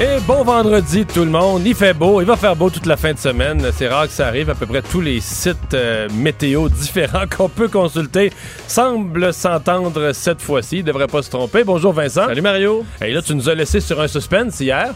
Et bon vendredi tout le monde. Il fait beau, il va faire beau toute la fin de semaine. C'est rare que ça arrive. À peu près tous les sites euh, météo différents qu'on peut consulter semblent s'entendre cette fois-ci. Il devrait pas se tromper. Bonjour Vincent. Salut Mario. Et là, tu nous as laissé sur un suspense hier.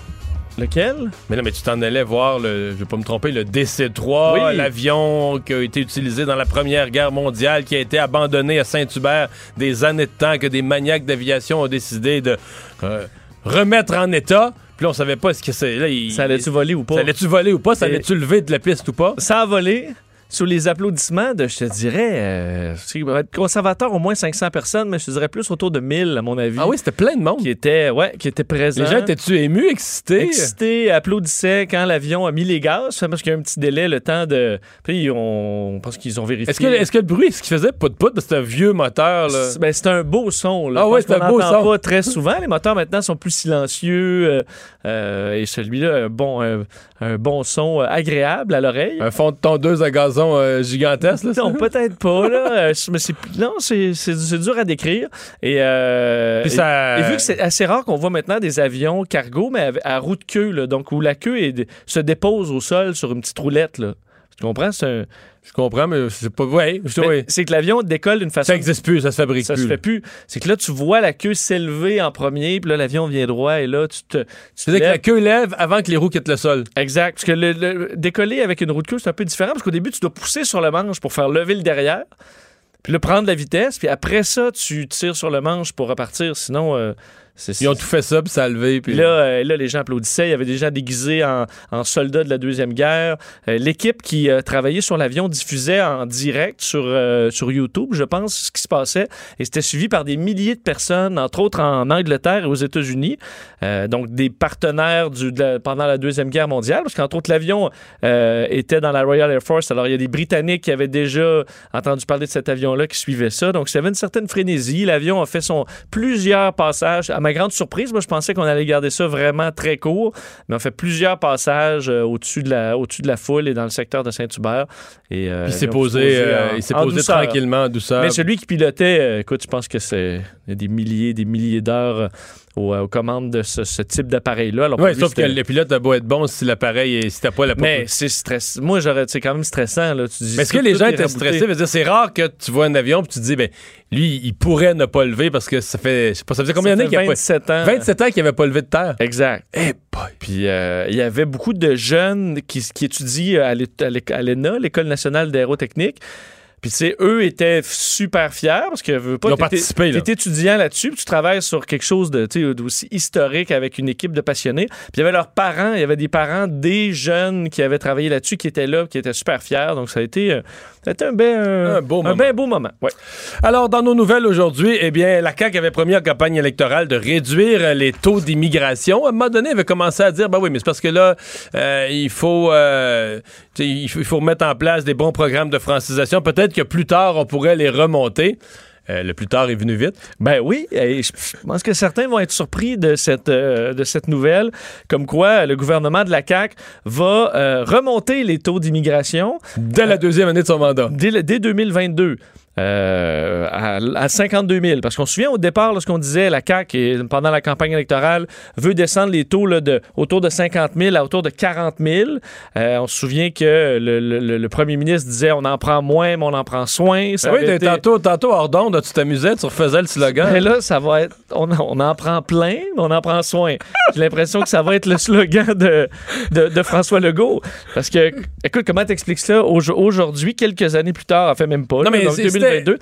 Lequel? Mais non, mais tu t'en allais voir, le, je vais pas me tromper, le DC-3, Oui. l'avion qui a été utilisé dans la Première Guerre mondiale, qui a été abandonné à Saint-Hubert des années de temps que des maniaques d'aviation ont décidé de euh, remettre en état. Puis là, on savait pas ce que c'est. Là, il- Ça allait-tu voler ou pas? Ça allait-tu voler ou pas? Ça allait-tu lever de la piste ou pas? Ça a volé sous les applaudissements de, je te dirais, euh, c'est- va être conservateur, au moins 500 personnes, mais je te dirais plus autour de 1000, à mon avis. Ah oui, c'était plein de monde. Qui étaient, ouais, qui étaient présents. Les gens étaient-tu émus, excités? excités, applaudissaient quand l'avion a mis les gaz, parce qu'il y a un petit délai, le temps de. Puis ils ont, parce qu'ils ont vérifié. Est-ce que, est-ce que le bruit, ce qu'il faisait, pas de poudre, c'était un vieux moteur, là? C'est- Ben, un beau son. Là. Ah pense c'est un beau son. pas très souvent. Les moteurs maintenant sont plus silencieux euh, euh, et celui-là, un bon, un, un bon son euh, agréable à l'oreille. Un fond de tondeuse à euh, gigantesque, là? Non, peut-être pas, là. Euh, mais c'est, non, c'est, dur à décrire. Et, euh, Puis ça- et, et vu que c'est assez rare qu'on voit maintenant des avions cargo, mais à, à roue de queue, là, donc où la queue est- se dépose au sol sur une petite roulette, là. Tu comprends? C'est Je comprends, mais c'est pas... Ouais, je ouais. c'est que l'avion décolle d'une façon Ça existe plus, ça se fabrique ça plus. se fait plus. C'est que là, tu vois la queue s'élever en premier, puis là, l'avion vient droit, et là, tu te. C'est-à-dire que la queue lève avant que les roues quittent le sol. Exact. Parce que le, le- décoller avec une roue de queue, c'est un peu différent, parce qu'au début, tu dois pousser sur le manche pour faire lever le derrière, puis là, prendre la vitesse, puis après ça, tu tires sur le manche pour repartir. Sinon, euh. Ils ont tout fait ça, puis ça a levé, puis... Puis là, euh, là, les gens applaudissaient. Il y avait des gens déguisés en, en soldats de la Deuxième Guerre. Euh, L'équipe qui euh, travaillait sur l'avion diffusait en direct sur, sur YouTube, je pense, ce qui se passait. Et c'était suivi par des milliers de personnes, entre autres en Angleterre et aux États-Unis. Donc, des partenaires du, de la- pendant la Deuxième Guerre mondiale. Parce qu'entre autres, l'avion était dans la Royal Air Force. Alors, il y a des Britanniques qui avaient déjà entendu parler de cet avion-là qui suivaient ça. Donc, ça avait une certaine frénésie. L'avion a fait son plusieurs passages. À ma grande surprise, moi, je pensais qu'on allait garder ça vraiment très court, mais on fait plusieurs passages euh, au-dessus de la au-dessus de la foule et dans le secteur de Saint-Hubert. Et euh, Puis il s'est posé, euh, il s'est posé douceur. tranquillement, en douceur. Mais celui qui pilotait, euh, écoute, je pense que c'est des milliers, des milliers d'heures euh, aux, aux commandes de ce, ce type d'appareil-là. Lui, sauf que le pilote a beau être bon si l'appareil est... si t'as pas la mais c'est. Moi, j'aurais, c'est quand même stressant là. Tu dis, Mais est-ce que les gens étaient stressés? C'est rare que tu vois un avion puis tu te dis, ben, lui, il pourrait ne pas lever parce que ça fait, je sais pas, ça faisait combien d'années qu'il a pas... 27 ans. 27 ans qu'il avait pas levé de terre. Exact. Eh boy. Puis euh, il y avait beaucoup de jeunes qui, qui étudient à l'ENA, l'École nationale d'aérotechnique. Puis, tu sais, eux étaient super fiers parce que veux pas, Ils ont participé, là. T'es étudiant là-dessus, puis tu travailles sur quelque chose de, d'aussi historique avec une équipe de passionnés. Puis, il y avait leurs parents, il y avait des parents des jeunes qui avaient travaillé là-dessus, qui étaient là, qui étaient super fiers. Donc, ça a été, euh, ça a été un, ben, Un beau moment. ben beau moment. Ouais. Alors, dans nos nouvelles aujourd'hui, eh bien, la CAQ avait promis en campagne électorale de réduire les taux d'immigration. À un moment donné, elle avait commencé à dire, ben oui, mais c'est parce que là, euh, faut, euh, il faut, il faut mettre en place des bons programmes de francisation. Peut-être que plus tard, on pourrait les remonter. Euh, le plus tard est venu vite. Ben oui, et je pense que certains vont être surpris de cette, euh, de cette nouvelle, comme quoi le gouvernement de la CAQ va euh, remonter les taux d'immigration Dès la deuxième année de son mandat. dès, dès 2022. Euh, à, à 52 000. Parce qu'on se souvient au départ, lorsqu'on disait la CAQ, et pendant la campagne électorale, veut descendre les taux là, de, autour de 50 000 à autour de 40 000. Euh, on se souvient que le, le- le premier ministre disait on en prend moins, mais on en prend soin. Ça oui, été- tantôt, tantôt hors d'onde, tu t'amusais, tu refaisais le slogan. mais là, ça va être. On, on en prend plein, mais on en prend soin. J'ai l'impression que ça va être le slogan de, de, de François Legault. Parce que, écoute, comment t'expliques ça? Aujo- aujourd'hui, quelques années plus tard, en fait même pas, Non, là, mais donc 2022. euh,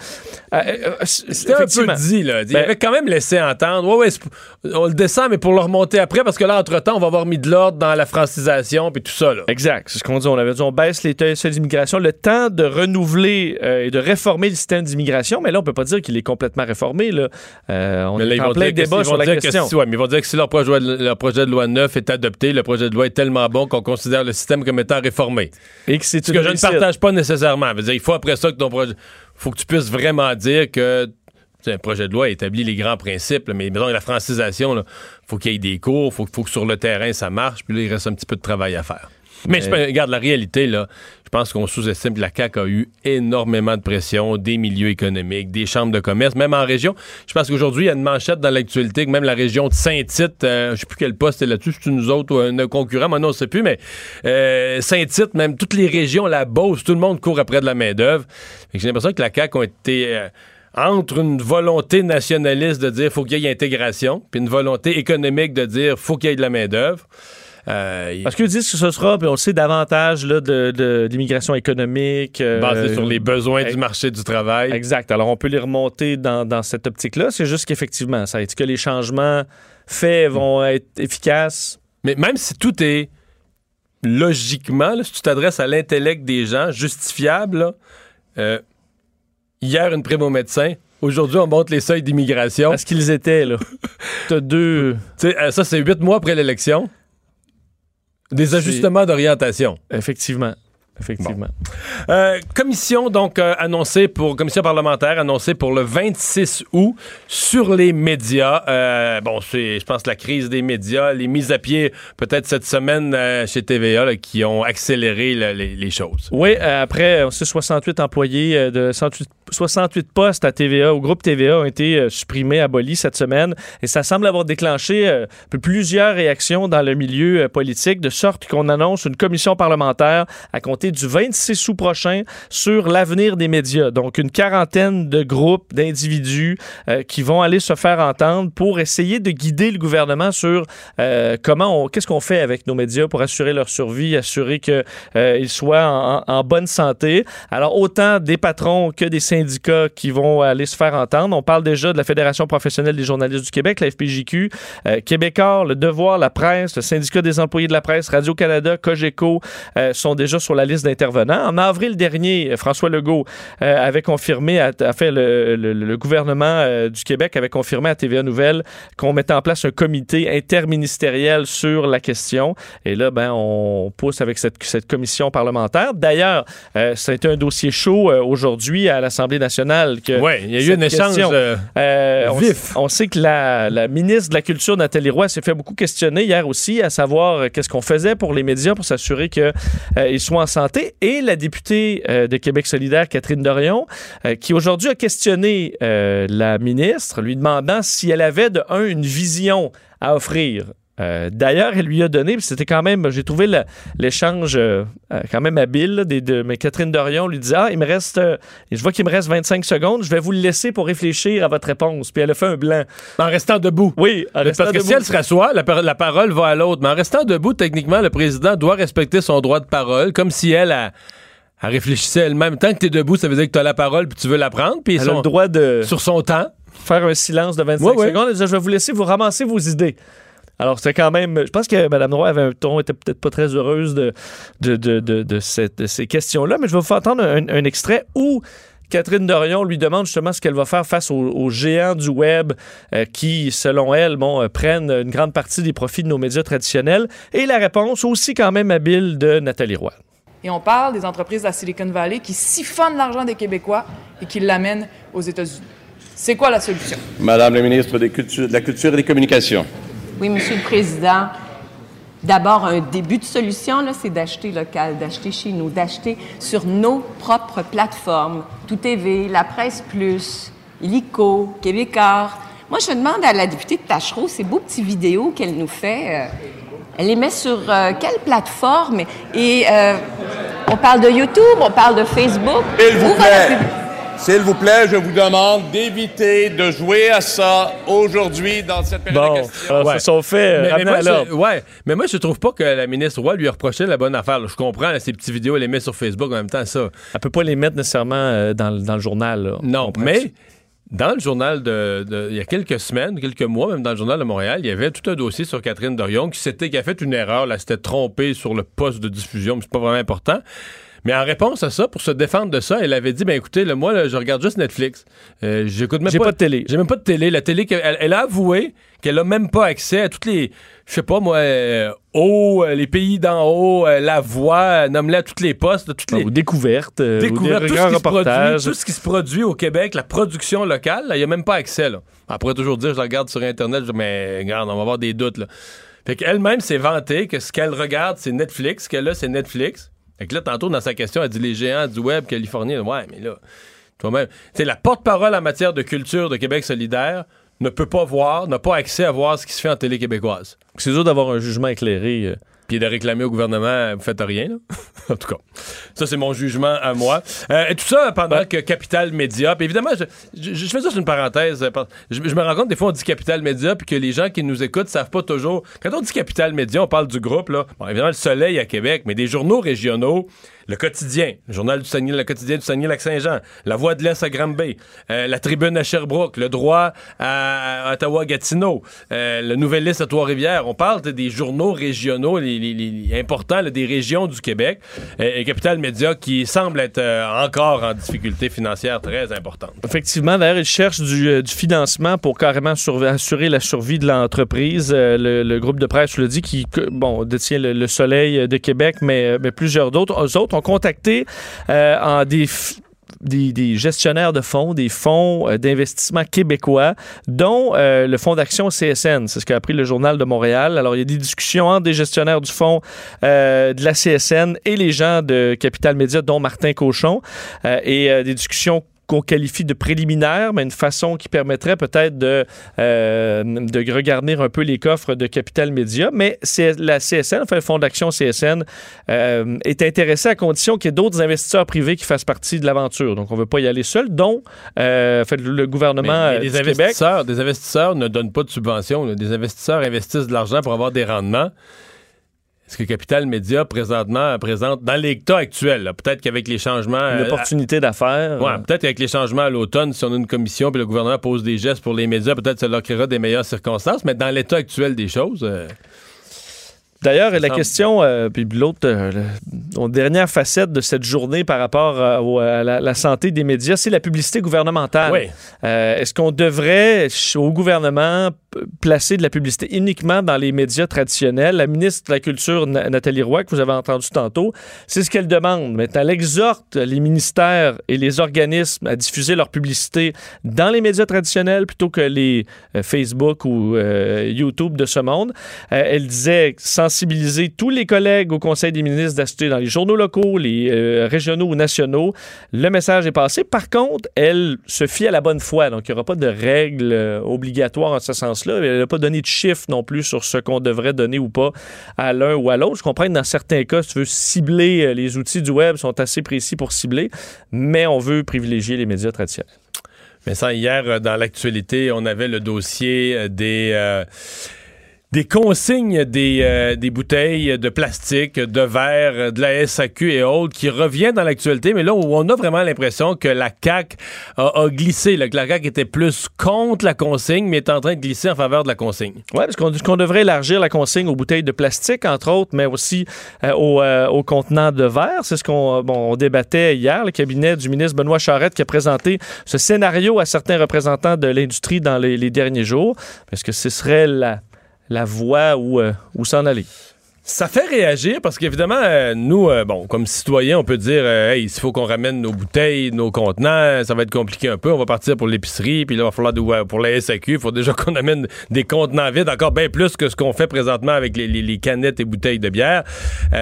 euh, c- C'était un peu dit, là. Il Ben- avait quand même laissé entendre. Ouais, ouais, on le descend, mais pour le remonter après, parce que là, entre-temps, on va avoir mis de l'ordre dans la francisation puis tout ça, là. Exact, c'est ce qu'on dit. On avait dit on baisse les seuils d'immigration, le temps de renouveler euh, et de réformer le système d'immigration, mais là, on peut pas dire qu'il est complètement réformé. Là. Euh, on Mais là, est en vont plein dire que- débat sur la que question. si- ouais, mais ils vont dire que si leur projet, de, leur projet de loi neuf est adopté, le projet de loi est tellement bon qu'on considère le système comme étant réformé. Et que c'est Ce que je ne partage pas nécessairement. Dire, il faut après ça que ton projet. Faut que tu puisses vraiment dire que. Un projet de loi établit les grands principes, là, mais disons, la francisation, il faut qu'il y ait des cours, il faut, faut que sur le terrain ça marche, puis là, il reste un petit peu de travail à faire. Mais je, regarde, la réalité, là, pense qu'on sous-estime que la CAQ a eu énormément de pression des milieux économiques, des chambres de commerce, même en région. Je pense qu'aujourd'hui, il y a une manchette dans l'actualité que même la région de Saint-Tite, euh, je sais plus quel poste est là-dessus, c'est nous autres ou un concurrent, moi non, je sais plus, mais euh, Saint-Tite, même toutes les régions, la Beauce, tout le monde court après de la main-d'œuvre. J'ai l'impression que la CAQ ont été. euh, entre une volonté nationaliste de dire faut qu'il y ait intégration, puis une volonté économique de dire faut qu'il y ait de la main-d'œuvre. Euh, Parce qu'ils disent que ce sera, puis on le sait, davantage là, de, économique. euh, basé sur les besoins du marché du travail. Exact. Alors, on peut les remonter dans, dans cette optique-là. C'est juste qu'effectivement, ça est que les changements faits vont être efficaces. Mais même si tout est logiquement, là, si tu t'adresses à l'intellect des gens, justifiable, là, euh, hier, une prime au médecin, aujourd'hui, on monte les seuils d'immigration. Parce qu'ils étaient, là. T'as deux. Tu sais, euh, ça, c'est huit mois après l'élection. Des ajustements d'orientation. Effectivement. Effectivement. Euh, commission donc euh, annoncée pour commission parlementaire annoncée pour le 26 août sur les médias. Euh, bon, c'est je pense la crise des médias, les mises à pied peut-être cette semaine chez TVA qui ont accéléré les, choses. Oui, après, on sait 68 employés de 68, 68 postes à TVA, au groupe TVA, ont été supprimés, abolis cette semaine. Et ça semble avoir déclenché plusieurs réactions dans le milieu politique, de sorte qu'on annonce une commission parlementaire à compter du 26 août prochain sur l'avenir des médias. Donc, une quarantaine de groupes, d'individus euh, qui vont aller se faire entendre pour essayer de guider le gouvernement sur euh, comment qu'est-ce qu'on fait avec nos médias pour assurer leur survie, assurer que euh, soient en, en- bonne santé. Alors, autant des patrons que des syndicats qui vont aller se faire entendre. On parle déjà de la Fédération professionnelle des journalistes du Québec, la FPJQ, euh, Québécois, Le Devoir, la presse, le syndicat des employés de la presse, Radio-Canada, Cogeco sont déjà sur la liste d'intervenants. En avril dernier, euh, François Legault euh, avait confirmé, a, a fait le, le- le gouvernement euh, du Québec avait confirmé à TVA Nouvelle qu'on mettait en place un comité interministériel sur la question. Et là, ben, on pousse avec cette, cette commission parlementaire. D'ailleurs, c'était un dossier chaud aujourd'hui à l'Assemblée nationale. Oui, il y a eu cette un échange on, Vif. on sait que la, la ministre de la Culture, Nathalie Roy, s'est fait beaucoup questionner hier aussi, à savoir qu'est-ce qu'on faisait pour les médias pour s'assurer qu'ils soient en santé. Et la députée euh, de Québec solidaire, Catherine Dorion, euh, qui aujourd'hui a questionné euh, la ministre, lui demandant si elle avait de un une vision à offrir. Euh, D'ailleurs, elle lui a donné, puis c'était quand même, j'ai trouvé l'échange euh, euh, quand même habile, là, des, de, mais Catherine Dorion lui dit Ah, il me reste, euh, je vois qu'il me reste 25 secondes, je vais vous le laisser pour réfléchir à votre réponse. Puis elle a fait un blanc. en restant debout. Oui, en restant Parce que si elle se rassoit, la, par- la parole va à l'autre. Mais en restant debout, techniquement, le président doit respecter son droit de parole, comme si elle a, elle réfléchissait elle-même. Tant que tu es debout, ça veut dire que tu as la parole puis tu veux la prendre. Puis elle a le droit de sur son temps. faire un silence de 25 Ouais, ouais. secondes et dire Je vais vous laisser vous ramasser vos idées. Alors, c'était quand même. Je pense que Mme Roy avait un ton, était peut-être pas très heureuse de, de, de, de, de cette- de ces questions-là, mais je vais vous faire entendre un, un extrait où. Catherine Dorion lui demande justement ce qu'elle va faire face aux, aux géants du web euh, qui, selon elle, bon, euh, prennent une grande partie des profits de nos médias traditionnels. Et la réponse aussi quand même habile de Nathalie Roy. Et on parle des entreprises de la Silicon Valley qui siphonnent l'argent des Québécois et qui l'amènent aux États-Unis. C'est quoi la solution? Madame la ministre des Cultures- de la Culture et des Communications. Oui, Monsieur le Président. D'abord, un début de solution, c'est d'acheter local, d'acheter chez nous, d'acheter sur nos propres plateformes, Tout TV, La Presse Plus, Illico, Québécois. Moi, je demande à la députée de Tachereau, ces beaux petits vidéos qu'elle nous fait, euh, elle les met sur euh, quelle plateforme? Et euh, on parle de YouTube, on parle de Facebook. Vous plaît. S'il vous plaît, je vous demande d'éviter de jouer à ça aujourd'hui dans cette période Bon, de questions. Ouais. sont faits Mais, moi, je, ouais, mais moi, je trouve pas que la ministre Roy lui a reproché la bonne affaire. là. Je comprends, là, ces petites vidéos, elle les met sur Facebook en même temps, ça. Elle peut pas les mettre nécessairement euh, dans, le- dans le journal. là. On Non, mais dans le journal de, de- il y a quelques semaines, quelques mois, même dans le journal de Montréal, il y avait tout un dossier sur Catherine Dorion qui s'était qui a fait une erreur, là, s'était trompée sur le poste de diffusion, mais c'est pas vraiment important. Mais en réponse à ça, pour se défendre de ça, elle avait dit ben écoutez, là, moi là, je regarde juste Netflix. Euh, j'écoute même J'ai pas de télé. J'ai même pas de télé, la télé elle, elle a avoué qu'elle a même pas accès à toutes les je sais pas moi euh, haut, euh, les pays d'en haut, euh, la voix, euh, nomme-les à toutes les postes, toutes les Ou découvertes, euh, tout, ce qui se produit, tout ce qui se produit au Québec, la production locale, là, il n'y a même pas accès. Là. Elle pourrait toujours dire, je la regarde sur Internet, je dis, mais regarde, on va avoir des doutes. Là. Fait qu'elle-même s'est vantée que ce qu'elle regarde, c'est Netflix, ce qu'elle a, c'est Netflix. Fait que là, tantôt, dans sa question, elle dit les géants du web californien. Ouais, mais là, toi-même, tu la porte-parole en matière de culture de Québec solidaire ne peut pas voir, n'a pas accès à voir ce qui se fait en télé québécoise. C'est dur d'avoir un jugement éclairé. euh. Puis de réclamer au gouvernement, vous faites rien, là. en tout cas, ça, c'est mon jugement à moi. Euh, et tout ça pendant que Capital Média, puis évidemment, je, je- je fais ça sur une parenthèse. euh, Je, je me rends compte, des fois, on dit Capital Média, puis que les gens qui nous écoutent savent pas toujours. Quand on dit Capital Média, on parle du groupe, là. Bon, évidemment, le Soleil à Québec, mais des journaux régionaux, le quotidien, le journal du Saguenay, le quotidien du Saguenay-Lac-Saint-Jean, la Voix de l'Est à Granby, euh, la Tribune à Sherbrooke, le Droit à, Ottawa-Gatineau, euh, le Nouvelliste à Trois-Rivières. On parle de- des journaux régionaux les, importants des régions du Québec euh, et Capital Média qui semble être euh, encore en difficulté financière très importante. Effectivement, d'ailleurs, ils cherchent du, financement pour carrément sur- assurer la survie de l'entreprise. Le, groupe de presse le dit qui détient le, le Soleil de Québec, mais, plusieurs d'autres. Eux ont contacté euh, en des, gestionnaires de fonds, des fonds euh, d'investissement québécois, dont euh, le fonds d'action CSN. C'est ce qu'a appris le Journal de Montréal. Alors, il y a des discussions entre des gestionnaires du fonds de la CSN et les gens de Capital Média, dont Martin Cochon, et des discussions qu'on qualifie de préliminaires, mais une façon qui permettrait peut-être de, euh, de regarder un peu les coffres de Capital Média. Mais la CSN, enfin le Fonds d'action CSN, euh, est intéressé à condition qu'il y ait d'autres investisseurs privés qui fassent partie de l'aventure. Donc, on ne veut pas y aller seul, dont euh, fait, le gouvernement Mais- mais des du Québec. investisseurs, des investisseurs ne donnent pas de subventions. Des investisseurs investissent de l'argent pour avoir des rendements. Est-ce que Capital Média, présentement, présente, dans l'état actuel, peut-être qu'avec les changements... Une euh, opportunité d'affaires. Ouais, peut-être avec les changements à l'automne, si on a une commission puis le gouvernement pose des gestes pour les médias, peut-être ça leur créera des meilleures circonstances. Mais dans l'état actuel des choses, euh, D'ailleurs, la question, euh, puis l'autre, euh, dernière facette de cette journée par rapport euh, à la, la santé des médias, c'est la publicité gouvernementale. oui. Euh, Est-ce qu'on devrait, au gouvernement, placer de la publicité uniquement dans les médias traditionnels? La ministre de la Culture, Na- Nathalie Roy, que vous avez entendu tantôt, c'est ce qu'elle demande. Maintenant, elle exhorte les ministères et les organismes à diffuser leur publicité dans les médias traditionnels plutôt que les euh, Facebook ou euh, YouTube de ce monde. Euh, elle disait sensibiliser tous les collègues au Conseil des ministres d'acheter dans les journaux locaux, les régionaux ou nationaux. Le message est passé. Par contre, elle se fie à la bonne foi. Donc, il n'y aura pas de règles obligatoires en ce sens-là. Elle n'a pas donné de chiffres non plus sur ce qu'on devrait donner ou pas à l'un ou à l'autre. Je comprends que dans certains cas, si tu veux cibler, euh, les outils du web sont assez précis pour cibler, mais on veut privilégier les médias traditionnels. Mais ça, hier, euh, dans l'actualité, on avait le dossier euh, des. Des consignes des, euh, des bouteilles de plastique, de verre, de la SAQ et autres qui revient dans l'actualité, mais là où on a vraiment l'impression que la CAQ a, glissé, que la CAQ était plus contre la consigne, mais est en train de glisser en faveur de la consigne. Oui, parce qu'on devrait élargir la consigne aux bouteilles de plastique, entre autres, mais aussi euh, aux, euh, contenants de verre. C'est ce qu'on débattait hier. Le cabinet du ministre Benoît Charette qui a présenté ce scénario à certains représentants de l'industrie dans les, les derniers jours. Est-ce que ce serait la, la voie où, euh, où s'en aller? Ça fait réagir parce qu'évidemment, euh, nous, euh, comme citoyens, on peut dire, il faut qu'on ramène nos bouteilles, nos contenants, ça va être compliqué un peu. On va partir pour l'épicerie, puis là, il va falloir pour la SAQ, il faut déjà qu'on amène des contenants vides, encore bien plus que ce qu'on fait présentement avec les, canettes et bouteilles de bière.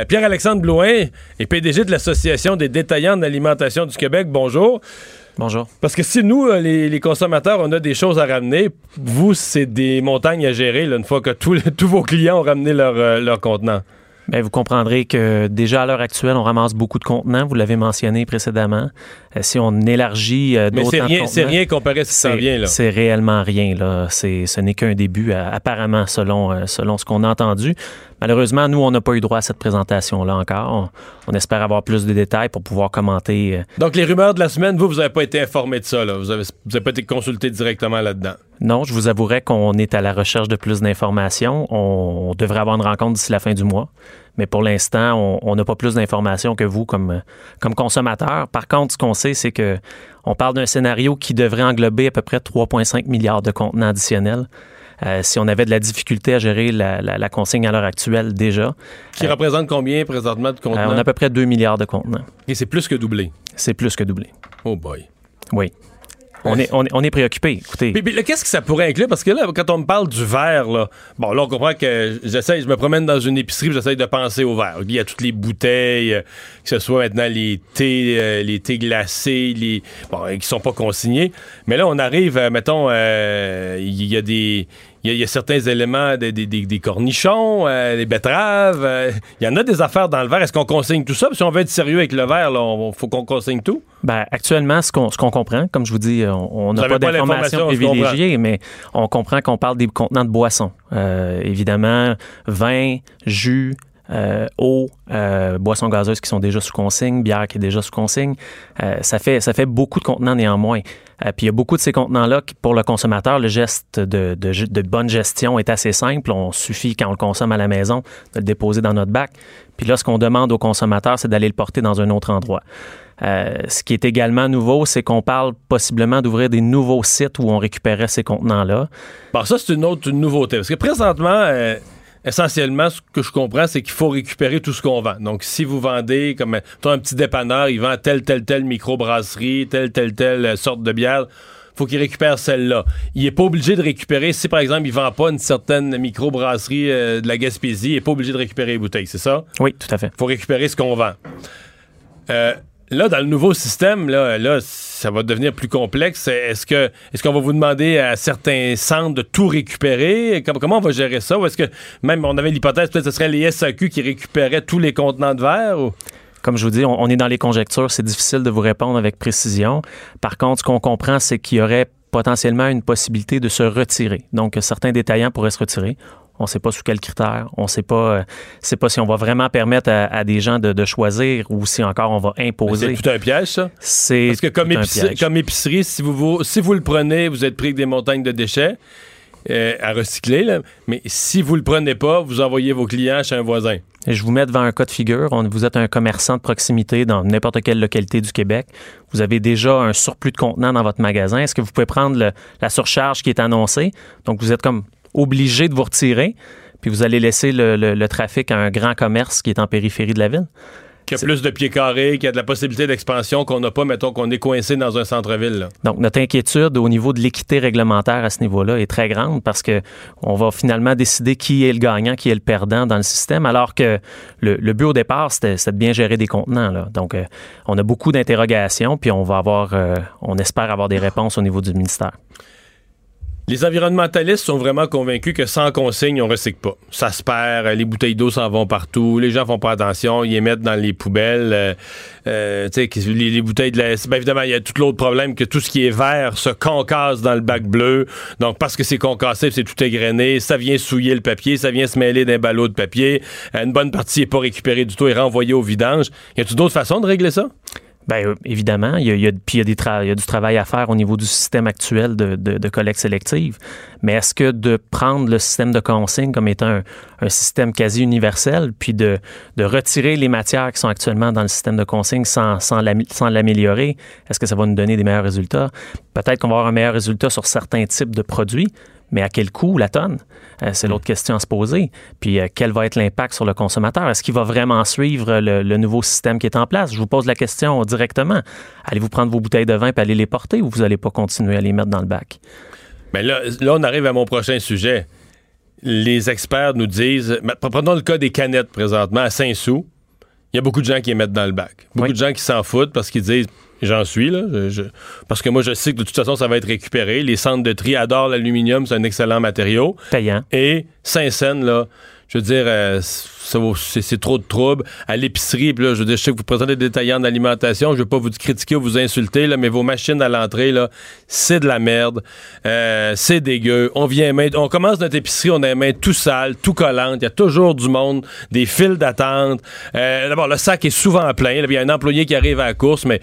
Pierre-Alexandre Blouin est PDG de l'Association des détaillants de l'alimentation du Québec. Bonjour. Bonjour. Parce que si nous, euh, les, les consommateurs, on a des choses à ramener, vous, c'est des montagnes à gérer là, une fois que tous, les- tous vos clients ont ramené leur, euh, leur contenant. Bien, vous comprendrez que déjà à l'heure actuelle, on ramasse beaucoup de contenants. Vous l'avez mentionné précédemment. Euh, si on élargit euh, Mais d'autant c'est rien, c'est contenants, rien comparé à ce qui s'en vient. Là. C'est réellement rien. Là. C'est, ce n'est qu'un début, apparemment, selon, euh, selon ce qu'on a entendu. Malheureusement, nous, on n'a pas eu droit à cette présentation-là encore. On, on espère avoir plus de détails pour pouvoir commenter. euh, Donc, les rumeurs de la semaine, vous, vous n'avez pas été informé de ça. Là. Vous n'avez vous avez pas été consulté directement là-dedans. Non, je vous avouerai qu'on est à la recherche de plus d'informations. On, on devrait avoir une rencontre d'ici la fin du mois. Mais pour l'instant, on- n'a pas plus d'informations que vous comme, comme consommateur. Par contre, ce qu'on sait, c'est que on parle d'un scénario qui devrait englober à peu près 3,5 milliards de contenants additionnels. Euh, si on avait de la difficulté à gérer la, la- la consigne à l'heure actuelle déjà, Qui représente combien présentement de euh, contenants? on a à peu près 2 milliards de contenants. Et c'est plus que doublé? C'est plus que doublé. Oh boy. Oui. On est, on est, on est préoccupé. Écoutez. Là, qu'est-ce que ça pourrait inclure? Parce que là, quand on me parle du verre, là, bon, là, on comprend que j'essaie, je me promène dans une épicerie, j'essaie de penser au verre. Il y a toutes les bouteilles, euh, que ce soit maintenant les thés, euh, les thés glacés, les, bon, euh, qui sont pas consignés. Mais là, on arrive, euh, mettons, euh, il y a des, il y y, a certains éléments, des, des- des- des cornichons, euh, des betteraves. euh, Il y en a des affaires dans le verre. Est-ce qu'on consigne tout ça? Puis si on veut être sérieux avec le verre, il faut qu'on consigne tout. Ben, actuellement, ce qu'on ce qu'on comprend, comme je vous dis, on n'a pas d'informations privilégiées, mais on comprend qu'on parle des contenants de boissons. Euh, évidemment, vin, jus, euh, eau, euh, boissons gazeuses qui sont déjà sous consigne, bière qui est déjà sous consigne. Euh, ça, fait, ça fait beaucoup de contenants néanmoins. Puis il y a beaucoup de ces contenants-là pour le consommateur, le geste de, de, bonne gestion est assez simple. On suffit, quand on le consomme à la maison, de le déposer dans notre bac. Puis là, ce qu'on demande au consommateur, c'est d'aller le porter dans un autre endroit. Ce qui est également nouveau, c'est qu'on parle possiblement d'ouvrir des nouveaux sites où on récupérait ces contenants-là. Bon, ça, c'est une autre nouveauté. Parce que présentement, essentiellement, ce que je comprends, c'est qu'il faut récupérer tout ce qu'on vend. Donc, si vous vendez, comme un petit dépanneur, il vend telle, telle, telle microbrasserie, telle, telle, telle euh, sorte de bière, faut qu'il récupère celle-là. Il n'est pas obligé de récupérer, si par exemple, il vend pas une certaine microbrasserie euh, de la Gaspésie, il n'est pas obligé de récupérer les bouteilles, c'est ça? Oui, tout à fait. faut récupérer ce qu'on vend. Euh, là, dans le nouveau système, là, là, ça va devenir plus complexe. Est-ce que est-ce qu'on va vous demander à certains centres de tout récupérer? Com- Comment on va gérer ça? Ou est-ce que même on avait l'hypothèse, peut-être que ce serait les SAQ qui récupéraient tous les contenants de verre? Comme je vous dis, on est dans les conjectures. C'est difficile de vous répondre avec précision. Par contre, ce qu'on comprend, c'est qu'il y aurait potentiellement une possibilité de se retirer. Donc, certains détaillants pourraient se retirer. On ne sait pas sous quels critères. On ne sait pas, euh, sait pas si on va vraiment permettre à, à des gens de, de choisir ou si encore on va C'est imposer. tout un piège, ça? C'est Parce que comme, épicerie, comme épicerie, si vous, vous- si vous le prenez, vous êtes pris avec des montagnes de déchets euh, à recycler. là. Mais si vous le prenez pas, vous envoyez vos clients chez un voisin. Et je vous mets devant un cas de figure. On- vous êtes un commerçant de proximité dans n'importe quelle localité du Québec. Vous avez déjà un surplus de contenants dans votre magasin. Est-ce que vous pouvez prendre le- la surcharge qui est annoncée? Donc, vous êtes comme obligé de vous retirer, puis vous allez laisser le, le- le trafic à un grand commerce qui est en périphérie de la ville. Qui a plus de pieds carrés, qui a de la possibilité d'expansion qu'on n'a pas, mettons qu'on est coincé dans un centre-ville. Donc, notre inquiétude au niveau de l'équité réglementaire à ce niveau-là est très grande parce que on va finalement décider qui est le gagnant, qui est le perdant dans le système, alors que le, le but au départ, c'était c'était de bien gérer des contenants. Là. Donc, euh, on a beaucoup d'interrogations, puis on va avoir, euh, on espère avoir des réponses au niveau du ministère. Les environnementalistes sont vraiment convaincus que sans consigne, on recycle pas. Ça se perd, les bouteilles d'eau s'en vont partout, les gens font pas attention, ils les mettent dans les poubelles. euh, euh, tu sais, les, les bouteilles de la... Ben évidemment, il y a tout l'autre problème que tout ce qui est vert se concasse dans le bac bleu. Donc, parce que c'est concassé, c'est tout égrené, ça vient souiller le papier, ça vient se mêler d'un ballot de papier. Euh, Une bonne partie n'est pas récupérée du tout et renvoyée au vidange. Y a-t-il d'autres façons de régler ça? Bien, euh, évidemment, il y a, puis il y a du travail à faire au niveau du système actuel de, collecte sélective. Mais est-ce que de prendre le système de consigne comme étant un, système quasi universel, puis de, retirer les matières qui sont actuellement dans le système de consigne sans, sans l'améliorer, est-ce que ça va nous donner des meilleurs résultats? Peut-être qu'on va avoir un meilleur résultat sur certains types de produits, Mais à quel coût la tonne? Euh, c'est l'autre question à se poser. Puis euh, quel va être l'impact sur le consommateur? Est-ce qu'il va vraiment suivre le, le nouveau système qui est en place? Je vous pose la question directement. Allez-vous prendre vos bouteilles de vin et aller les porter ou vous n'allez pas continuer à les mettre dans le bac? Mais là, là, on arrive à mon prochain sujet. Les experts nous disent, mais prenons le cas des canettes présentement à Saint-Sou. Il y a beaucoup de gens qui les mettent dans le bac. Beaucoup Oui. de gens qui s'en foutent parce qu'ils disent, j'en suis là, je- je- parce que moi je sais que de toute façon ça va être récupéré. Les centres de tri adorent l'aluminium, c'est un excellent matériau. Payant. Et Saint-Saëns, là, je veux dire, euh, c'est trop de troubles. À l'épicerie, là, je veux dire, je sais que vous présentez des détaillants d'alimentation, je veux pas vous critiquer ou vous insulter, là, mais vos machines à l'entrée, là, c'est de la merde. Euh, c'est dégueu. On vient main- on commence notre épicerie, on a les mains tout sales, tout collantes. Il y a toujours du monde, des files d'attente. Euh, D'abord, le sac est souvent plein. Il y a un employé qui arrive à la course, mais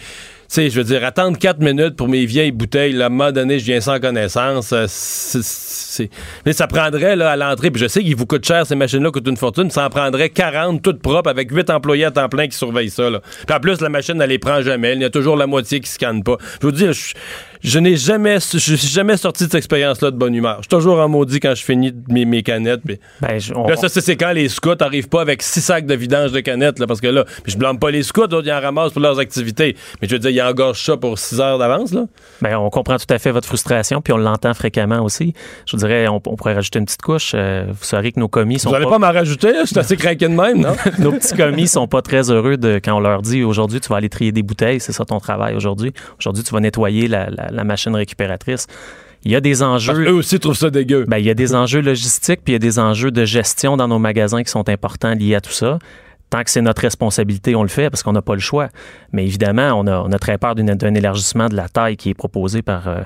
sais, je veux dire, attendre 4 minutes pour mes vieilles bouteilles, là, à un moment donné, je viens sans connaissance. euh, c'est- Mais ça prendrait, là, à l'entrée, puis je sais qu'ils vous coûtent cher, ces machines-là coûtent une fortune, ça en prendrait 40, toutes propres, avec 8 employés à temps plein qui surveillent ça, là. Puis en plus, la machine, elle les prend jamais. Il y a toujours la moitié qui scanne pas. Je vous dis, je, je n'ai jamais, je suis jamais sorti de cette expérience-là de bonne humeur. Je suis toujours en maudit quand je finis mes, mes canettes. Ben, je- on- Là, ça, c'est quand les scouts n'arrivent pas avec six sacs de vidange de canettes, là, parce que là, je blâme pas les scouts, d'autres, ils en ramassent pour leurs activités. Mais je veux dire, ils engorgent ça pour six heures d'avance, là. Ben, on comprend tout à fait votre frustration, puis on l'entend fréquemment aussi. Je vous dirais, on, on pourrait rajouter une petite couche. Euh, vous saurez que nos commis sont Vous allez pas, pas m'en rajouter? Je suis assez craqué de même, non? nos petits commis sont pas très heureux de quand on leur dit aujourd'hui tu vas aller trier des bouteilles, c'est ça ton travail aujourd'hui. Aujourd'hui tu vas nettoyer la, la- la machine récupératrice. Il y a des Parce enjeux. qu'eux aussi trouvent ça dégueu. Ben, il y a des enjeux logistiques, puis il y a des enjeux de gestion dans nos magasins qui sont importants liés à tout ça. Tant que c'est notre responsabilité, on le fait parce qu'on n'a pas le choix. Mais évidemment, on a, on a très peur d'un élargissement de la taille qui est proposé par euh,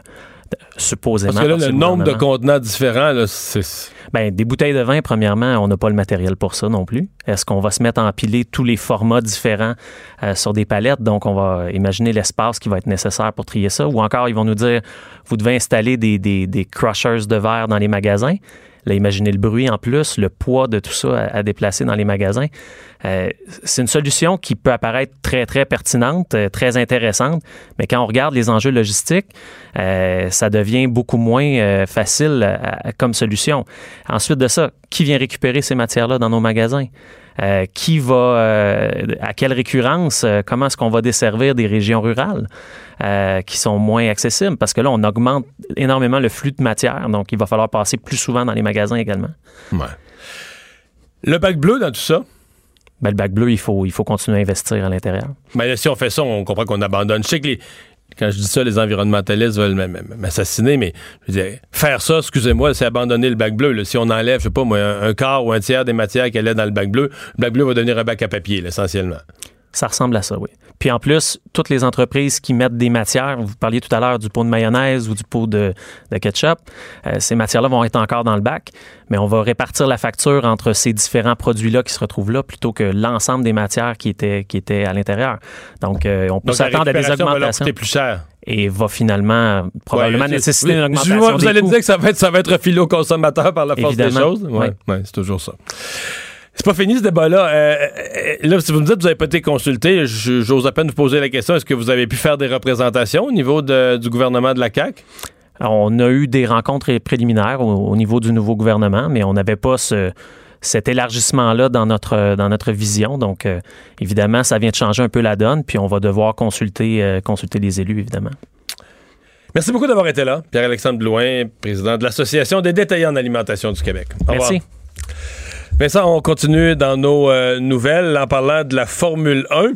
supposément. Parce que là, le nombre de contenants différents, c'est. Ben, des bouteilles de vin, premièrement, on n'a pas le matériel pour ça non plus. Est-ce qu'on va se mettre à empiler tous les formats différents euh, sur des palettes? Donc, on va imaginer l'espace qui va être nécessaire pour trier ça. Ou encore, ils vont nous dire, vous devez installer des, des, des crushers de verre dans les magasins. Là, imaginez le bruit en plus, le poids de tout ça à, déplacer dans les magasins. Euh, c'est une solution qui peut apparaître très, très pertinente, euh, très intéressante, mais quand on regarde les enjeux logistiques, euh, ça devient beaucoup moins facile comme solution. Ensuite de ça, qui vient récupérer ces matières-là dans nos magasins? Euh, qui va, euh, à quelle récurrence, euh, comment est-ce qu'on va desservir des régions rurales qui sont moins accessibles? Parce que là, on augmente énormément le flux de matière, donc il va falloir passer plus souvent dans les magasins également. Ouais. Le bac bleu dans tout ça, Ben, le bac bleu, il faut, il faut continuer à investir à l'intérieur. ben, là, si on fait ça, on comprend qu'on abandonne. Je sais que les. Quand je dis ça, les environnementalistes veulent m'assassiner, mais je veux dire, faire ça, excusez-moi, c'est abandonner le bac bleu. là. Si on enlève, je sais pas moi, un, un quart ou un tiers des matières qu'elle est dans le bac bleu, le bac bleu va devenir un bac à papier, là, essentiellement. Ça ressemble à ça, oui. Puis en plus, toutes les entreprises qui mettent des matières, vous parliez tout à l'heure du pot de mayonnaise ou du pot de, de ketchup, euh, ces matières-là vont être encore dans le bac, mais on va répartir la facture entre ces différents produits-là qui se retrouvent là plutôt que l'ensemble des matières qui étaient, qui étaient à l'intérieur. Donc, euh, on peut s'attendre à des va augmentations coûter plus cher. et va finalement probablement Ouais, nécessiter oui. une augmentation vois, Vous des allez coûts. dire que ça va être, ça va être refilé au consommateur par la force des choses? Ouais. ouais, c'est toujours ça. C'est pas fini ce débat-là. Euh, euh, là, si vous me dites que vous n'avez pas été consulté, j'ose à peine vous poser la question est-ce que vous avez pu faire des représentations au niveau de- du gouvernement de la CAQ? Alors, on a eu des rencontres préliminaires au, au niveau du nouveau gouvernement, mais on n'avait pas ce, cet élargissement-là dans notre, dans notre vision. Donc, euh, évidemment, ça vient de changer un peu la donne, puis on va devoir consulter, euh, consulter les élus, évidemment. Merci beaucoup d'avoir été là. Pierre-Alexandre Blouin, président de l'Association des détaillants en alimentation du Québec. Au revoir. Vincent, on continue dans nos euh, nouvelles en parlant de la Formule 1.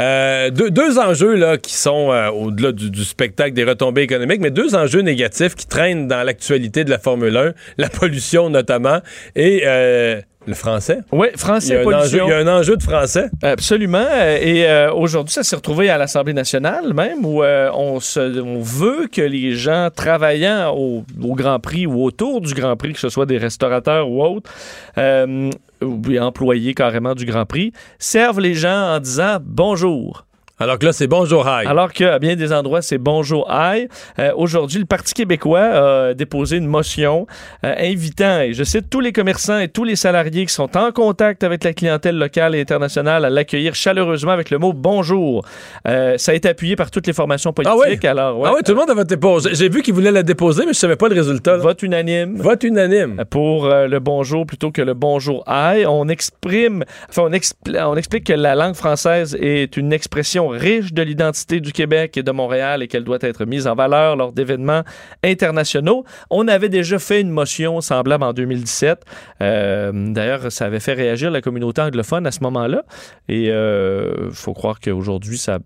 Euh, deux, deux enjeux là, qui sont euh, au-delà du, du spectacle des retombées économiques, mais deux enjeux négatifs qui traînent dans l'actualité de la Formule 1, la pollution notamment, et euh, le français? Oui, Il français, enjeu, pollution. il y a un enjeu de français. Absolument. Euh, Et euh, aujourd'hui, ça s'est retrouvé à l'Assemblée nationale même, où euh, on, se, on veut que les gens travaillant au, au Grand Prix ou autour du Grand Prix, que ce soit des restaurateurs ou autres, euh, ou employés carrément du Grand Prix, servent les gens en disant bonjour. Alors que là, c'est bonjour, hi. Alors qu'à bien des endroits, c'est bonjour, hi. Euh, Aujourd'hui, le Parti québécois a déposé une motion euh, invitant, et je cite, tous les commerçants et tous les salariés qui sont en contact avec la clientèle locale et internationale à l'accueillir chaleureusement avec le mot bonjour. Euh, ça a été appuyé par toutes les formations Ah politiques. oui? Alors, ouais, Ah oui, tout le monde a voté pour. J'ai vu qu'ils voulaient la déposer, mais je savais pas le résultat. là. vote unanime. Vote unanime. pour le bonjour plutôt que le bonjour aïe. On exprime, enfin, on, expl- on explique que la langue française est une expression riche de l'identité du Québec et de Montréal et qu'elle doit être mise en valeur lors d'événements internationaux. On avait déjà fait une motion semblable en 2017. Euh, D'ailleurs, ça avait fait réagir la communauté anglophone à ce moment-là. Et il faut croire qu'aujourd'hui, ça,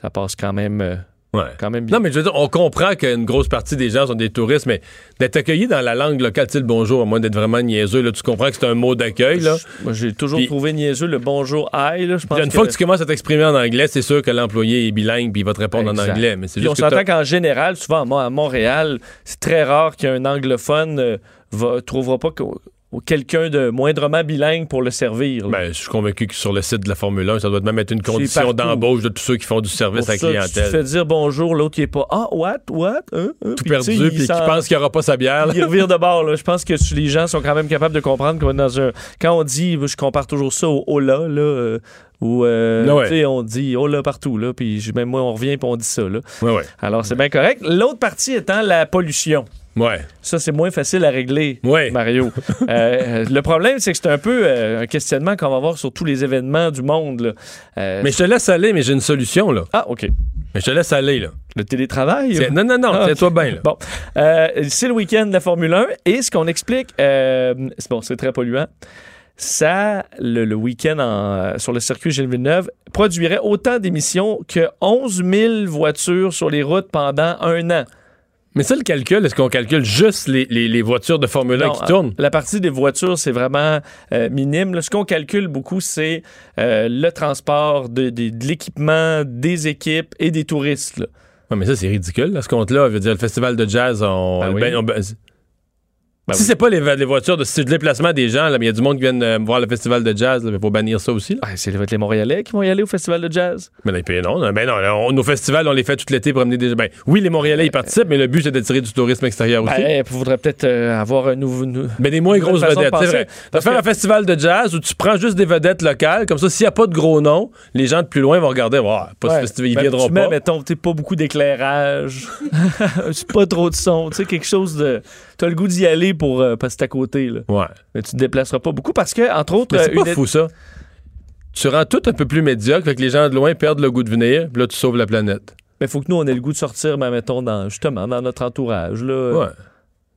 ça passe quand même, euh, Ouais. quand même bien. Non, mais je veux dire, on comprend qu'une grosse partie des gens sont des touristes, mais d'être accueilli dans la langue locale, tu le bonjour, à moins d'être vraiment niaiseux, là, tu comprends que c'est un mot d'accueil, là. Moi, j'ai toujours Puis- trouvé niaiseux le bonjour aïe. Là, je pense Puis une fois que tu commences à t'exprimer en anglais, c'est sûr que l'employé est bilingue puis il va te répondre en anglais. Mais c'est on juste que s'entend qu'en général, souvent à Mo- à Montréal, c'est très rare qu'un anglophone euh, va, trouvera pas que- ou quelqu'un de moindrement bilingue pour le servir. là. Ben, je suis convaincu que sur le site de la Formule 1, ça doit même être une condition d'embauche de tous ceux qui font du service Pour à la ça, Tu te clientèle. fais dire bonjour, l'autre il est pas Ah, what, what, hein, hein? Tout Puis, perdu, puis qui pense qu'il n'y aura pas sa bière. là. il revire de bord. là. Je pense que les gens sont quand même capables de comprendre qu'on est dans un. Quand on dit, je compare toujours ça au hola, là. euh, où euh, Ouais. tu sais, on dit hola partout, là, puis même moi, on revient et on dit ça. Là. Ouais, ouais. Alors, c'est bien correct. L'autre partie étant la pollution. Ouais. Ça, c'est moins facile à régler, Ouais. Mario. Euh, le problème, c'est que c'est un peu euh, un questionnement qu'on va avoir sur tous les événements du monde. là. Euh, Mais je te laisse aller, mais j'ai une solution, là. Ah, OK. Mais je te laisse aller, là. Le télétravail? C'est- Non, non, non, Ah, c'est toi bien, là. Bon, Euh, c'est le week-end de la Formule 1 et ce qu'on explique, euh, c'est bon, c'est très polluant. Ça, le, le week-end en- sur le circuit Gilles Villeneuve produirait autant d'émissions que 11 000 voitures sur les routes pendant un an. Mais ça, le calcul, est-ce qu'on calcule juste les, les- les voitures de Formule 1 Non, qui tournent? La partie des voitures, c'est vraiment euh, minime. Là, ce qu'on calcule beaucoup, c'est euh, le transport de, de- de l'équipement, des équipes et des touristes. là. Ouais, mais ça, c'est ridicule, là, ce compte-là. Je veux dire, le festival de jazz, on. Ben oui. ben, on- ben, si oui. c'est pas les, les voitures c'est le déplacement des gens, là, mais il y a du monde qui vient euh, voir le festival de jazz, il faut bannir ça aussi. Ah, c'est les Montréalais qui vont y aller au festival de jazz. Mais là, non, ben non, on- nos festivals, on les fait tout l'été pour amener des Ben, oui, les Montréalais, ils participent, mais le but, c'est d'attirer du tourisme extérieur aussi. Il faudrait peut-être euh, avoir un nouveau. nou- Mais des moins grosses vedettes, c'est vrai. Tu faire que- un festival de jazz où tu prends juste des vedettes locales, comme ça, s'il n'y a pas de gros noms, les gens de plus loin vont regarder, wow, pas ce Ouais. festival, ils viendront tu mets, pas. mettons, t'sais, pas beaucoup d'éclairage, pas trop de son, tu sais, quelque chose de. T'as le goût d'y aller pour euh, parce que c'est à côté, là. Ouais. Mais tu te déplaceras pas beaucoup parce que, entre autres, Mais c'est euh, pas une- fou, ça. Tu rends tout un peu plus médiocre, fait que les gens de loin perdent le goût de venir, puis là, tu sauves la planète. Mais faut que nous, on ait le goût de sortir, ben, mettons, dans, justement, dans notre entourage. Là. Ouais.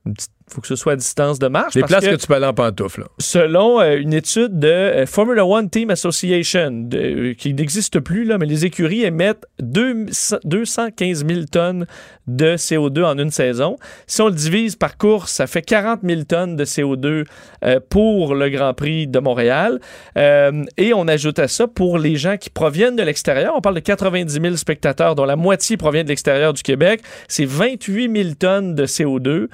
Une petite- faut que ce soit à distance de marche. Les parce places que... que, tu peux aller en pantoufle, là. selon euh, une étude de euh, Formula One Team Association, de- euh, qui n'existe plus, là, mais les écuries émettent deux- 215 000 tonnes de CO2 en une saison. Si on le divise par course, ça fait 40 000 tonnes de CO2 euh, pour le Grand Prix de Montréal. Et on ajoute à ça, pour les gens qui proviennent de l'extérieur, on parle de 90 000 spectateurs, dont la moitié provient de l'extérieur du Québec, c'est 28 000 tonnes de CO2.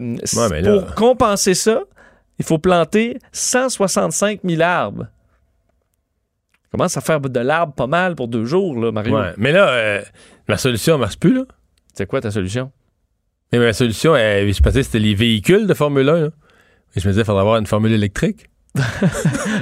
Euh, Ouais, mais là- Pour compenser ça, il faut planter 165 000 arbres. Commence à faire de l'arbre pas mal pour deux jours, là, Mario. Ouais. Mais là, euh, la solution ne marche plus, là. C'est quoi ta solution? Mais ma solution, euh, je pensais que c'était les véhicules de Formule 1, là. Et je me disais, il faudrait avoir une formule électrique.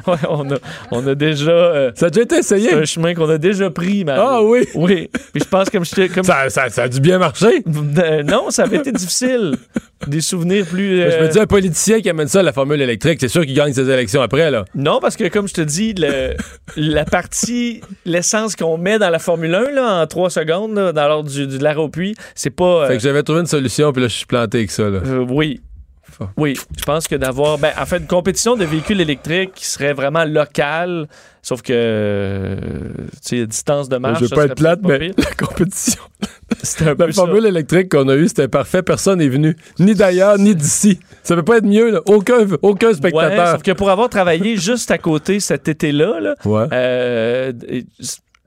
Ouais, on, a, on a déjà. euh, Ça a déjà été essayé. c'est un chemin qu'on a déjà pris, Mario. Ah oui. Oui. Puis je pense comme je comme Ça, ça- ça a dû bien marcher. Euh, non, ça avait été difficile. Des souvenirs plus. euh, Je me dis, un politicien qui amène ça à la formule électrique, c'est sûr qu'il gagne ses élections après, là. Non, parce que comme je te dis, le- la partie, l'essence qu'on met dans la Formule 1 là, en trois secondes, là, dans l'ordre du, de l'arrêt au puits, c'est pas. euh, Fait que j'avais trouvé une solution, puis là, je suis planté avec ça, là. Euh, oui. Oui, je pense que d'avoir, ben, en fait, une compétition de véhicules électriques qui serait vraiment locale, sauf que, tu sais, distance de marche. je veux ça pas être plate, mais pire. la compétition. C'était un peu La ça. formule électrique qu'on a eue, c'était parfait. Personne n'est venu. Ni d'ailleurs, ni d'ici. Ça peut pas être mieux, là. Aucun, aucun Ouais, spectateur. sauf que pour avoir travaillé juste à côté cet été-là, là, Ouais. euh,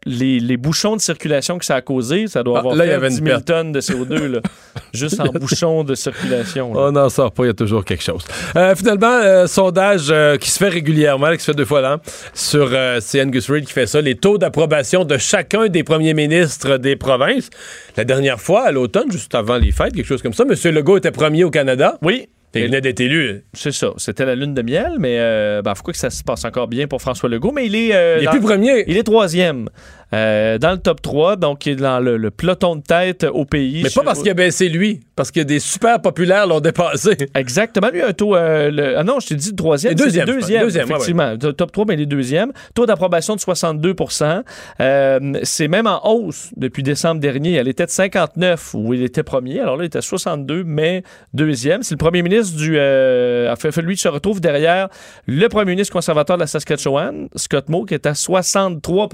les, les bouchons de circulation que ça a causé, ça doit Ah, avoir là, il y fait avait une 10 000 perte. tonnes de CO2, là, juste en bouchons de circulation. là. On n'en sort pas, il y a toujours quelque chose. Euh, finalement, euh, sondage euh, qui se fait régulièrement, là, qui se fait deux fois l'an, sur c'est Angus Reid qui fait ça, les taux d'approbation de chacun des premiers ministres des provinces. La dernière fois, à l'automne, juste avant les fêtes, quelque chose comme ça, M. Legault était premier au Canada. Oui, Il venait d'être élu. c'est ça. C'était la lune de miel, mais euh, ben, faut que ça se passe encore bien pour François Legault, mais il est... euh, Il est dans- plus premier. Il est troisième euh, dans le top 3, donc il est dans le, le peloton de tête au pays. Mais pas parce qu'il a baissé lui, parce que des super populaires l'ont dépassé. Exactement. Lui, un taux. euh, le- Ah non, je t'ai dit troisième. Deuxième, deuxième. Deuxième, ouais, effectivement. Le Top 3, mais il est deuxième. Taux d'approbation de 62% Euh, C'est même en hausse depuis décembre dernier. Elle était de 59 où il était premier. Alors là, il était à 62, mais deuxième. C'est le premier ministre du. Euh, en fait, lui se retrouve derrière le premier ministre conservateur de la Saskatchewan, Scott Moe, qui est à 63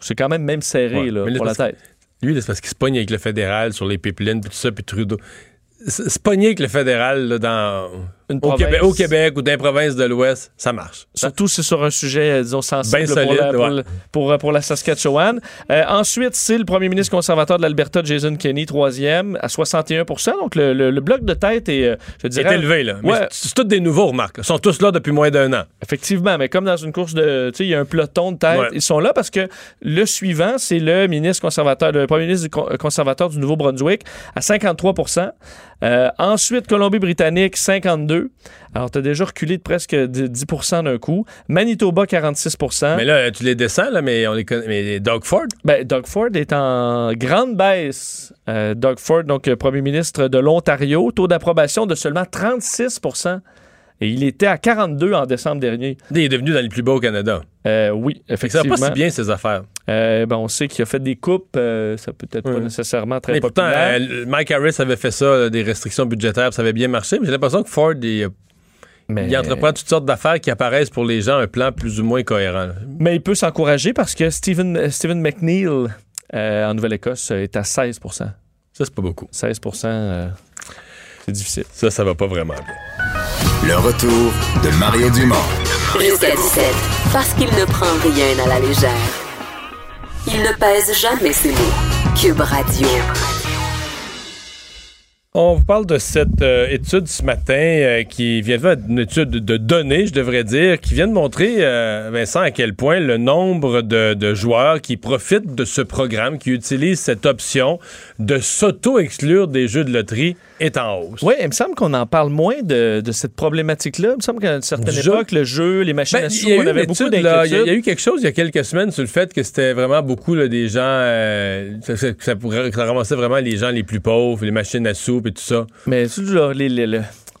C'est quand même même serré Ouais, là, pour la tête. Lui, là, c'est parce qu'il se pogne avec le fédéral sur les pipelines, puis tout ça, puis Trudeau. Se pogner avec le fédéral là, dans, Une au, Québec, au Québec ou dans les provinces de l'Ouest, ça marche. Surtout si c'est sur un sujet, euh, disons, sensible Ben pour, solide, la, pour, ouais. le- pour, euh, pour la Saskatchewan. Euh, ensuite, c'est le premier ministre conservateur de l'Alberta, Jason Kenney, troisième, à 61% Donc, le, le- le bloc de tête est, euh, je dirais... élevé, là. Ouais. c'est tous des nouveaux, remarque. Ils sont tous là depuis moins d'un an. Effectivement, mais comme dans une course de... Tu sais, il y a un peloton de tête. Ouais. Ils sont là parce que le suivant, c'est le ministre conservateur, le premier ministre du conservateur du Nouveau-Brunswick, à 53 Euh, Ensuite, Colombie-Britannique, 52 Alors, tu as déjà reculé de presque de 10% d'un coup. Manitoba, 46% Mais là, tu les descends, là, mais on les connaît. Mais Doug Ford, Ben, Doug Ford est en grande baisse. Euh, Doug Ford, donc euh, premier ministre de l'Ontario, taux d'approbation de seulement 36 Et il était à 42 en décembre dernier. il est devenu dans les plus bas au Canada. Euh, oui, que ça va effectivement. pas si bien, ces affaires. Euh, ben, on sait qu'il a fait des coupes. euh, ça peut être pas nécessairement très Mais pourtant, populaire. euh, Mike Harris avait fait ça, là, des restrictions budgétaires, ça avait bien marché. Mais j'ai l'impression que Ford, il, mais, il entreprend toutes sortes d'affaires qui apparaissent pour les gens un plan plus ou moins cohérent. mais il peut s'encourager parce que Stephen, Stephen McNeil euh, en Nouvelle-Écosse est à 16% Ça, c'est pas beaucoup. 16 euh, c'est difficile. Ça, ça va pas vraiment bien. Le retour de Mario Dumont. Jusqu'à 17, parce qu'il ne prend rien à la légère. Il ne pèse jamais ses mots. Cube Radio. On vous parle de cette euh, étude ce matin euh, qui vient de une étude de données, je devrais dire, qui vient de montrer, euh, Vincent, à quel point le nombre de, de joueurs qui profitent de ce programme, qui utilisent cette option de s'auto-exclure des jeux de loterie est en hausse. Oui, il me semble qu'on en parle moins de, de cette problématique-là. Il me semble qu'à une certaine Du jeu? époque, le jeu, les machines Ben, à sous, on avait beaucoup étude, là, il y, a- il y a d'inquiétudes. eu quelque chose il y a quelques semaines sur le fait que c'était vraiment beaucoup là, des gens, ça, ça- que ça ramassait vraiment les gens les plus pauvres, les machines à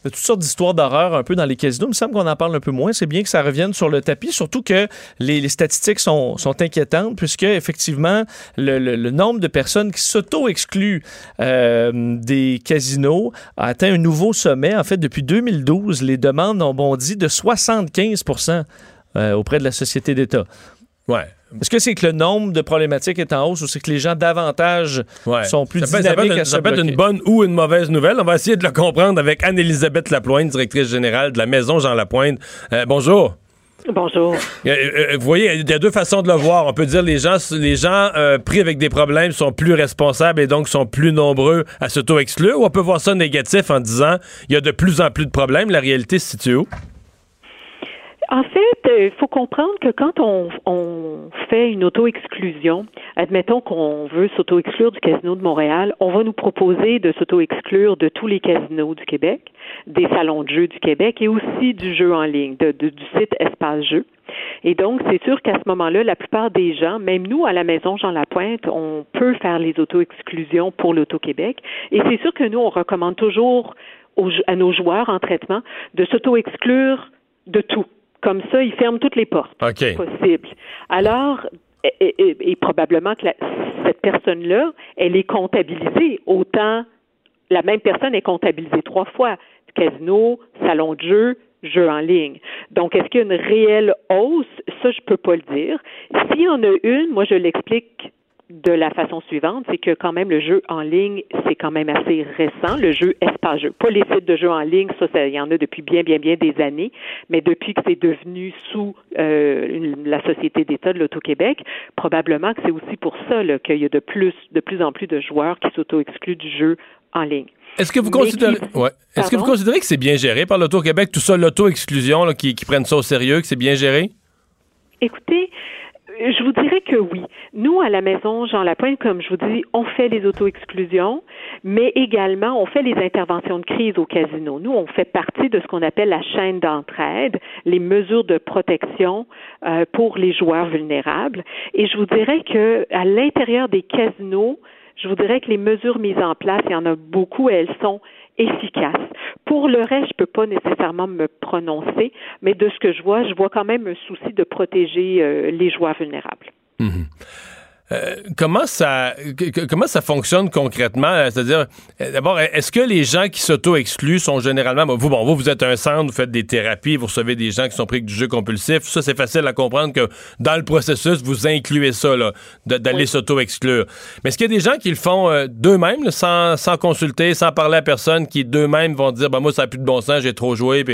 Mais toutes sortes d'histoires d'horreur un peu dans les casinos. Il me semble qu'on en parle un peu moins. C'est bien que ça revienne sur le tapis, surtout que les, statistiques sont, inquiétantes, puisque effectivement, le nombre de personnes qui s'auto-excluent euh, des casinos a atteint un nouveau sommet. En fait, depuis 2012, les demandes ont bondi de 75% euh, auprès de la société d'État. Ouais. Est-ce que c'est que le nombre de problématiques est en hausse ou c'est que les gens davantage Ouais. sont plus ça peut, ça peut être, à ça peut être une bonne ou une mauvaise nouvelle. On va essayer de le comprendre avec Anne-Élisabeth Lapointe, directrice générale de la Maison Jean Lapointe. Euh, bonjour. Bonjour. Euh, euh, vous voyez, il y a deux façons de le voir. On peut dire les gens, les gens euh, pris avec des problèmes sont plus responsables et donc sont plus nombreux à s'auto-exclure. Ou on peut voir ça négatif en disant il y a de plus en plus de problèmes. La réalité se situe où? En fait, il faut comprendre que quand on, on fait une auto-exclusion, admettons qu'on veut s'auto-exclure du Casino de Montréal, on va nous proposer de s'auto-exclure de tous les casinos du Québec, des salons de jeux du Québec et aussi du jeu en ligne, de- du site Espace Jeux. Et donc, c'est sûr qu'à ce moment-là, la plupart des gens, même nous à la maison Jean Lapointe, on peut faire les auto-exclusions pour l'Auto-Québec. Et c'est sûr que nous, on recommande toujours aux- à nos joueurs en traitement de s'auto-exclure de tout. Comme ça, ils ferment toutes les portes OK. possibles. Alors, et, et- et probablement que la- cette personne-là, elle est comptabilisée. Autant la même personne est comptabilisée trois fois. Casino, salon de jeu, jeu en ligne. Donc, est-ce qu'il y a une réelle hausse? Ça, je peux pas le dire. S'il y en a une, moi, je l'explique de la façon suivante, c'est que quand même le jeu en ligne, c'est quand même assez récent, le jeu espace-jeu. Pas les sites de jeux en ligne, ça, il y en a depuis bien, bien, bien des années, mais depuis que c'est devenu sous euh, la Société d'État de l'Auto-Québec, probablement que c'est aussi pour ça qu'il y a de plus, de plus en plus de joueurs qui s'auto-excluent du jeu en ligne. Est-ce que vous considérez, ouais. Est-ce que vous considérez que c'est bien géré par l'Auto-Québec, tout ça, l'auto-exclusion, qui, qui prennent ça au sérieux, que c'est bien géré? Écoutez, je vous dirais que oui. Nous, à la maison Jean Lapointe, comme je vous dis, on fait les auto-exclusions, mais également on fait les interventions de crise au casino. Nous, on fait partie de ce qu'on appelle la chaîne d'entraide, les mesures de protection euh, pour les joueurs vulnérables. Et je vous dirais que à l'intérieur des casinos, je vous dirais que les mesures mises en place, il y en a beaucoup, elles sont efficaces. Pour le reste, je peux pas nécessairement me prononcer, mais de ce que je vois, je vois quand même un souci de protéger euh, les joueurs vulnérables. Mhm. Euh, comment ça comment ça fonctionne concrètement? C'est-à-dire, euh, d'abord, est-ce que les gens qui s'auto-excluent sont généralement vous bon vous vous êtes un centre, vous faites des thérapies, vous recevez des gens qui sont pris du jeu compulsif, ça c'est facile à comprendre que dans le processus vous incluez ça là, d'aller s'auto-exclure. Mais est-ce qu'il y a des gens qui le font euh, d'eux-mêmes, sans, sans consulter, sans parler à personne, qui d'eux-mêmes vont dire ben moi ça a plus de bon sens, j'ai trop joué.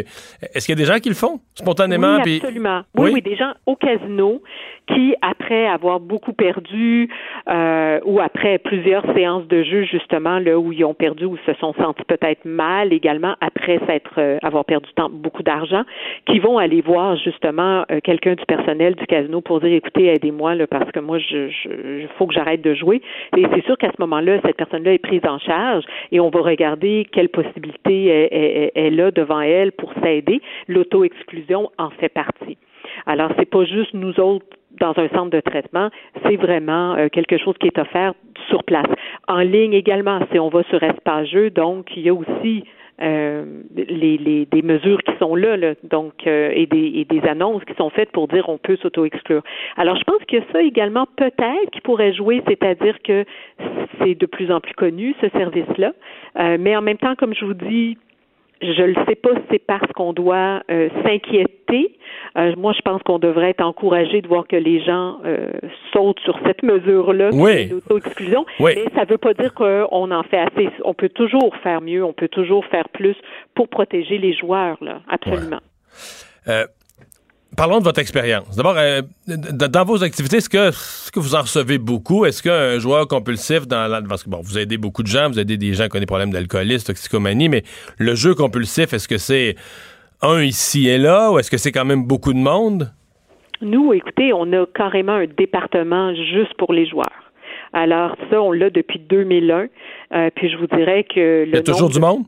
Est-ce qu'il y a des gens qui le font spontanément Oui, absolument. Oui, oui, des gens au casino qui après avoir beaucoup perdu euh, ou après plusieurs séances de jeu justement là où ils ont perdu ou se sont sentis peut-être mal également après s'être euh, avoir perdu beaucoup d'argent, qui vont aller voir justement euh, quelqu'un du personnel du casino pour dire écoutez aidez-moi là parce que moi je, je faut que j'arrête de jouer. Et c'est sûr qu'à ce moment-là cette personne-là est prise en charge et on va regarder quelle possibilité elle, elle a devant elle pour s'aider. L'auto-exclusion en fait partie. Alors, c'est pas juste nous autres dans un centre de traitement, c'est vraiment euh, quelque chose qui est offert sur place. En ligne également, si on va sur Espace donc il y a aussi euh, les, les, des mesures qui sont là, là donc euh, et, des, et des annonces qui sont faites pour dire on peut s'auto-exclure. Alors je pense que ça également peut-être qui pourrait jouer, c'est-à-dire que c'est de plus en plus connu ce service-là, mais en même temps, comme je vous dis, je ne sais pas si c'est parce qu'on doit euh, s'inquiéter. Euh, moi, je pense qu'on devrait être encouragé de voir que les gens euh, sautent sur cette mesure-là, oui. l'auto-exclusion. Mais ça ne veut pas dire qu'on en fait assez. On peut toujours faire mieux, on peut toujours faire plus pour protéger les joueurs, là. Absolument. Parlons de votre expérience. D'abord, euh, dans vos activités, est-ce que, est que, vous en recevez beaucoup? Est-ce qu'un joueur compulsif, dans la, parce que bon, vous aidez beaucoup de gens, vous aidez des gens qui ont des problèmes d'alcoolisme, toxicomanie, mais le jeu compulsif, est-ce que c'est un ici et là ou est-ce que c'est quand même beaucoup de monde? Nous, écoutez, on a carrément un département juste pour les joueurs. Alors ça, on l'a depuis 2001. Euh, puis je vous dirais que le Il y a toujours du monde?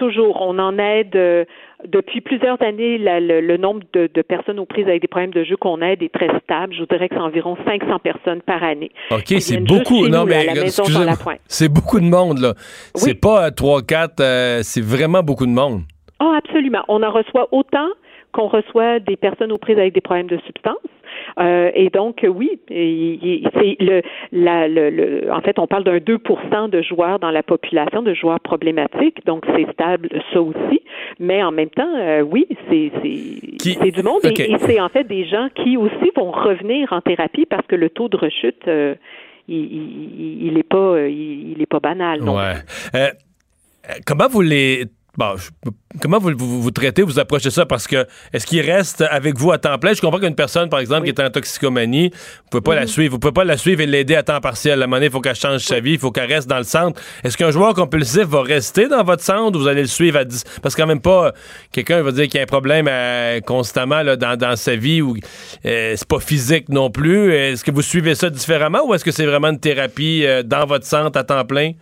Toujours. On en aide euh, depuis plusieurs années, le, nombre de, personnes aux prises avec des problèmes de jeu qu'on aide est très stable. Je vous dirais que c'est environ 500 personnes par année. OK, c'est beaucoup. Non, mais c'est beaucoup de monde, là. C'est pas 3, 4, euh, c'est vraiment beaucoup de monde. Oh, absolument. On en reçoit autant qu'on reçoit des personnes aux prises avec des problèmes de substance. Euh, et donc, oui, c'est le, la, le, en fait, on parle d'un 2% de joueurs dans la population, de joueurs problématiques, donc c'est stable ça aussi. Mais en même temps, euh, oui, c'est c'est du monde et, c'est en fait des gens qui aussi vont revenir en thérapie parce que le taux de rechute, euh, il, il, est pas, il, est pas banal. Ouais. comment vous les Bon, comment vous, vous, traitez, vous approchez ça? Parce que est-ce qu'il reste avec vous à temps plein? Je comprends qu'une personne, par exemple, qui est en toxicomanie, vous pouvez pas la mhm. suivre. Vous pouvez pas la suivre et l'aider à temps partiel. À la monnaie, il faut qu'elle change sa vie, il faut qu'elle reste dans le centre. Est-ce qu'un joueur compulsif va rester dans votre centre ou vous allez le suivre à 10? Parce que quand même pas, quelqu'un va dire qu'il y a un problème euh, constamment là, dans, dans, sa vie ou euh, c'est pas physique non plus. Est-ce que vous suivez ça différemment ou est-ce que c'est vraiment une thérapie euh, dans votre centre à temps plein?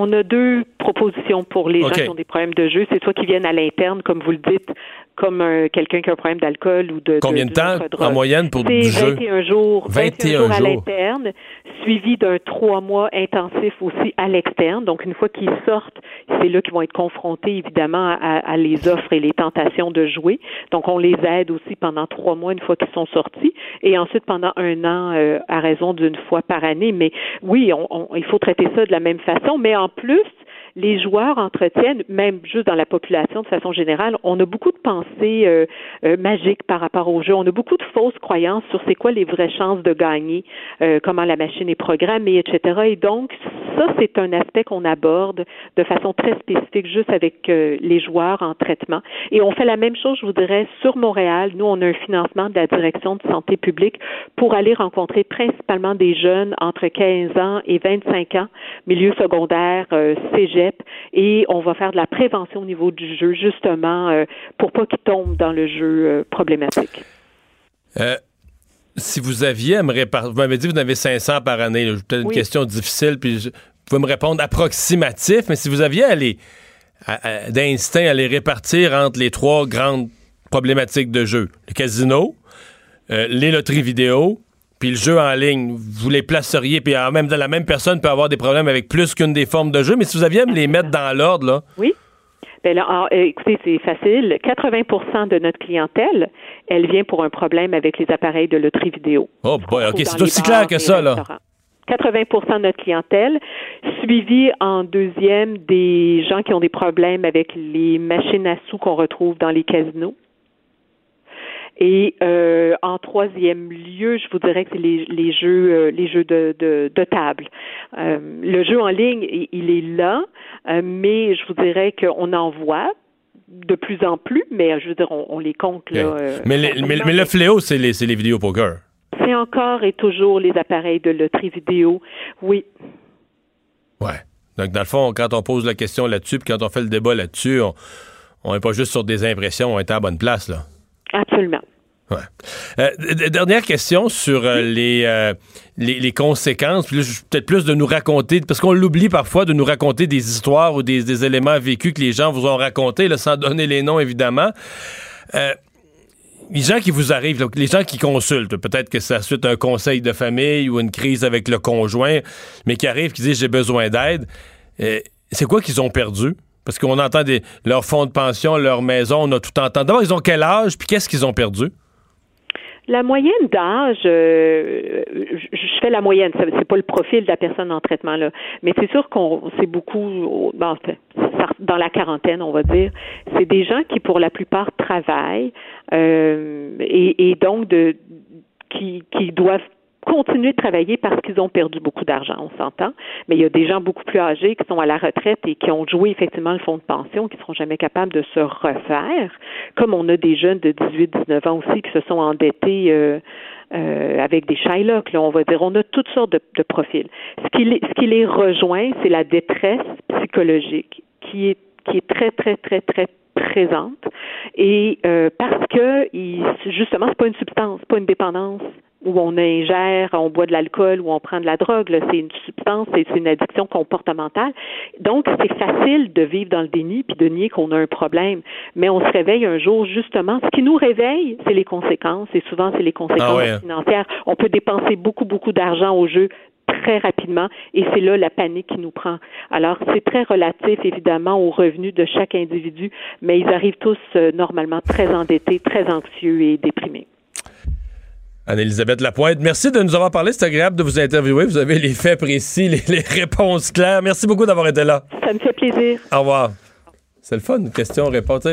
On a deux propositions pour les gens qui ont des problèmes de jeu. C'est soit qu'ils viennent à l'interne, comme vous le dites, comme quelqu'un qui a un problème d'alcool ou de combien de, temps en moyenne pour du jeu 21 jours 21, jours à l'interne suivi d'un trois mois intensif aussi à l'externe. Donc une fois qu'ils sortent c'est là qu'ils vont être confrontés évidemment à, les offres et les tentations de jouer. Donc on les aide aussi pendant trois mois une fois qu'ils sont sortis et ensuite pendant un an euh, à raison d'une fois par année. Mais oui on, il faut traiter ça de la même façon. Mais en plus les joueurs entretiennent, même juste dans la population de façon générale, on a beaucoup de pensées euh, euh, magiques par rapport au jeu. On a beaucoup de fausses croyances sur c'est quoi les vraies chances de gagner, euh, comment la machine est programmée, etc. Et donc, ça, c'est un aspect qu'on aborde de façon très spécifique, juste avec les joueurs en traitement. Et on fait la même chose, je vous dirais, sur Montréal. Nous, on a un financement de la direction de santé publique pour aller rencontrer principalement des jeunes entre 15 ans et 25 ans, milieu secondaire, euh, cégep, et on va faire de la prévention au niveau du jeu, justement, euh, pour pas qu'ils tombent dans le jeu euh, problématique. si vous aviez à me répartir, vous m'avez dit que vous en avez 500 par année, peut-être une question difficile, puis vous pouvez me répondre approximatif, mais si vous aviez à les, d'instinct à les répartir entre les trois grandes problématiques de jeu, le casino, les loteries vidéo, puis le jeu en ligne, vous les placeriez, puis même la même personne peut avoir des problèmes avec plus qu'une des formes de jeu, mais si vous aviez à me les mettre dans l'ordre, là. Oui. Bien là, euh, écoutez, c'est facile. 80% de notre clientèle, elle vient pour un problème avec les appareils de loterie vidéo. Oh boy, OK, c'est aussi clair que ça, là. 80% de notre clientèle, suivi en deuxième des gens qui ont des problèmes avec les machines à sous qu'on retrouve dans les casinos. Et euh, en troisième lieu, je vous dirais que c'est les, les, jeux, euh, les jeux de, de, de table. Euh, le jeu en ligne, il est là, euh, mais je vous dirais qu'on en voit de plus en plus, mais je veux dire, on, les compte. Là, mais, mais, le fléau, c'est les, les vidéos poker. C'est encore et toujours les appareils de loterie vidéo, oui. Ouais. Donc, dans le fond, quand on pose la question là-dessus, puis quand on fait le débat là-dessus, on n'est pas juste sur des impressions, on est à la bonne place, là. Absolument. Ouais. Euh, dernière question sur euh, les, euh, les, les, conséquences, peut-être plus de nous raconter, parce qu'on l'oublie parfois de nous raconter des histoires ou des, des, éléments vécus que les gens vous ont racontés, sans donner les noms évidemment. les gens qui vous arrivent, les gens qui consultent, peut-être que ça suite un conseil de famille ou une crise avec le conjoint, mais qui arrivent, qui disent j'ai besoin d'aide, c'est quoi qu'ils ont perdu? Parce qu'on entend des, leur fonds de pension, leur maison, on a tout entendu. D'abord, ils ont quel âge, puis qu'est-ce qu'ils ont perdu? La moyenne d'âge, euh, je fais la moyenne, c'est pas le profil de la personne en traitement là, mais c'est sûr qu'on c'est beaucoup dans la quarantaine, on va dire. C'est des gens qui pour la plupart travaillent euh, et, donc de qui, qui doivent continuer de travailler parce qu'ils ont perdu beaucoup d'argent, on s'entend. Mais il y a des gens beaucoup plus âgés qui sont à la retraite et qui ont joué effectivement le fonds de pension, qui ne seront jamais capables de se refaire, comme on a des jeunes de 18-19 ans aussi qui se sont endettés euh, euh, avec des Shylock, là, on va dire. On a toutes sortes de, de profils. Ce qui, les, ce qui les rejoint, c'est la détresse psychologique qui est, qui est très, très, très, très présente et euh, parce que il, justement c'est pas une substance, pas une dépendance où on ingère, on boit de l'alcool ou on prend de la drogue. C'est une substance, c'est une addiction comportementale. Donc, c'est facile de vivre dans le déni puis de nier qu'on a un problème. Mais on se réveille un jour, justement. Ce qui nous réveille, c'est les conséquences. Et souvent, c'est les conséquences ah financières. On peut dépenser beaucoup, beaucoup d'argent au jeu très rapidement et c'est là la panique qui nous prend. Alors, c'est très relatif, évidemment, aux revenus de chaque individu, mais ils arrivent tous euh, normalement très endettés, très anxieux et déprimés. Anne-Elisabeth Lapointe, merci de nous avoir parlé. C'est agréable de vous interviewer. Vous avez les faits précis, les, réponses claires. Merci beaucoup d'avoir été là. Ça me fait plaisir. Au revoir. C'est le fun, question-réponse.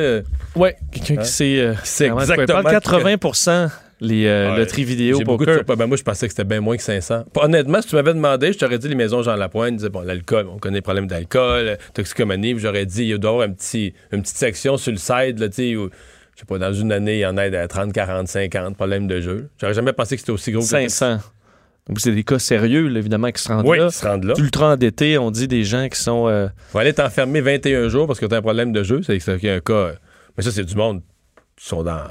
Oui, quelqu'un qui sait, euh, exactement. 80 les euh, loteries vidéo poker. Ben, moi, je pensais que c'était bien moins que 500. Honnêtement, si tu m'avais demandé, je t'aurais dit les maisons Jean Lapointe. Disais, bon, l'alcool, on connaît les problèmes d'alcool, toxicomanie. J'aurais dit, il doit y avoir un petit, une petite section sur le site, là, tu sais, je sais pas, dans une année, il y en a à 30, 40, 50 problèmes de jeu. J'aurais jamais pensé que c'était aussi gros que 500. Donc, c'est des cas sérieux, évidemment, qui se rendent oui, là. Qui se rendent là. Ultra endettés, on dit des gens qui sont. Euh... Faut aller t'enfermer 21 jours parce que tu as un problème de jeu. C'est qu'il y a un cas. Mais ça, c'est du monde qui sont dans.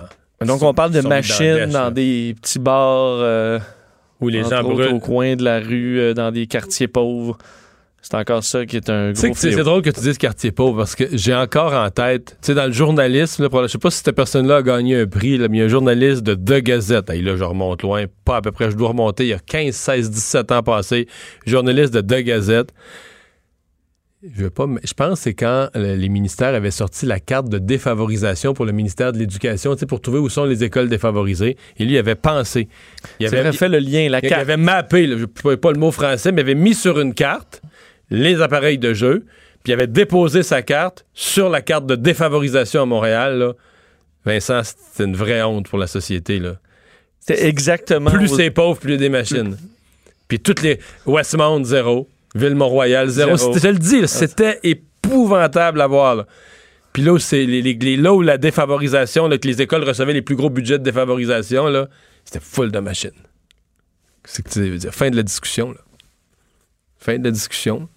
Donc, on parle de machines dans, des petits bars. Euh, où les gens brûlent. au coin de la rue, euh, dans des quartiers pauvres. C'est encore ça qui est un gros C'est drôle que tu dises quartier pauvre parce que j'ai encore en tête, tu sais, dans le journalisme, là, je sais pas si cette personne-là a gagné un prix, là, mais il y a un journaliste de The Gazette. là, je remonte loin, pas à peu près, je dois remonter il y a 15, 16, 17 ans passés. Journaliste de The Gazette. Je, veux pas, je pense que c'est quand les ministères avaient sorti la carte de défavorisation pour le ministère de l'Éducation, pour trouver où sont les écoles défavorisées. Et lui, il avait pensé. Il avait fait le lien, la carte. Il avait mappé, je ne pas le mot français, mais il avait mis sur une carte les appareils de jeu, puis il avait déposé sa carte sur la carte de défavorisation à Montréal, là, Vincent, c'est une vraie honte pour la société. Là. C'est exactement. Plus c'est pauvre, plus il y a des machines. Puis toutes les. Westmount, zéro. Ville-Mont-Royal, zéro. Je le dis, c'était épouvantable à voir. là. Puis là, où c'est les, les- les- là où la défavorisation, là, que les écoles recevaient les plus gros budgets de défavorisation, là, c'était full de machines. C'est que tu veux dire. Fin de la discussion. Là. Fin de la discussion.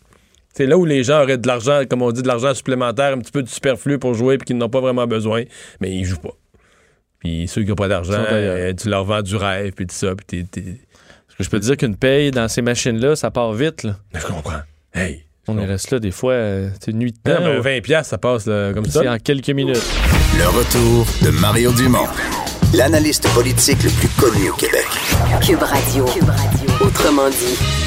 C'est là où les gens auraient de l'argent, comme on dit, de l'argent supplémentaire, un petit peu de superflu pour jouer, puis qu'ils n'ont pas vraiment besoin, mais ils jouent pas. Puis ceux qui n'ont pas d'argent, euh, tu leur vends du rêve, puis tout ça, puis t'es- t'es- Parce que je peux te dire qu'une paye dans ces machines-là, ça part vite. Là. Je comprends. Hey! On est resté là des fois, euh, c'est une nuit de Non, temps. mais là. 20 piastres, ça passe là, comme ça. C'est en quelques minutes. Le retour de Mario Dumont, l'analyste politique le plus connu au Québec. Cube Radio. Autrement dit.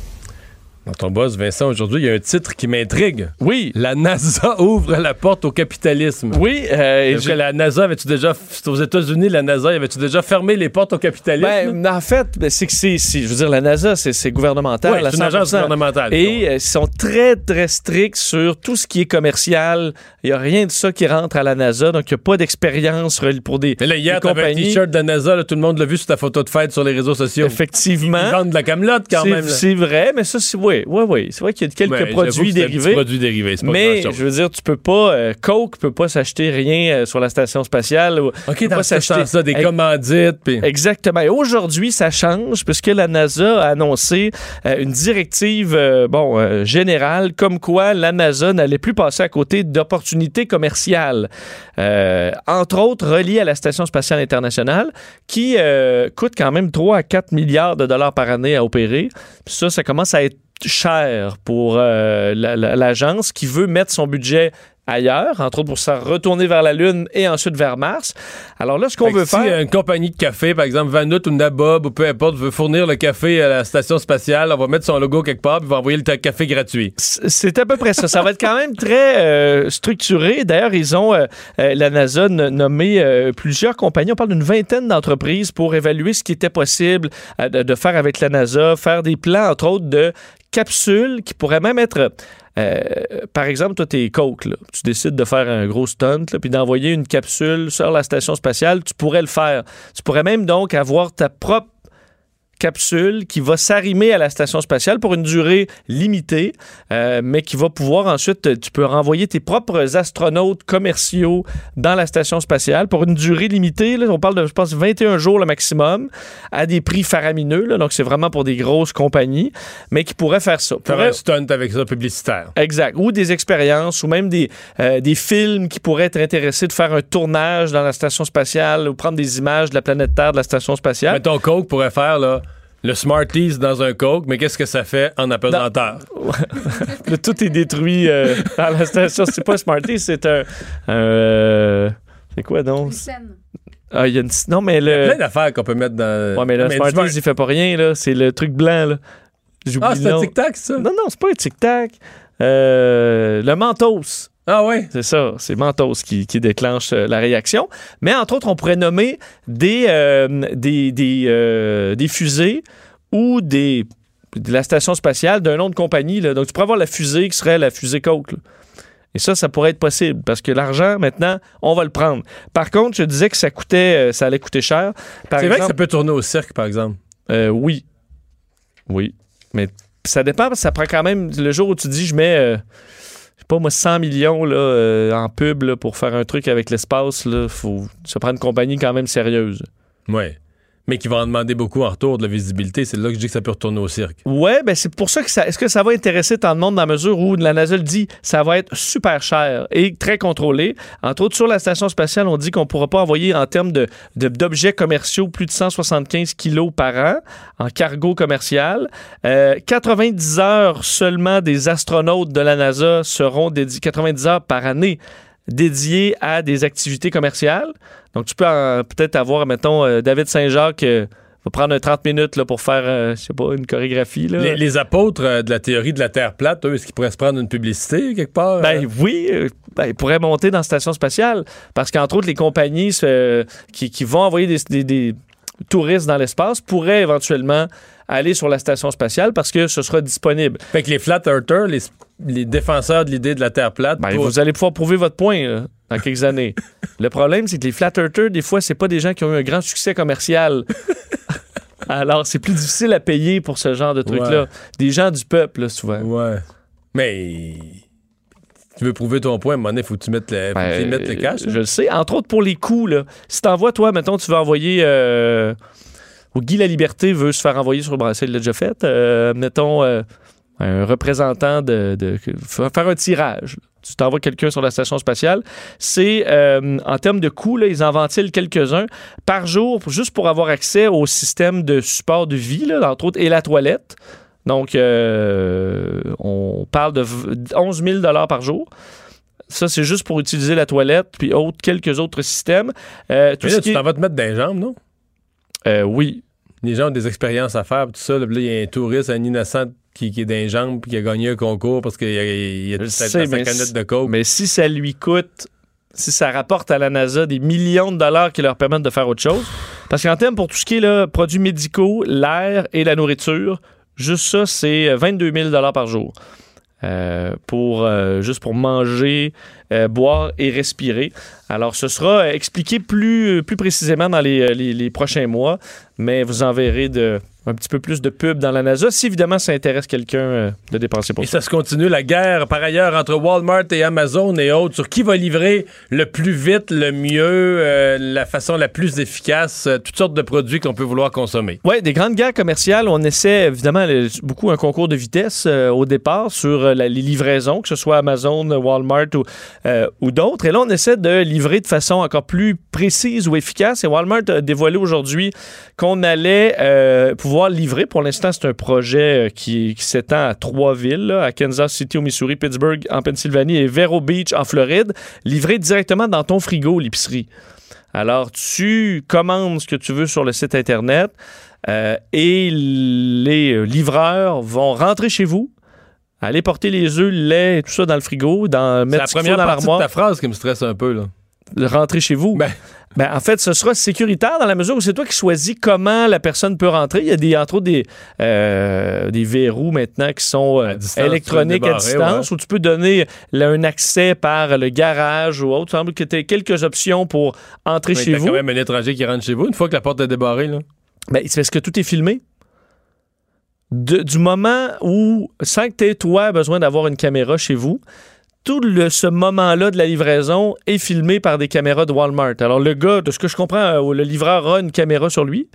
Dans ton boss, Vincent, aujourd'hui, il y a un titre qui m'intrigue. Oui. La NASA ouvre la porte au capitalisme. Oui, euh, Est-ce que la NASA avait-tu déjà, aux États-Unis, la NASA, avait-tu déjà fermé les portes au capitalisme? Ben, en fait, ben, c'est que c'est, je veux dire, la NASA, c'est, gouvernemental. Ouais, à c'est une agence 100%. gouvernementale. Et euh, ils sont très, très stricts sur tout ce qui est commercial. Il n'y a rien de ça qui rentre à la NASA, donc il n'y a pas d'expérience pour des, Mais là, hier, des t'avais un compagnies. t-shirt de la NASA, là, tout le monde l'a vu sur ta photo de fête sur les réseaux sociaux. Effectivement. Ils vendent de la camelote quand même. c'est vrai, mais ça, c'est, oui, oui, oui. C'est vrai qu'il y a quelques Ouais, produits dérivés. pas Mais je veux dire, tu peux pas, euh, Coke peut pas s'acheter rien euh, sur la station spatiale. ou- OK, dans pas sens-là, des commandites. Exactement. Et aujourd'hui, ça change puisque la NASA a annoncé euh, une directive euh, bon, générale comme quoi la NASA n'allait plus passer à côté d'opportunités commerciales. Entre autres, reliées à la Station spatiale internationale qui coûte quand même 3 à 4 milliards de dollars par année à opérer. Puis ça, ça commence à être cher pour euh, la- la- l'agence qui veut mettre son budget ailleurs, entre autres pour se retourner vers la Lune et ensuite vers Mars. Alors là, ce qu'on veut si faire... une compagnie de café, par exemple Vanout ou Nabob ou peu importe, veut fournir le café à la station spatiale, on va mettre son logo quelque part puis va envoyer le café gratuit. C'est à peu près ça. Ça va être quand même très euh, structuré. D'ailleurs, ils ont, euh, euh, la NASA, nommé euh, plusieurs compagnies. On parle d'une vingtaine d'entreprises pour évaluer ce qui était possible de, de faire avec la NASA, faire des plans, entre autres, de capsules qui pourraient même être... euh, par exemple, toi, t'es Coke, là. tu décides de faire un gros stunt, puis d'envoyer une capsule sur la station spatiale, tu pourrais le faire. Tu pourrais même donc avoir ta propre capsule qui va s'arrimer à la station spatiale pour une durée limitée, euh, mais qui va pouvoir ensuite, euh, tu peux renvoyer tes propres astronautes commerciaux dans la station spatiale pour une durée limitée. là, on parle de, je pense, 21 jours le maximum, à des prix faramineux. là, donc, c'est vraiment pour des grosses compagnies, mais qui pourraient faire ça. Faire un stunt avec ça publicitaire. Exact. Ou des expériences, ou même des, euh, des films qui pourraient être intéressés de faire un tournage dans la station spatiale ou prendre des images de la planète Terre de la station spatiale. Mettons Coke pourrait faire là, le Smarties dans un Coke, mais qu'est-ce que ça fait en apesanteur? Là, tout est détruit euh, à la station. C'est pas un Smarties, c'est un. euh, c'est quoi donc? Ah, il y a une. Non, mais Il y a le. plein d'affaires qu'on peut mettre dans. Ouais, mais le du Smarties, Smart- il fait pas rien, là. C'est le truc blanc, là. J'oublie Ah, le c'est un tic-tac, ça? Non, non, c'est pas un tic-tac. Euh, le Mentos. Ah ouais? C'est ça, c'est Mentos qui, qui déclenche euh, la réaction. Mais entre autres, on pourrait nommer des, euh, des, des, euh, des fusées ou des, de la station spatiale d'une autre compagnie. là. Donc, tu pourrais avoir la fusée qui serait la fusée Coke. là. Et ça, ça pourrait être possible parce que l'argent, maintenant, on va le prendre. Par contre, je disais que ça coûtait, ça allait coûter cher. C'est vrai que ça peut tourner au cirque, par exemple. oui. Oui. Mais ça dépend, parce que ça prend quand même. Le jour où tu dis, je mets, sais pas moi, 100 millions là, euh, en pub là, pour faire un truc avec l'espace, il faut se prendre une compagnie quand même sérieuse. Ouais. Mais qui va en demander beaucoup en retour de la visibilité. C'est là que je dis que ça peut retourner au cirque. Ouais, ben c'est pour ça que ça. Est-ce que ça va intéresser tant de monde dans la mesure où la NASA le dit, ça va être super cher et très contrôlé? Entre autres, sur la station spatiale, on dit qu'on ne pourra pas envoyer en termes de, d'objets commerciaux plus de 175 kilos par an en cargo commercial. Euh, 90 heures seulement des astronautes de la NASA seront dédiées, 90 heures par année dédiées à des activités commerciales. Donc, tu peux peut-être avoir, mettons, euh, David Saint-Jacques. euh, va prendre un 30 minutes là, pour faire, euh, je sais pas, une chorégraphie. Là. Les, les apôtres euh, de la théorie de la Terre plate, eux, est-ce qu'ils pourraient se prendre une publicité quelque part? Ben oui, ben, ils pourraient monter dans la station spatiale parce qu'entre autres, les compagnies qui, qui vont envoyer des, des- des- touristes dans l'espace pourraient éventuellement aller sur la station spatiale parce que ce sera disponible. Fait que les flat earthers, les, les défenseurs de l'idée de la Terre plate, Ben, pour- Vous allez pouvoir prouver votre point là, dans quelques années. Le problème, c'est que les flat earthers, des fois, c'est pas des gens qui ont eu un grand succès commercial. Alors, c'est plus difficile à payer pour ce genre de truc-là. Ouais. Des gens du peuple, là, souvent. Ouais. Mais tu veux prouver ton point, à un moment donné, faut que tu mettes le, Ben, mettes le cash. hein? Je le sais. Entre autres, pour les coûts, là. Si t'envoies, toi, mettons, tu veux envoyer. Euh, ou Guy La Liberté veut se faire envoyer sur le bracelet, il l'a déjà fait. Euh, mettons, euh, un représentant de, de- Faire un tirage. Tu t'envoies quelqu'un sur la station spatiale. C'est, euh, en termes de coûts, là, ils en ventilent quelques-uns par jour, juste pour avoir accès au système de support de vie, là, entre autres, et la toilette. Donc, euh, on parle de v- 11 000 par jour. Ça, c'est juste pour utiliser la toilette, puis autres, quelques autres systèmes. Euh, tout Mais ce là, qui tu t'en vas te mettre dans les jambes, non? Euh, oui. Les gens ont des expériences à faire, tout ça. là, il y a un touriste, un innocent qui, qui est dans les jambes, puis qui a gagné un concours parce qu'il y a, il a Je sa, canette de coke. Mais si ça lui coûte, si ça rapporte à la NASA des millions de dollars qui leur permettent de faire autre chose, parce qu'en termes pour tout ce qui est là, produits médicaux, l'air et la nourriture, juste ça, c'est 22 000 dollars par jour. Euh, pour euh, juste pour manger, euh, boire et respirer. Alors, ce sera euh, expliqué plus, plus précisément dans les, euh, les- les prochains mois, mais vous en verrez de, un petit peu plus de pub dans la NASA, si évidemment ça intéresse quelqu'un euh, de dépenser pour Et ça. ça se continue, la guerre, par ailleurs, entre Walmart et Amazon et autres, sur qui va livrer le plus vite, le mieux, euh, la façon la plus efficace, euh, toutes sortes de produits qu'on peut vouloir consommer. Oui, des grandes guerres commerciales. On essaie évidemment le- beaucoup un concours de vitesse euh, au départ sur euh, la- les livraisons, que ce soit Amazon, Walmart ou, euh, ou d'autres. Et là, on essaie de livrer de façon encore plus précise ou efficace. Et Walmart a dévoilé aujourd'hui qu'on allait euh, pouvoir livrer. Pour l'instant, c'est un projet euh, qui, s'étend à trois villes, à Kansas City au Missouri, Pittsburgh en Pennsylvanie et Vero Beach en Floride, livré directement dans ton frigo, l'épicerie. Alors, tu commandes ce que tu veux sur le site Internet et les livreurs vont rentrer chez vous, aller porter les œufs, le lait et tout ça dans le frigo, dans, C'est la mettre ce faut première dans l'armoire, ta phrase qui me stresse un peu. Là. de rentrer chez vous. Ben. Ben, en fait, ce sera sécuritaire dans la mesure où c'est toi qui choisis comment la personne peut rentrer. Il y a des, entre autres des, euh, des verrous maintenant qui sont euh, À distance, électroniques à distance où tu peux donner là, un accès par le garage ou autre. Il semble que tu aies quelques options pour entrer Mais chez vous. quand même un étranger qui rentre chez vous une fois que la porte est débarrée. Là. Ben, c'est parce que tout est filmé. De- du moment où, sans que tu aies, toi, besoin d'avoir une caméra chez vous, tout le- ce moment-là de la livraison est filmé par des caméras de Walmart. Alors, le gars, de ce que je comprends, euh, le livreur a une caméra sur lui.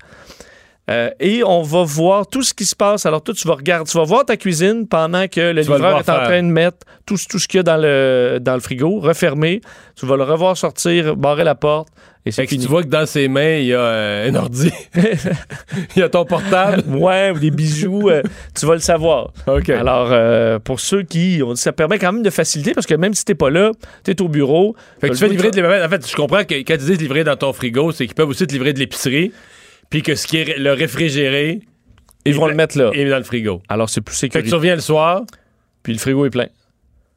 Euh, et on va voir tout ce qui se passe. Alors, toi, tu vas regarder, tu vas voir ta cuisine pendant que le Tu livreur est en train de mettre tout, tout ce qu'il y a dans le, dans le frigo, refermé. Tu vas le revoir sortir, barrer la porte, et Fait que tu vois que dans ses mains, il y a euh, un ordi. il y a ton portable. Ouais, ou des bijoux, euh, tu vas le savoir. OK. Alors, euh, pour ceux qui. on dit, ça permet quand même de faciliter parce que même si t'es pas là, t'es au bureau. Fait que tu fais livrer de En fait, je comprends que quand ils disent livrer dans ton frigo, c'est qu'ils peuvent aussi te livrer de l'épicerie. Puis que ce qui est le réfrigéré Ils vont le mettre là. est dans le frigo. Alors, c'est plus Fait que tu reviens le soir, Puis le frigo est plein.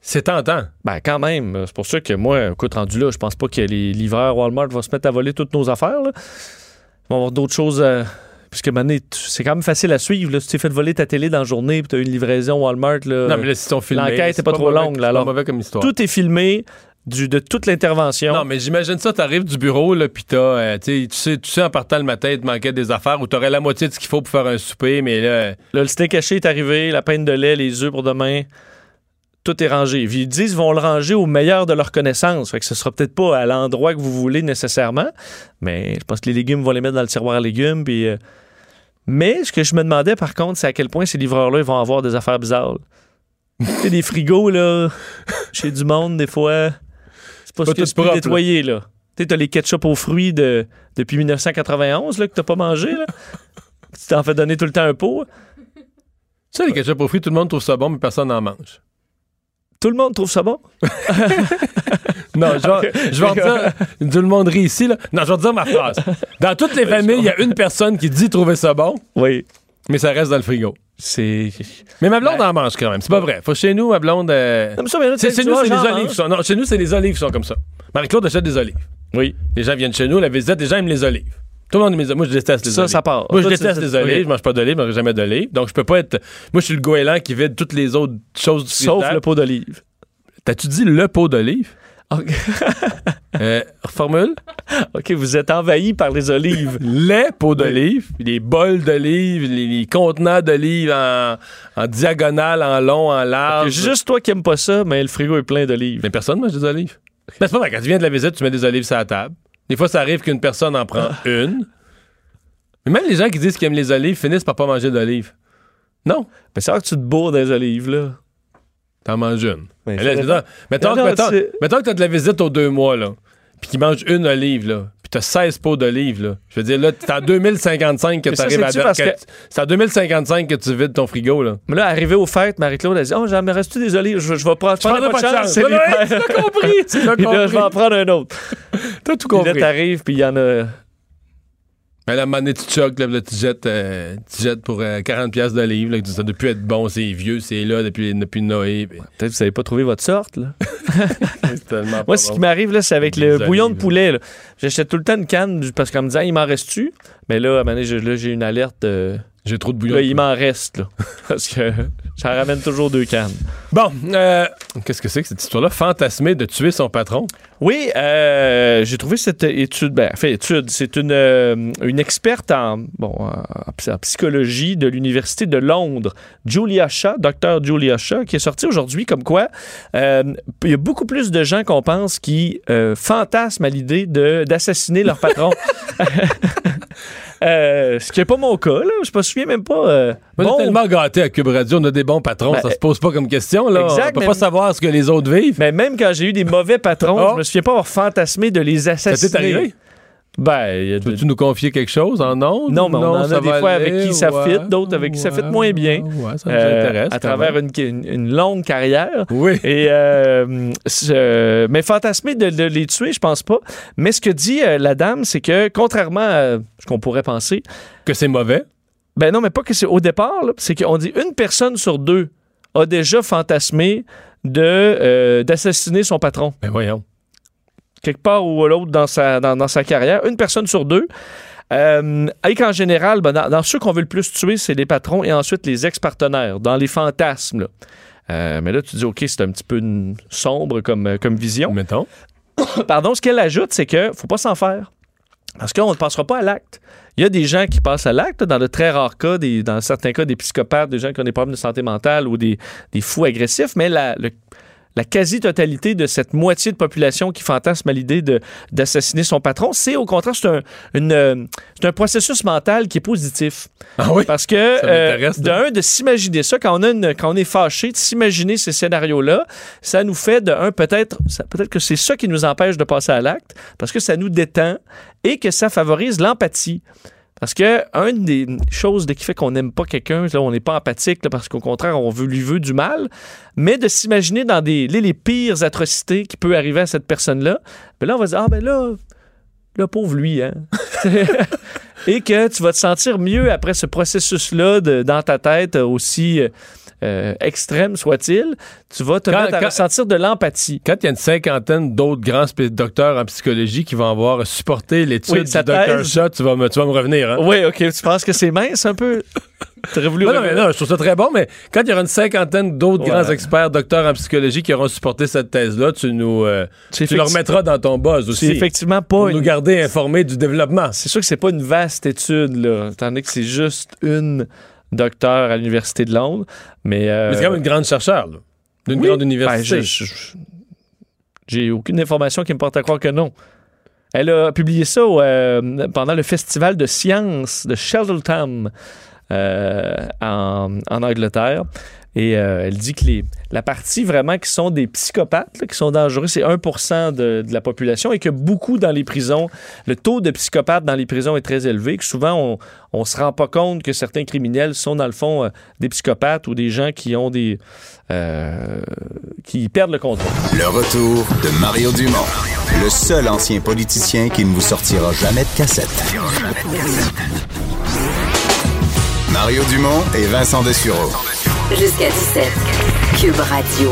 C'est tentant. Ben, quand même. C'est pour ça que moi, écoute, rendu là, je pense pas que les livreurs Walmart vont se mettre à voler toutes nos affaires. là. Ils vont avoir d'autres choses. euh, Puisque maintenant, c'est quand même facile à suivre. Là. Si tu t'es fait voler ta télé dans la journée puis tu as une livraison Walmart, là, non, mais là, si l'enquête c'est est pas trop mauvais- longue, là, alors. pas mauvais comme histoire. tout est filmé du, de toute l'intervention. Non, mais j'imagine ça, t'arrives du bureau, là, pis t'as, euh, tu sais, tu sais, tu sais, en partant le matin, il te manquait des affaires ou t'aurais la moitié de ce qu'il faut pour faire un souper, mais là, Là, le steak haché est arrivé, la peine de lait, les œufs pour demain. Tout est rangé. Ils disent qu'ils vont le ranger au meilleur de leur connaissance. Fait que ce sera peut-être pas à l'endroit que vous voulez nécessairement. Mais je pense que les légumes vont les mettre dans le tiroir à légumes. Puis, euh, Mais ce que je me demandais par contre, c'est à quel point ces livreurs-là vont avoir des affaires bizarres. tu sais, des frigos, là, chez du monde, des fois. C'est pas, Pas ce que tu nettoyer, là. Tu sais, t'as les ketchup aux fruits de, depuis 1991 là, que t'as pas mangé. Là. tu t'en fais donner tout le temps un pot. ça, les ketchup aux fruits, tout le monde trouve ça bon, mais personne n'en mange. Tout le monde trouve ça bon? Non, je vais, je vais redire, tout le monde rit ici, là. Non, je vais redire ma phrase. Dans toutes les familles, il y a une personne qui dit trouver ça bon, Oui. mais ça reste dans le frigo. C'est. Mais ma blonde en mange quand même, c'est pas vrai. Faut chez nous, ma blonde. euh, Non, mais ça, mais là, c'est- chez nous, c'est les olives. hein. qui sont- non, chez nous, c'est les olives qui sont comme ça. Marie-Claude achète des olives. Oui. Les gens viennent chez nous, la visite, les gens aiment les olives. Tout le monde les Moi, je déteste les Ça, olives. ça part. Moi, je déteste les olives. ok. Je mange pas d'olives, je mange jamais d'olives. Donc, je peux pas être. Moi, je suis le goéland qui vide toutes les autres choses du Sauf le pot d'olive. T'as-tu dit le pot d'olive? OK. Euh, reformule. OK, vous êtes envahi par les olives. Les pots d'olive, les bols d'olive, les, les contenants d'olive en, en diagonale, en long, en large. Juste toi qui aimes pas ça, mais le frigo est plein d'olives. Mais personne mange des olives. Ben, c'est pas vrai. Quand tu viens de la visite, tu mets des olives sur la table. Des fois, ça arrive qu'une personne en prend une. Mais même les gens qui disent qu'ils aiment les olives finissent par pas manger d'olives. Non. Mais c'est vrai que tu te bourres des olives, là. T'en manges une. Mais là, mettons, Non, que- non, mettons- c'est- mettons que t'as de la visite aux deux mois, là, puis qu'ils mangent une olive, là, puis t'as 16 pots d'olives, là. Je veux dire, là, c'est en 2055 que t'arrives à... que- que- C'est en 2055 que tu vides ton frigo, là. Mais là, arrivé aux fêtes, Marie-Claude a dit Oh, j'en me reste des olives, je, je vais prendre, je prendrai prendrai pas de chance. c'est l'hiver. tu l'as compris, tu l'as je vais en compris. prendre un autre. T'as tout Puis là, compris. t'arrives, puis il y en a. Mais là, à un moment donné, tu choques, là, là, tu jettes, euh, tu jettes pour euh, 40 pièces d'olives, là, que ça doit plus être bon, c'est vieux, c'est là depuis, depuis Noé. puis Peut-être que vous n'avez pas trouvé votre sorte, là. Moi, ce qui m'arrive, là, c'est avec le bouillon de là. poulet. là. J'achète tout le temps une canne parce qu'en me disant, il m'en reste-tu? Mais là, à un moment donné, j'ai- là, j'ai une alerte. euh, J'ai trop de bouillon. là, il m'en reste, là. Parce que ça ramène toujours deux cannes. Bon, euh, qu'est-ce que c'est que cette histoire-là? Fantasmer de tuer son patron? Oui, euh, j'ai trouvé cette étude, ben, fait étude, c'est une, euh, une experte en, bon, en, psy- en psychologie de l'Université de Londres, Julia Shaw, docteur Julia Shaw, qui est sortie aujourd'hui comme quoi il y a beaucoup plus de gens qu'on pense qui fantasment à l'idée d'assassiner leur patron. Euh, ce qui n'est pas mon cas, là. Je me souviens même pas. euh, Moi, bon, j'ai tellement gâté à Cube Radio, on a des bons patrons, Ben, ça se pose pas comme question, là. exact, on peut pas savoir ce que les autres vivent. mais même quand j'ai eu des mauvais patrons, Oh. je me souviens pas avoir fantasmé de les Ça assassiner. t'est arrivé? Ben, Peux-tu nous confier quelque chose en ondes? Non, mais on en a des fois aller, avec qui ça ouais, fit, d'autres avec qui ça fit moins bien. Ouais, ça nous euh, intéresse. à travers une, une- une longue carrière. Oui. Et euh, mais fantasmer de, de les tuer, je pense pas. Mais ce que dit euh, la dame, c'est que contrairement à ce qu'on pourrait penser, Que c'est mauvais? ben non, mais pas que c'est au départ, c'est qu'on dit une personne sur deux a déjà fantasmé de euh, d'assassiner son patron Ben voyons. Quelque part ou à l'autre dans sa, dans, dans sa carrière, une personne sur deux. Euh, et qu'en général, ben, dans, dans ceux qu'on veut le plus tuer, c'est les patrons et ensuite les ex-partenaires, dans les fantasmes. là. Euh, mais là, tu dis, OK, c'est un petit peu une- sombre comme, euh, comme vision. Mettons. Pardon, ce qu'elle ajoute, c'est que faut pas s'en faire. Parce qu'on ne passera pas à l'acte. Il y a des gens qui passent à l'acte, dans de très rares cas, des, dans certains cas, des psychopathes, des gens qui ont des problèmes de santé mentale ou des, des fous agressifs, mais la, le- la quasi-totalité de cette moitié de population qui fantasme à l'idée d'assassiner son patron, c'est au contraire, c'est un, une, euh, c'est un processus mental qui est positif. Ah oui? Parce que, euh, m'intéresse, de un, de s'imaginer ça, quand on, a une- quand on est fâché, de s'imaginer ces scénarios-là, ça nous fait, de un, peut-être peut-être que c'est ça qui nous empêche de passer à l'acte, parce que ça nous détend et que ça favorise l'empathie. Parce que une des choses qui fait qu'on n'aime pas quelqu'un, là, on n'est pas empathique, là, parce qu'au contraire, on veut, lui veut du mal, mais de s'imaginer dans des, les, les pires atrocités qui peuvent arriver à cette personne-là, ben là, on va se dire, ah ben là, le pauvre lui, hein. et que tu vas te sentir mieux après ce processus-là dans ta tête, euh, aussi euh, extrême soit-il, tu vas te Quand- mettre à quand- ressentir de l'empathie. Quand il y a une cinquantaine d'autres grands docteurs en psychologie qui vont avoir supporté l'étude Oui, du. Shaw, tu vas me, tu vas me revenir. Hein? Oui, OK, tu penses que c'est mince un peu? Voulu... Non, non, mais non, je trouve ça très bon, mais quand il y aura une cinquantaine d'autres Ouais. grands experts, docteurs en psychologie qui auront supporté cette thèse-là, tu nous, euh, tu le remettras dans ton buzz aussi. C'est effectivement pour pas nous une... garder informés du développement. C'est sûr que c'est pas une vaste étude, là, donné que c'est juste une docteur à l'Université de Londres, mais... euh, Mais c'est quand même une grande chercheure, là. D'une oui, grande ben, université. je- je- J'ai aucune information qui me porte à croire que non. Elle a publié ça euh, pendant le festival de sciences de Cheltenham euh, en, en Angleterre. Et euh, elle dit que les, la partie vraiment qui sont des psychopathes, qui sont dangereux, c'est 1 de, de la population et que beaucoup dans les prisons, le taux de psychopathes dans les prisons est très élevé, que souvent on on se rend pas compte que certains criminels sont dans le fond euh, des psychopathes ou des gens qui ont des... euh, qui perdent le contrôle. Le retour de Mario Dumont, le seul ancien politicien qui ne vous sortira jamais de cassette. Mario Dumont et Vincent Dessureau. Jusqu'à 17. Cube Radio.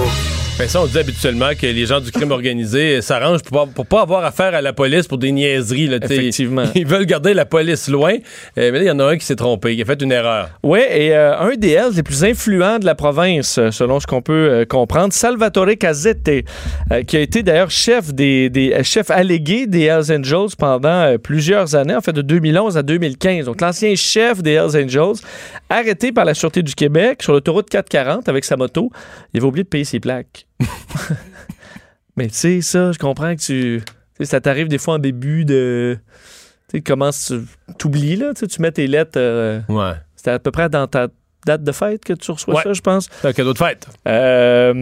Ben ça, on dit habituellement que les gens du crime organisé s'arrangent pour, pas- pour pas avoir affaire à la police pour des niaiseries. Là. Effectivement. Ils veulent garder la police loin. Euh, mais là, il y en a un qui s'est trompé, qui a fait une erreur. Oui, et euh, un des Hells les plus influents de la province, euh, selon ce qu'on peut euh, comprendre, Salvatore Cazzette, euh, qui a été d'ailleurs chef des, des chefs allégués des Hells Angels pendant plusieurs années, en fait de 2011 à 2015. Donc l'ancien chef des Hells Angels, arrêté par la Sûreté du Québec sur l'autoroute 440 avec sa moto, il avait oublié de payer ses plaques. Mais tu sais, ça, je comprends que tu... Ça t'arrive des fois en début de... Tu sais, comment tu t'oublies, là. Tu mets tes lettres... euh, Ouais. c'était à peu près dans ta date de fête que tu reçois Ouais. ça, je pense? C'est un cadeau de fête. Euh,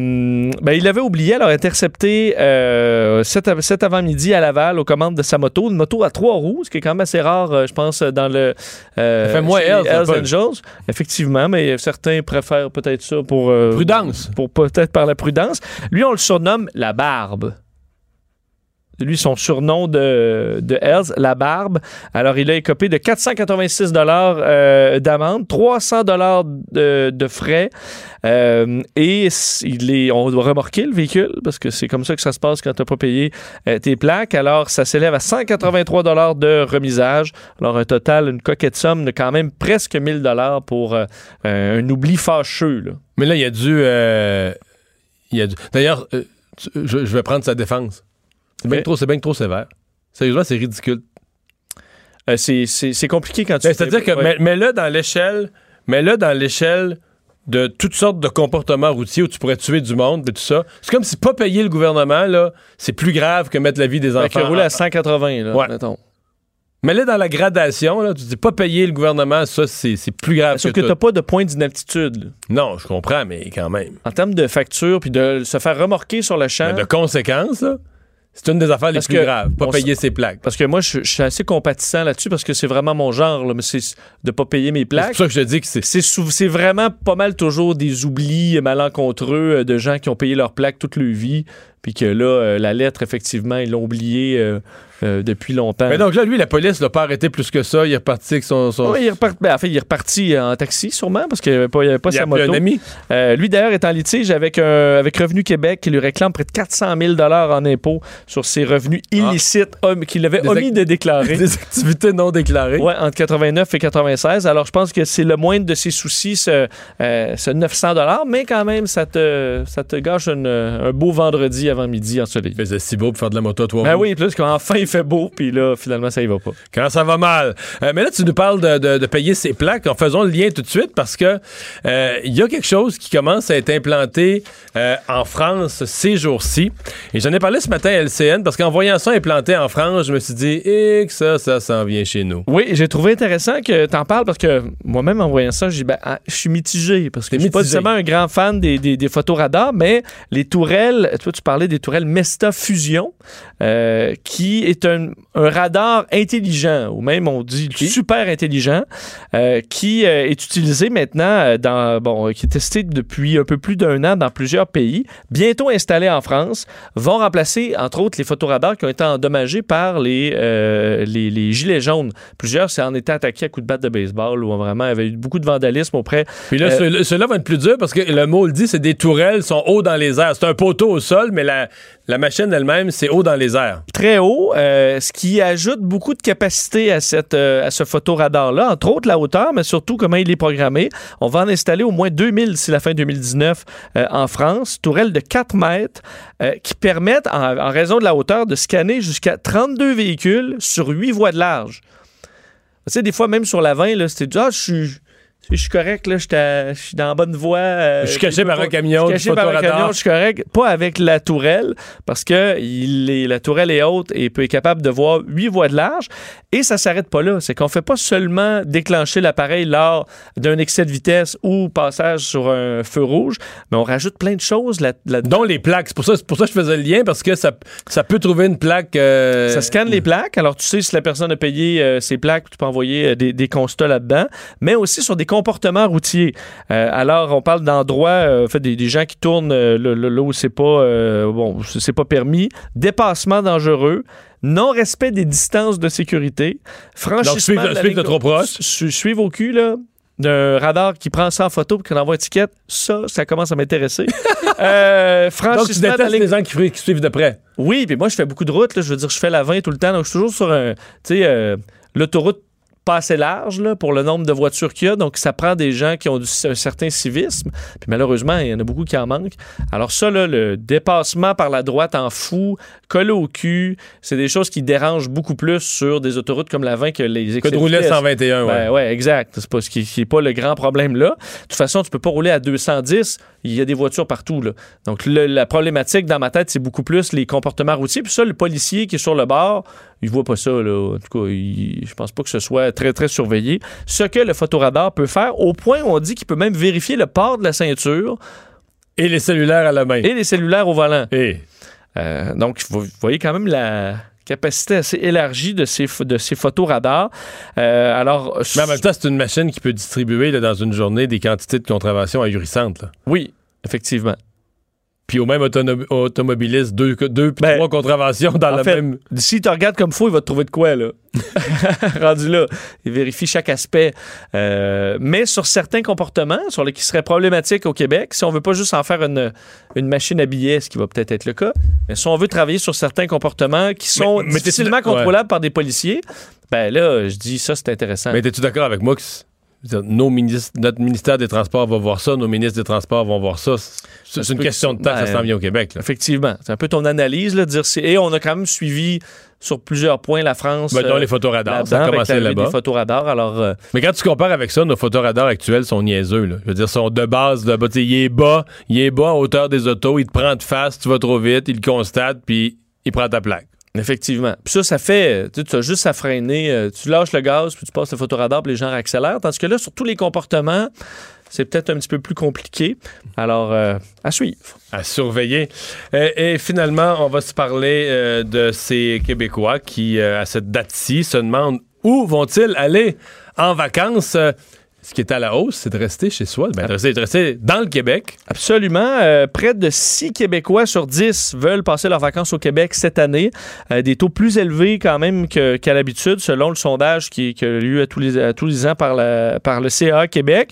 ben, il avait oublié, alors intercepté euh, cet, av- cet avant-midi à Laval aux commandes de sa moto, une moto à trois roues, ce qui est quand même assez rare, euh, je pense, dans le euh, fait moins chez Hells. Angels. Effectivement, mais certains préfèrent peut-être ça pour Prudence. pour peut-être par la prudence. Lui, on le surnomme la barbe. Lui, son surnom de, de la barbe. Alors, il a écopé de 486 dollars euh, d'amende, 300 dollars de, frais, euh, et il est, on doit remorquer le véhicule parce que c'est comme ça que ça se passe quand tu n'as pas payé euh, tes plaques. Alors, ça s'élève à 183 dollars de remisage. Alors, un total, une coquette somme de quand même presque 1000 dollars pour euh, un oubli fâcheux. Mais là, il y a dû. il y a dû- D'ailleurs, je vais prendre sa défense. C'est bien trop, bien trop sévère. Sérieusement, c'est ridicule. Euh, c'est- compliqué quand tu C'est-à-dire que Ouais. mets- mets-le dans l'échelle, mets-le dans l'échelle de toutes sortes de comportements routiers où tu pourrais tuer du monde et tout ça. C'est comme si pas payer le gouvernement, là, c'est plus grave que mettre la vie des Fait que enfants. rouler à 180, là, Ouais. mettons. Mets-le dans la gradation, là. Tu dis pas payer le gouvernement, ça, c'est plus grave Sauf que, que t'as pas de point d'inaptitude. là? Non, je comprends, mais quand même. En termes de facture, puis de se faire remorquer sur le champ. Mais de conséquences, là, c'est une des affaires les plus graves. Pas payer ses plaques. Parce que moi, je, je suis assez compatissant là-dessus parce que c'est vraiment mon genre, là, mais c'est de pas payer mes C'est plaques. pour ça que je te dis que c'est. C'est c'est vraiment pas mal toujours des oublis malencontreux euh, de gens qui ont payé leurs plaques toute leur vie, puis que là, euh, la lettre, effectivement, ils l'ont oubliée euh, euh, depuis longtemps. Mais donc là, lui, la police l'a pas arrêté plus que ça. Il est reparti avec son. son... Ouais, il, est repart- ben, en fait, il est reparti en taxi, sûrement, parce qu'il n'y avait pas, il avait pas il a sa appelé moto. un ami. Euh, lui, d'ailleurs, est en litige avec, un- avec Revenu Québec qui lui réclame près de 400 000 en impôts sur ses revenus illicites hom- qu'il avait Des omis de déclarer. Des activités non déclarées. Ouais, entre 89 et 96. Alors, je pense que c'est le moindre de ses soucis, ce, euh, ce 900 mais quand même, ça te, ça te gâche une- un beau vendredi avant midi ensoleillé. Il faisait si beau pour faire de la moto à toi. Ben oui, plus qu'enfin il fait beau, puis là, finalement, ça y va pas. Quand ça va mal. Euh, mais là, tu nous parles de, de- de payer ses plaques. En faisons le lien tout de suite parce que euh, il y a quelque chose qui commence à être implanté euh, en France ces jours-ci. Et j'en ai parlé ce matin à LCN parce qu'en voyant ça implanté en France, je me suis dit, et que ça, ça s'en vient chez nous. Oui, j'ai trouvé intéressant que tu en parles parce que moi-même, en voyant ça, dit, ben, ah, je suis mitigé parce que je suis pas nécessairement un grand fan des, des, des photos radars, mais les tourelles, toi, tu parlais des tourelles Mesta Fusion, euh, qui est un, un radar intelligent, ou même on dit super intelligent, euh, qui euh, est utilisé maintenant euh, dans, bon, qui est testé depuis un peu plus d'un an dans plusieurs pays, bientôt installé en France, vont remplacer, entre autres, les photoradars qui ont été endommagés par les, euh, les, les gilets jaunes. Plusieurs s'en étaient attaqués à coups de batte de baseball ou vraiment il y avait eu beaucoup de vandalisme auprès. Puis là, ceux- ceux-là vont être plus durs parce que le mot le dit, c'est des tourelles sont hauts dans les airs. C'est un poteau au sol, mais la, la machine elle-même, c'est haut dans les airs. très haut, euh, ce qui ajoute beaucoup de capacité à, cette, euh, à ce photoradar-là, entre autres la hauteur, mais surtout comment il est programmé. On va en installer au moins 2000 d'ici la fin 2019 euh, en France, tourelles de 4 mètres qui permettent, en, raison de la hauteur, de scanner jusqu'à 32 véhicules sur 8 voies de large. Tu sais, des fois, même sur la 20, là, c'était ah, je suis... Je suis correct, là, je suis dans la bonne voie. euh, Je suis caché par un camion, Je suis caché par un camion, je suis correct. Pas avec la tourelle, parce que il est- la tourelle est haute et peut être capable de voir huit voies de large. Et ça s'arrête pas là. C'est qu'on fait pas seulement déclencher l'appareil lors d'un excès de vitesse ou passage sur un feu rouge, mais on rajoute plein de choses là, là Dont les plaques. C'est pour ça, pour ça que je faisais le lien parce que ça, ça peut trouver une plaque. euh, Ça scanne les plaques. Alors, tu sais si la personne a payé euh, ses plaques, tu peux envoyer des, des constats là-dedans, mais aussi sur des comportements routiers. Euh, alors, on parle d'endroits, euh, fait, des, des gens qui tournent euh, là, où c'est pas, bon, c'est pas permis, dépassement dangereux, non-respect des distances de sécurité, franchissement Donc, suivre- de trop proche. Su- Suivre au cul, là. d'un radar qui prend ça en photo et qui envoie étiquette, ça, ça commence à m'intéresser. euh, Donc, tu franchissement de la détestes ligne- les gens qui, suivent de près. Oui, puis moi, je fais beaucoup de routes. je veux dire, je fais la 20 tout le temps. Donc, je suis toujours sur un, tu sais, euh, l'autoroute pas assez large là, pour le nombre de voitures qu'il y a. Donc, ça prend des gens qui ont du- un certain civisme. Puis malheureusement, il y en a beaucoup qui en manquent. Alors ça, là, le dépassement par la droite en fou, collé au cul, c'est des choses qui dérangent beaucoup plus sur des autoroutes comme la 20 que les Que de rouler à vitesse. 121, ouais. Ben ouais, exact. C'est pas ce qui n'est pas le grand problème là. De toute façon, tu peux pas rouler à 210. Il y a des voitures partout là. Donc le- la problématique dans ma tête, c'est beaucoup plus les comportements routiers. Puis ça, le policier qui est sur le bord, il voit pas ça là. En tout cas, il- je pense pas que ce soit très très surveillé. Ce que le photoradar peut faire, au point où on dit qu'il peut même vérifier le port de la ceinture Et les cellulaires à la main. et les cellulaires au volant. Et Euh, donc, vous voyez quand même la capacité assez élargie de ces, de ces photoradars. Euh, alors, Mais en même temps, c'est une machine qui peut distribuer là, dans une journée des quantités de contraventions ahurissantes. là. oui, effectivement. Puis au même automobiliste, deux, deux puis Ben, trois contraventions dans en la fait, même. Si tu regardes comme faut, il va te trouver de quoi, là. Rendu là. Il vérifie chaque aspect. Euh, mais sur certains comportements, sur les qui seraient problématiques au Québec, si on veut pas juste en faire une, une machine à billets, ce qui va peut-être être le cas, mais si on veut travailler sur certains comportements qui sont Mais- difficilement ouais. contrôlables par des policiers, ben là, je dis ça, c'est intéressant. Mais es-tu d'accord avec moi que nos ministres, notre ministère des Transports va voir ça, nos ministres des Transports vont voir ça. C'est une question de temps que ça ben, s'en vient au Québec. là. Effectivement. C'est un peu ton analyse, là, de dire. Et on a quand même suivi sur plusieurs points la France. Ben, dont euh, les photoradars, ça a commencé là-bas. photoradars. Alors, euh, Mais quand tu compares avec ça, nos photoradars actuels sont niaiseux. Là. Je veux dire, sont de base, de bas. Il est bas, il est bas à hauteur des autos, il te prend de face, tu vas trop vite, il le constate, puis il prend ta plaque. Effectivement. Puis ça, ça fait, tu sais, tu as juste à freiner, euh, tu lâches le gaz, puis tu passes le photoradar, puis les gens accélèrent. Tandis que là, sur tous les comportements, c'est peut-être un petit peu plus compliqué. Alors, euh, à suivre. à surveiller. Euh, et finalement, on va se parler euh, de ces Québécois qui, euh, à cette date-ci, se demandent où vont-ils aller en vacances. Ce qui est à la hausse, c'est de rester chez soi, ben, de, rester, de rester dans le Québec. Absolument. Euh, près de 6 Québécois sur 10 veulent passer leurs vacances au Québec cette année. Euh, des taux plus élevés quand même qu'à l'habitude, selon le sondage qui, a lieu à tous les, à tous les ans par, par le CA Québec.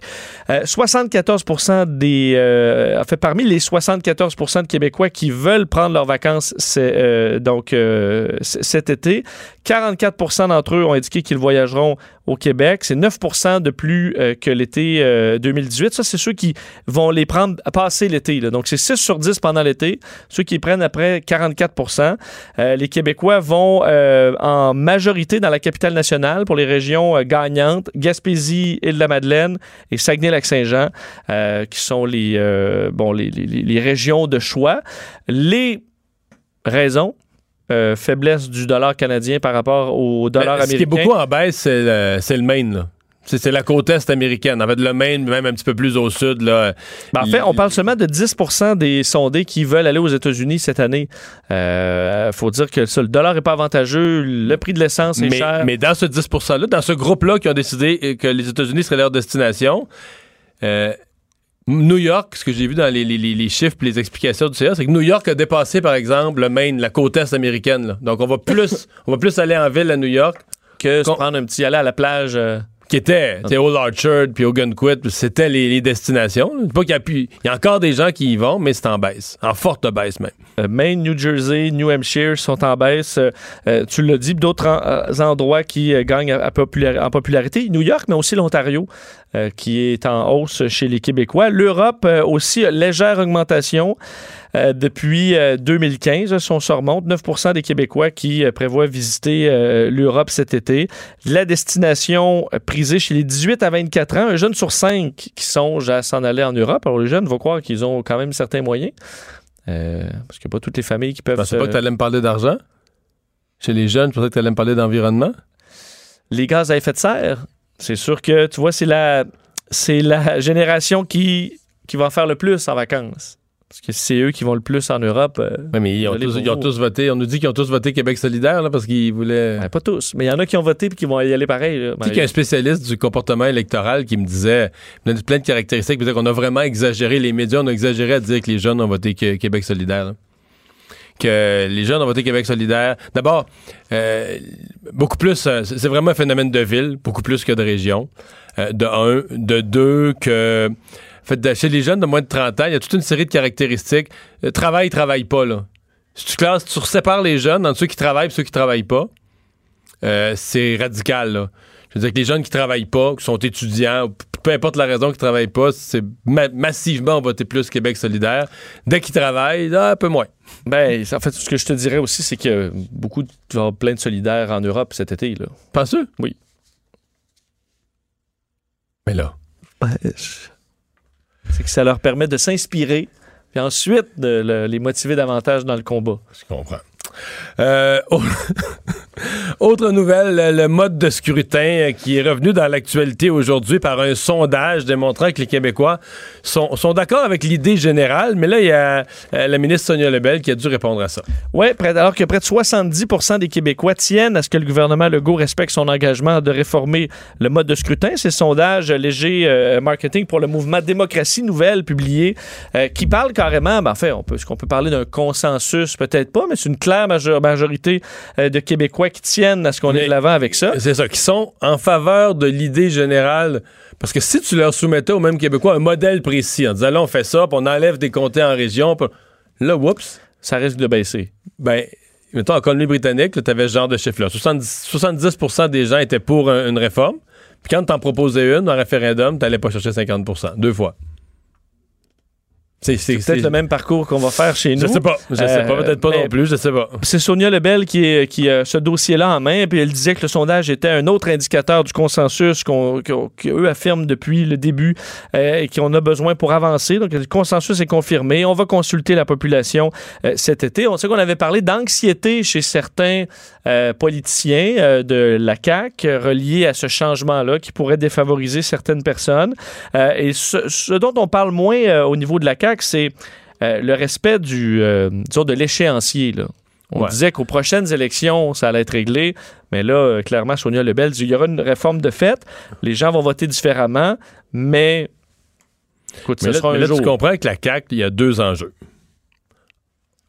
Euh, 74% des... euh, en fait, parmi les 74% de Québécois qui veulent prendre leurs vacances donc cet été, 44% d'entre eux ont indiqué qu'ils voyageront au Québec. C'est 9% de plus euh, que l'été euh, 2018. Ça, c'est ceux qui vont les prendre passer l'été. Donc, c'est 6 sur 10 pendant l'été. Ceux qui prennent après 44% Euh, Les Québécois vont euh, en majorité dans la capitale nationale pour les régions euh, gagnantes, Gaspésie, Île-de-la-Madeleine et Saguenay-Lac-Saint-Jean, euh, qui sont euh, les- les régions de choix. Les raisons, euh, faiblesse du dollar canadien par rapport au dollar Ben, Ce qui est américain? beaucoup en baisse, c'est le, Maine. là. C'est la côte est américaine. En fait, le Maine, même un petit peu plus au sud. Là, Ben, en fait, on parle seulement de 10% des sondés qui veulent aller aux États-Unis cette année. Il faut dire que ça, le dollar n'est pas avantageux, le prix de l'essence est mais, cher. mais dans ce 10 %-là, dans ce groupe-là qui ont décidé euh, que les États-Unis seraient leur destination, euh, New York, ce que j'ai vu dans les, les- les- chiffres et les explications du CA, c'est que New York a dépassé, par exemple, le Maine, la côte est américaine. là. Donc, on va plus, on va plus aller en ville à New York que se prendre un petit aller à la plage. euh, qui était, Orchard puis Ogunquit, c'était les, les destinations. Pas qu'il y a, plus- il y a encore des gens qui y vont, mais c'est en baisse, en forte baisse même. Euh, Maine, New Jersey, New Hampshire sont en baisse. Euh, euh, tu l'as dit, d'autres en- endroits qui gagnent en popularité. New York, mais aussi l'Ontario, qui est en hausse chez les Québécois. L'Europe aussi, légère augmentation. Euh, depuis euh, 2015, si on se remonte, 9% des Québécois qui euh, prévoient visiter euh, l'Europe cet été. La destination euh, prisée chez les 18 à 24 ans, un jeune sur cinq qui songe à s'en aller en Europe. Alors les jeunes vont croire qu'ils ont quand même certains moyens. Euh, parce qu'il n'y a pas toutes les familles qui peuvent Je pensais se- pas que tu allais me parler d'argent. Chez les jeunes, je pensais que tu allais me parler d'environnement. les gaz à effet de serre. C'est sûr que, tu vois, c'est la, c'est la génération qui, qui va en faire le plus en vacances. Parce que c'est eux qui vont le plus en Europe. euh, Oui, mais ils ont, tous, pour ils ont vous. tous voté. On nous dit qu'ils ont tous voté Québec solidaire là, parce qu'ils voulaient. ben, pas tous, mais il y en a qui ont voté et qui vont y aller pareil. là. Tu sais Ben, qu'il y a un spécialiste du comportement électoral qui me disait il plein de caractéristiques. Il qu'on a vraiment exagéré, les médias ont exagéré à dire que les jeunes ont voté Québec solidaire. là. que les jeunes ont voté Québec solidaire. D'abord, euh, beaucoup plus, euh, c'est vraiment un phénomène de ville, beaucoup plus que de région. Euh, de un. De deux, que... En fait, chez les jeunes de moins de 30 ans, il y a toute une série de caractéristiques. Euh, travail, travaille pas, là. Si tu classes, tu sépares les jeunes entre ceux qui travaillent et ceux qui travaillent pas, euh, c'est radical, là. Je veux dire que les jeunes qui travaillent pas, qui sont étudiants, peu importe la raison qu'ils travaillent pas, c'est ma- massivement voté plus Québec solidaire. Dès qu'ils travaillent, un peu moins. Ben, en fait, ce que je te dirais aussi, c'est que beaucoup, avoir plein de solidaires en Europe cet été. Là. Penseux? Oui. Mais là. C'est que ça leur permet de s'inspirer, puis ensuite de le- les motiver davantage dans le combat. Je comprends. Euh, au- autre nouvelle, le- mode de scrutin euh, qui est revenu dans l'actualité aujourd'hui par un sondage démontrant que les Québécois sont, d'accord avec l'idée générale, mais là, il y a euh, la ministre Sonia Lebel qui a dû répondre à ça. Oui, alors que près de 70% des Québécois tiennent à ce que le gouvernement Legault respecte son engagement de réformer le mode de scrutin. C'est le sondage léger marketing pour le mouvement Démocratie Nouvelle publié qui parle carrément, ben, est-ce qu'on peut parler d'un consensus? Peut-être pas, mais c'est une claire major- majorité euh, de Québécois qui tiennent à ce qu'on ait de l'avant avec ça. C'est ça, qui sont en faveur de l'idée générale. Parce que si tu leur soumettais aux mêmes Québécois un modèle précis en disant là, on fait ça, puis on enlève des comtés en région, puis là, whoops, Ça risque de baisser. ben, mettons, en Colombie-Britannique, tu avais ce genre de chiffre-là. 70, 70 des gens étaient pour un- une réforme. Puis quand t'en proposais une, en référendum, t'allais pas chercher 50% deux fois. C'est peut-être le même parcours qu'on va faire chez nous. Je sais pas. Je sais pas. Euh, Peut-être pas mais- non plus. Je sais pas. C'est Sonia Lebel qui, est- qui a ce dossier-là en main, puis elle disait que le sondage était un autre indicateur du consensus qu'eux affirment depuis le début euh, et qu'on a besoin pour avancer. Donc, le consensus est confirmé. On va consulter la population euh, cet été. On sait qu'on avait parlé d'anxiété chez certains euh, politiciens euh, de la CAQ euh, reliés à ce changement-là qui pourrait défavoriser certaines personnes. Euh, et ce, ce dont on parle moins euh, au niveau de la CAQ, c'est euh, le respect du, euh, disons, de l'échéancier. Là. On Ouais. disait qu'aux prochaines élections, ça allait être réglé. Mais là, euh, clairement, Sonia Lebel dit qu'il y aura une réforme de fait. Les gens vont voter différemment, mais. Écoute, Mais ce là, sera mais un là, jour. tu comprends que la CAQ, il y a deux enjeux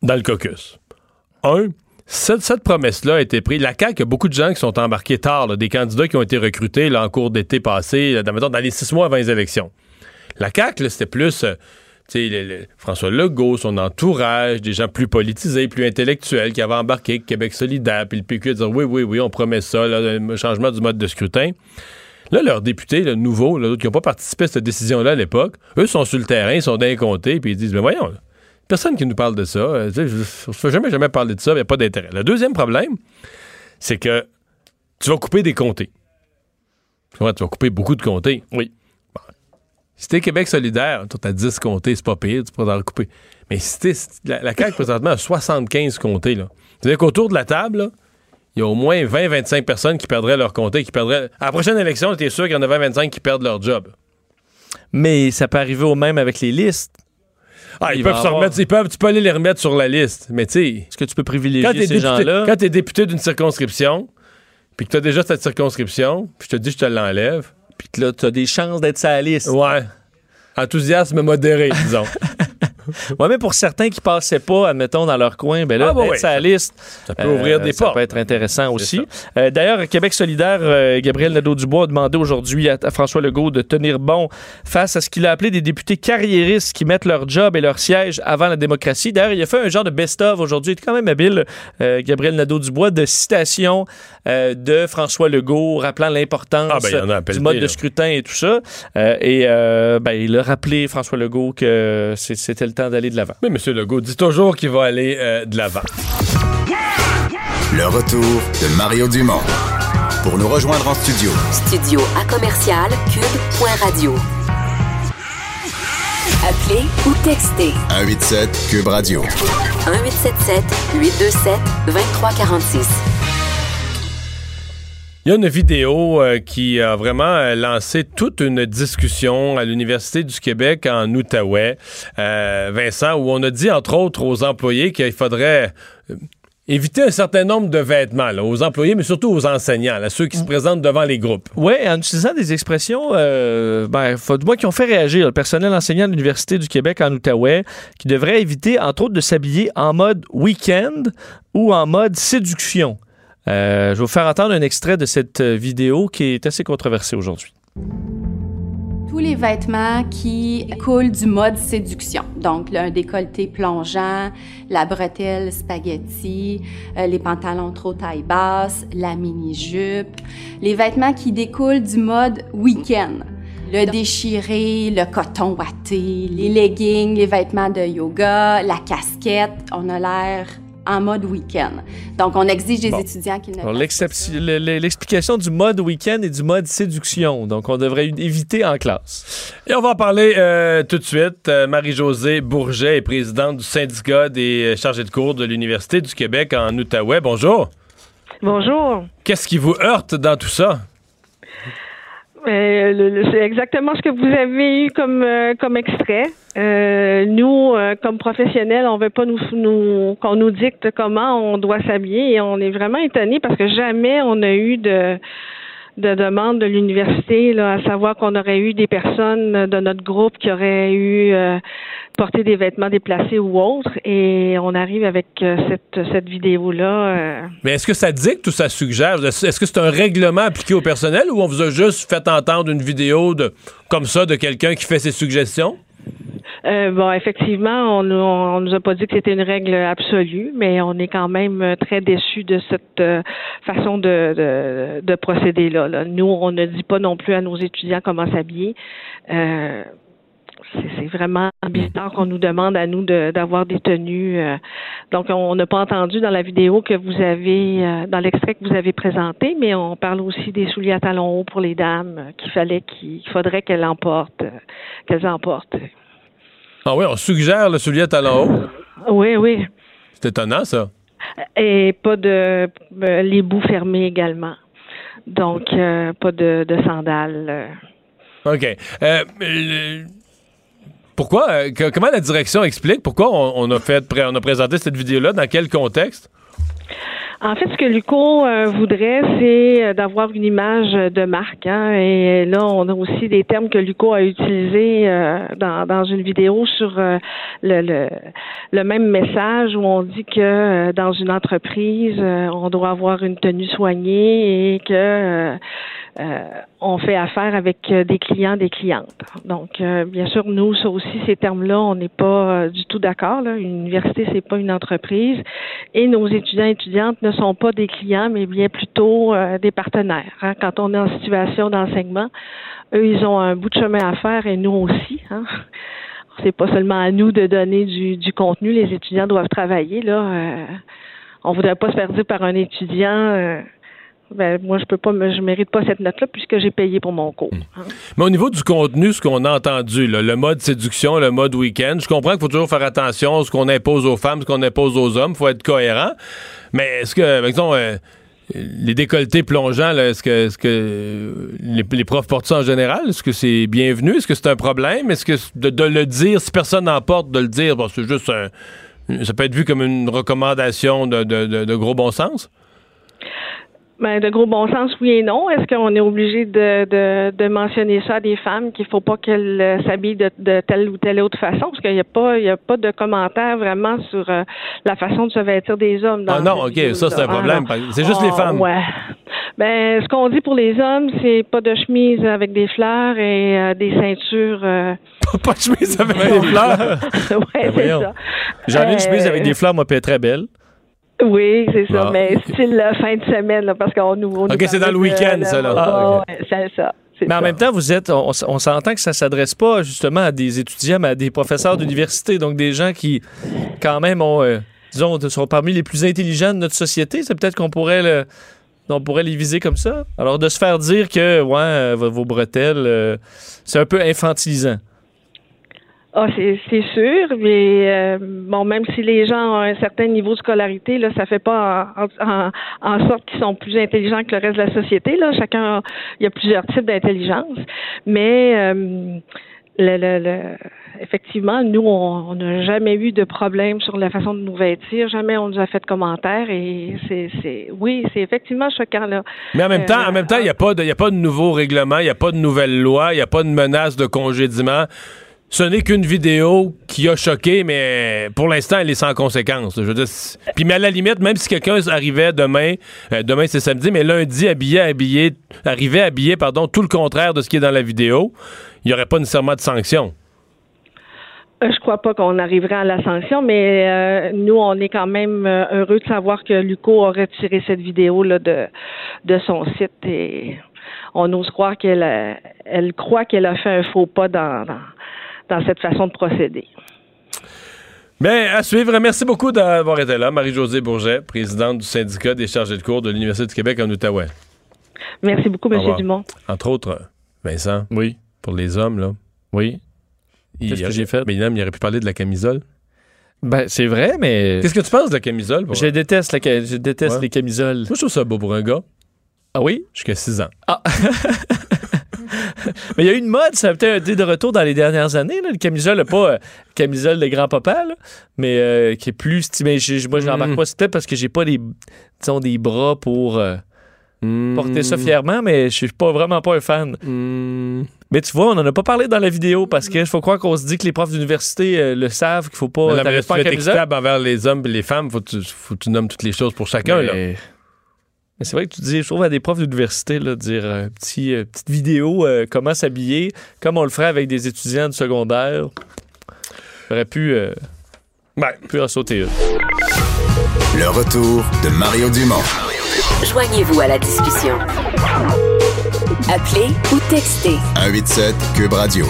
dans le caucus. Un, cette, cette promesse-là a été prise. La CAQ, il y a beaucoup de gens qui sont embarqués tard, là, des candidats qui ont été recrutés là, en cours d'été passé, dans, les six mois avant les élections. La CAQ, là, c'était plus euh, François Legault, son entourage, des gens plus politisés, plus intellectuels qui avaient embarqué Québec solidaire, puis le PQ dit oui, oui, oui, on promet ça, le changement du mode de scrutin. Là, leurs députés, le nouveau, là, qui n'ont pas participé à cette décision-là à l'époque, eux sont sur le terrain, ils sont d'un comté, puis ils disent, mais voyons, personne qui nous parle de ça. euh, ne fait jamais, jamais parler de ça, il n'y a pas d'intérêt. Le deuxième problème, c'est que tu vas couper des comtés. Tu vas couper beaucoup de comtés. Oui. Si t'es Québec solidaire, toi, t'as 10 comtés, c'est pas pire, tu pourras en recouper. Mais si t'es, la, la CAQ, présentement, a 75 comtés, là. C'est-à-dire qu'autour de la table, il y a au moins 20-25 personnes qui perdraient leur comté, qui perdraient... À la prochaine élection, t'es sûr qu'il y en a 20-25 qui perdent leur job. Mais ça peut arriver au même avec les listes. Ah, ils Il peuvent se remettre, ils peuvent, tu peux aller les remettre sur la liste. Mais tu sais, Est-ce que tu peux privilégier quand ces gens-là? quand t'es député d'une circonscription, puis que t'as déjà cette circonscription, puis je te dis je te l'enlève. Puis que là, tu as des chances d'être sur la liste. Ouais. Enthousiasme modéré, disons. Ouais, mais pour certains qui passaient pas, admettons, dans leur coin, ben là, Ah, bah sur la liste, Ça peut ouvrir des ça portes. peut être intéressant aussi. Euh, D'ailleurs, Québec solidaire, euh, Gabriel Nadeau-Dubois a demandé aujourd'hui à, à François Legault de tenir bon face à ce qu'il a appelé des députés carriéristes qui mettent leur job et leur siège avant la démocratie. D'ailleurs, il a fait un genre de best-of aujourd'hui. Il est quand même habile, euh, Gabriel Nadeau-Dubois, de citations euh, de François Legault, rappelant l'importance Ah, ben, du mode de scrutin et tout ça. Euh, et euh, ben, il a rappelé, François Legault, que c'était le temps d'aller de l'avant. Mais M. Legault dit toujours qu'il va aller euh, de l'avant. Le retour de Mario Dumont. Pour nous rejoindre en studio, Studio à commercial cube.radio. Appelez ou textez 187 Cube Radio. 1877 827 2346. Il y a une vidéo euh, qui a vraiment euh, lancé toute une discussion à l'Université du Québec en Outaouais, euh, Vincent, où on a dit, entre autres, aux employés qu'il faudrait... éviter un certain nombre de vêtements là, aux employés, mais surtout aux enseignants, là, ceux qui se présentent devant les groupes. Oui, en utilisant des expressions, euh, ben, faut, moi, qui ont fait réagir le personnel enseignant de l'Université du Québec en Outaouais, qui devrait éviter, entre autres, de s'habiller en mode week-end ou en mode séduction. Euh, je vais vous faire entendre un extrait de cette euh, vidéo qui est assez controversée aujourd'hui tous les vêtements qui coulent du mode séduction. Donc, un décolleté plongeant, la bretelle spaghetti, euh, les pantalons trop taille basse, la mini-jupe. Les vêtements qui découlent du mode week-end. Le déchiré, le coton watté, les leggings, les vêtements de yoga, la casquette. On a l'air en mode week-end. Donc, on exige des étudiants qu'ils ne L'explication du mode week-end et du mode séduction. Donc, on devrait éviter en classe. Et on va en parler euh, tout de suite. Euh, Marie-Josée Bourget est présidente du syndicat des chargés de cours de l'Université du Québec en Outaouais. Bonjour. Bonjour. Qu'est-ce qui vous heurte dans tout ça? Euh, c'est exactement ce que vous avez eu comme euh, comme extrait. Euh, nous, comme professionnels, on veut pas nous, nous qu'on nous dicte comment on doit s'habiller et on est vraiment étonnés parce que jamais on a eu de de demande de l'université, à savoir qu'on aurait eu des personnes de notre groupe qui auraient eu euh, porté des vêtements déplacés ou autres, et on arrive avec euh, cette, cette vidéo-là. Euh. Mais est-ce que ça dicte ou ça suggère? Est-ce que c'est un règlement appliqué au personnel ou on vous a juste fait entendre une vidéo de comme ça de quelqu'un qui fait ses suggestions? Euh, bon, effectivement, on, on, nous a pas dit que c'était une règle absolue, mais on est quand même euh, très déçus de cette euh, façon de, de, procéder là, Nous, on ne dit pas non plus à nos étudiants comment s'habiller. C'est vraiment bizarre qu'on nous demande à nous d'avoir des tenues. donc, on n'a pas entendu dans la vidéo que vous avez, dans l'extrait que vous avez présenté, mais on parle aussi des souliers à talons hauts pour les dames qu'il fallait qu'il faudrait qu'elles emportent, qu'elles emportent. Ah oui, on suggère le soulier à talons haut. Oui, oui. C'est étonnant, ça. Et pas de. Euh, les bouts fermés également. Donc, euh, pas de, sandales. Euh. Pourquoi, comment la direction explique pourquoi on, a fait, on a présenté cette vidéo-là, dans quel contexte? En fait, ce que Luco euh, voudrait, c'est euh, d'avoir une image de marque. Hein, et là, on a aussi des termes que Luco a utilisés euh, dans, une vidéo sur le, même message où on dit que dans une entreprise, on doit avoir une tenue soignée et que euh, on fait affaire avec euh, des clients, des clientes. Donc, euh, bien sûr, nous, ça aussi, ces termes-là, on n'est pas du tout d'accord. Une université, c'est pas une entreprise, et nos étudiants et étudiantes ne sont pas des clients, mais bien plutôt des partenaires. Hein. Quand on est en situation d'enseignement, eux, ils ont un bout de chemin à faire, et nous aussi. Hein. C'est pas seulement à nous de donner du, contenu. Les étudiants doivent travailler. Là, on voudrait pas se faire dire par un étudiant ben, moi, je peux pas, je mérite pas cette note-là puisque j'ai payé pour mon cours. Hmm. Mais au niveau du contenu, ce qu'on a entendu, le mode séduction, le mode week-end, je comprends qu'il faut toujours faire attention à ce qu'on impose aux femmes, ce qu'on impose aux hommes, il faut être cohérent. Mais est-ce que, par exemple, euh, les décolletés plongeants, est-ce que, est que les, profs portent ça en général? Est-ce que c'est bienvenu? Est-ce que c'est un problème? Est-ce que de, le dire, si personne n'en porte, de le dire, c'est juste un, ça peut être vu comme une recommandation de, de gros bon sens? Ben, de gros bon sens, oui et non. Est-ce qu'on est obligé de, de, de, mentionner ça à des femmes qu'il faut pas qu'elles euh, s'habillent de, de, telle ou telle autre façon? Parce qu'il n'y a pas, il y a pas de commentaires vraiment sur euh, la façon de se vêtir des hommes. ah non, ok, ça c'est un problème. Ah, c'est juste les ah, femmes. Ouais. Ben, ce qu'on dit pour les hommes, c'est pas de chemise avec des fleurs et euh, des ceintures. pas de chemise avec des fleurs? ouais, ben c'est ça. J'en ai une chemise avec des fleurs, moi, puis très belle. Oui, c'est ça, mais style la fin de semaine, là, parce qu'on nous. On OK, c'est dans le week-end, ça, là. Ah, c'est ça. Mais en même temps, vous êtes, on, s'entend que ça s'adresse pas justement à des étudiants, mais à des professeurs d'université, donc des gens qui, quand même, ont, euh, disons, sont parmi les plus intelligents de notre société. C'est peut-être qu'on pourrait le, on pourrait les viser comme ça. Alors, de se faire dire que, ouais, euh, vos bretelles, euh, c'est un peu infantilisant. Ah, c'est sûr, mais euh, bon, même si les gens ont un certain niveau de scolarité, là, ça fait pas en, en, sorte qu'ils sont plus intelligents que le reste de la société. Là, chacun, il y a plusieurs types d'intelligence, mais euh, le, le, le, effectivement, nous, on n'a jamais eu de problème sur la façon de nous vêtir. Jamais on nous a fait de commentaires. Et c'est, c'est oui, c'est effectivement choquant là. Mais en même Euh, temps, en même temps, il n'y a pas de, il y a pas de nouveau règlement, il n'y a pas de nouvelle loi, il n'y a pas de menace de congédiement. Ce n'est qu'une vidéo qui a choqué, mais pour l'instant, elle est sans conséquence. Puis mais à la limite, même si quelqu'un arrivait demain, euh, demain c'est samedi, mais lundi habillé, habillé, arrivait habillé, pardon, tout le contraire de ce qui est dans la vidéo, il n'y aurait pas nécessairement de sanction. Euh, Je crois pas qu'on arriverait à la sanction, mais euh, nous, on est quand même heureux de savoir que Luco a retiré cette vidéo-là de, de son site et on ose croire qu'elle elle croit qu'elle a fait un faux pas dans, dans, dans cette façon de procéder. Mais à suivre, merci beaucoup d'avoir été là. Marie-Josée Bourget, présidente du syndicat des chargés de cours de l'Université du Québec en Outaouais. Merci beaucoup, Au M. Dumont. Entre autres, Vincent. Oui. Pour les hommes, là. Oui. Qu'est-ce que j'ai fait? Mais il aurait pu parler de la camisole. Ben, c'est vrai, mais. Qu'est-ce que tu penses de la camisole? Je déteste, la je déteste Ouais. les camisoles. Moi, je trouve ça beau pour un gars. Ah oui? Jusqu'à 6 ans. Ah! Mais il y a eu une mode, ça a peut-être été de retour dans les dernières années, là, le camisole, pas euh, camisole de grand-papa, mais euh, qui est plus stimé. Moi, je n'embarque Mm. pas, c'est peut-être parce que j'ai pas des, disons, des bras pour euh, Mm. porter ça fièrement, mais je suis pas vraiment pas un fan. Mm. Mais tu vois, on en a pas parlé dans la vidéo parce qu'il faut croire qu'on se dit que les profs d'université euh, le savent, qu'il faut pas. Mais mais pas tu en camisole. équitable envers les hommes et les femmes, faut que tu, faut que tu nommes toutes les choses pour chacun. là. Mais, c'est vrai que tu dis, je trouve à des profs d'université, là, dire euh, petit, euh, petite vidéo, euh, comment s'habiller, comme on le ferait avec des étudiants du secondaire. J'aurais pu, euh, pu en sauter une. Le retour de Mario Dumont. Joignez-vous à la discussion. Appelez ou textez 187 Cube Radio.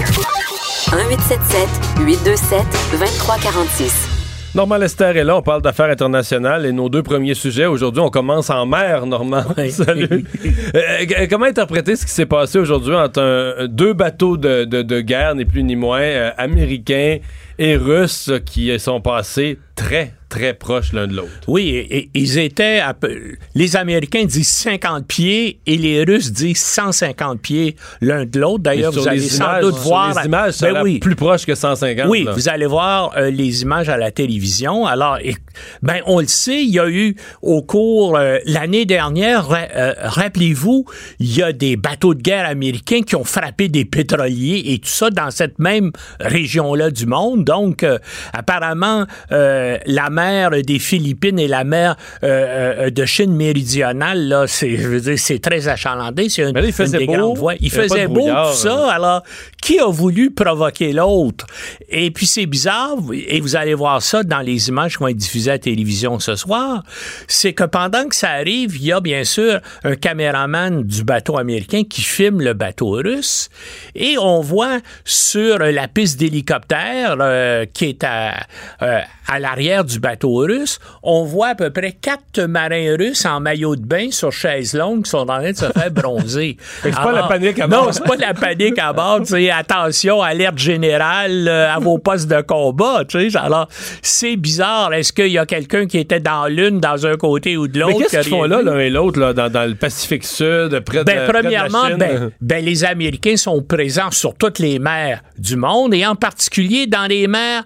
1877 827 2346. Normand Lester est là, on parle d'affaires internationales et nos deux premiers sujets. Aujourd'hui, on commence en mer, Normand. Salut. Euh, euh, comment interpréter ce qui s'est passé aujourd'hui entre un- deux bateaux de, de- de guerre, ni plus ni moins, euh, américains et russes, euh, qui sont passés très, très proches l'un de l'autre? Oui, et, et ils étaient. à peu- les Américains disent 50 pieds et les Russes disent 150 pieds l'un de l'autre. D'ailleurs, vous allez sans images- doute sur voir. les images, Ben oui. plus proche que 150. Oui, là. vous allez voir euh, les images à la télévision. Alors, et- ben, on le sait, il y a eu au cours euh, l'année dernière, ra- euh, rappelez-vous, il y a des bateaux de guerre américains qui ont frappé des pétroliers et tout ça dans cette même région-là du monde. Donc, apparemment, euh, la mer des Philippines et la mer euh, euh, de Chine méridionale, là, c'est, je veux dire, c'est très achalandé. C'est une, là, il faisait une des beau. grandes voies. Il faisait beau, tout ça. Alors, qui a voulu provoquer l'autre? Et puis, c'est bizarre, et vous allez voir ça dans les images qui vont être diffusées à la télévision ce soir, c'est que pendant que ça arrive, il y a bien sûr un caméraman du bateau américain qui filme le bateau russe, et on voit sur la piste d'hélicoptère euh, qui est à, euh, à l'arrière du bateau russe, on voit à peu près quatre marins russes en maillot de bain sur chaise longue qui sont en train de se faire bronzer. C'est pas la panique à non, bord. c'est pas de la panique à bord. attention, alerte générale euh, à vos postes de combat. Alors, c'est bizarre. Est-ce qu'il y a quelqu'un qui était dans l'une, dans un côté ou de l'autre? Mais qu'est-ce qu'ils font là, l'un et l'autre, là, dans, dans le Pacifique Sud, près de, Ben, près de la premièrement, Chine? ben, ben, les Américains sont présents sur toutes les mers du monde et en particulier dans les mers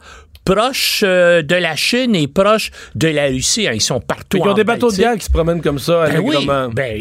proches euh, de la Chine et proches de la Russie. hein. Ils sont partout. Qu'ils ont des bateaux de guerre qui se promènent comme ça, Ben oui, ben,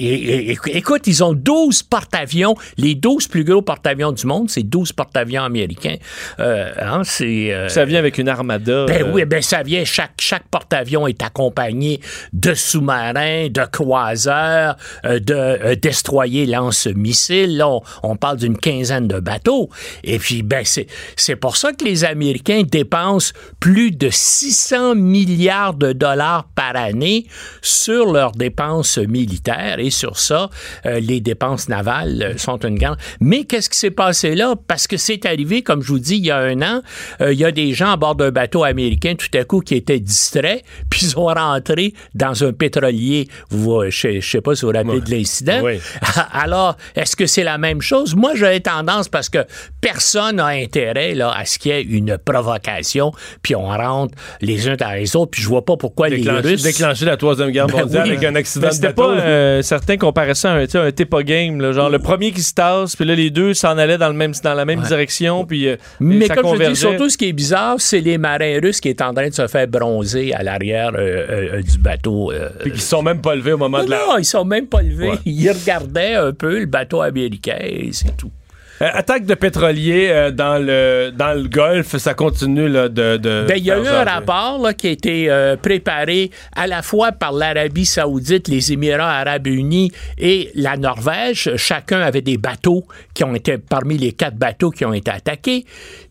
écoute, ils ont 12 porte-avions. Les 12 plus gros porte-avions du monde, c'est 12 porte-avions américains. Euh, hein, c'est, euh, Ça vient avec une armada. ben oui, ben ça vient. Chaque, chaque porte-avions est accompagné de sous-marins, de croiseurs, de destroyers lance-missiles. Là, on, on parle d'une quinzaine de bateaux. Et puis, ben c'est c'est pour ça que les Américains dépensent plus de 600 milliards de dollars par année sur leurs dépenses militaires. Et sur ça, euh, les dépenses navales euh, sont une grande. Mais qu'est-ce qui s'est passé là? Parce que c'est arrivé, comme je vous dis, il y a un an, euh, il y a des gens à bord d'un bateau américain tout à coup qui étaient distraits, puis ils ont rentré dans un pétrolier. Vous, je ne sais pas si vous vous rappelez de l'incident. Oui. Alors, est-ce que c'est la même chose? Moi, j'aurais tendance parce que personne n'a intérêt là, à ce qu'il y ait une provocation puis on rentre les uns dans les autres, puis je vois pas pourquoi Déclencher, les Russes... déclencher la Troisième Guerre Ben mondiale oui. avec un accident c'était pas euh, certains comparaient ça à un, un Tepa game, là, genre le premier qui se tasse, puis là les deux s'en allaient dans, le même, dans la même direction, puis euh, Mais ça comme je dis, convergeait. surtout ce qui est bizarre, c'est les marins russes qui est en train de se faire bronzer à l'arrière euh, du bateau. euh, Puis qui se sont même pas levés au moment non, de la. non, ils sont même pas levés. Ouais. Ils regardaient un peu le bateau américain et c'est tout. Euh, attaque de pétroliers euh, dans le dans le Golfe, ça continue là, de. de Ben, il y a eu un rapport là, qui a été euh, préparé à la fois par l'Arabie saoudite, les Émirats arabes unis et la Norvège. Chacun avait des bateaux qui ont été parmi les quatre bateaux qui ont été attaqués.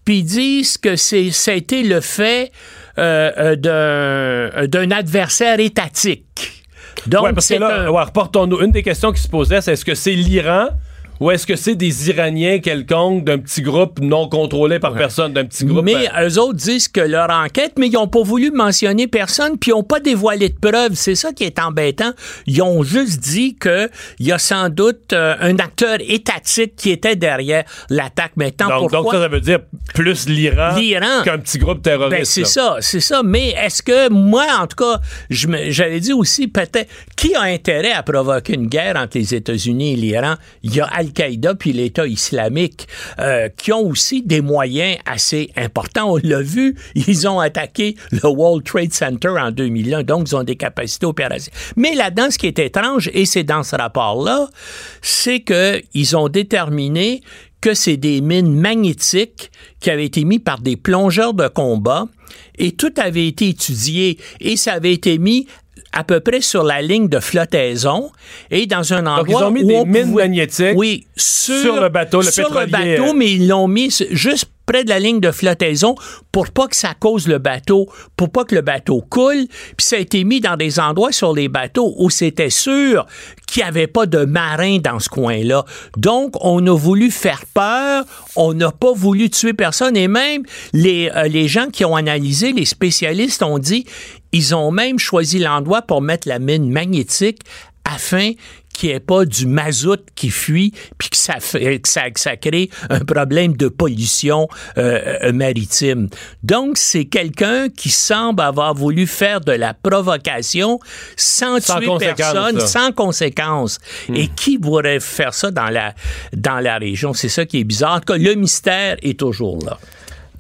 Puis ils disent que c'est, ça a été le fait d'un, adversaire étatique. Donc, Ouais, parce que là, un- ouais, reportons-nous. Une des questions qui se posait, c'est est-ce que c'est l'Iran ou est-ce que c'est des Iraniens quelconques d'un petit groupe non contrôlé par personne, d'un petit groupe? Mais euh, eux autres disent que leur enquête, mais ils n'ont pas voulu mentionner personne, puis ils n'ont pas dévoilé de preuves. C'est ça qui est embêtant. Ils ont juste dit qu'il y a sans doute euh, un acteur étatique qui était derrière l'attaque. Maintenant, donc, pourquoi? donc ça, ça veut dire plus l'Iran, L'Iran. qu'un petit groupe terroriste. Ben, c'est là. ça, c'est ça. Mais est-ce que moi, en tout cas, je me- j'avais dit aussi peut-être qui a intérêt à provoquer une guerre entre les États-Unis et l'Iran? Il y a Al-Qaïda puis l'État islamique euh, qui ont aussi des moyens assez importants. On l'a vu, ils ont attaqué le World Trade Center en 2001, donc ils ont des capacités opérationnelles. Mais là-dedans, ce qui est étrange, et c'est dans ce rapport-là, c'est que ils ont déterminé que c'est des mines magnétiques qui avaient été mis par des plongeurs de combat et tout avait été étudié et ça avait été mis à peu près sur la ligne de flottaison et dans un endroit Donc, ils ont mis où des on mines pouvait- magnétiques oui, sur, sur le bateau, le sur le bateau, mais ils l'ont mis juste près de la ligne de flottaison pour pas que ça cause le bateau, pour pas que le bateau coule. Puis ça a été mis dans des endroits sur les bateaux où c'était sûr qu'il n'y avait pas de marins dans ce coin-là. Donc, on a voulu faire peur, on n'a pas voulu tuer personne et même les, euh, les gens qui ont analysé, les spécialistes ont dit, ils ont même choisi l'endroit pour mettre la mine magnétique afin qu'il n'y ait pas du mazout qui fuit, puis que ça, fait- que ça, que ça crée un problème de pollution euh, euh, maritime. Donc, c'est quelqu'un qui semble avoir voulu faire de la provocation sans, Sans tuer conséquence, personne, ça. sans conséquence. Et qui pourrait faire ça dans la, dans la région? C'est ça qui est bizarre. En tout cas, le mystère est toujours là.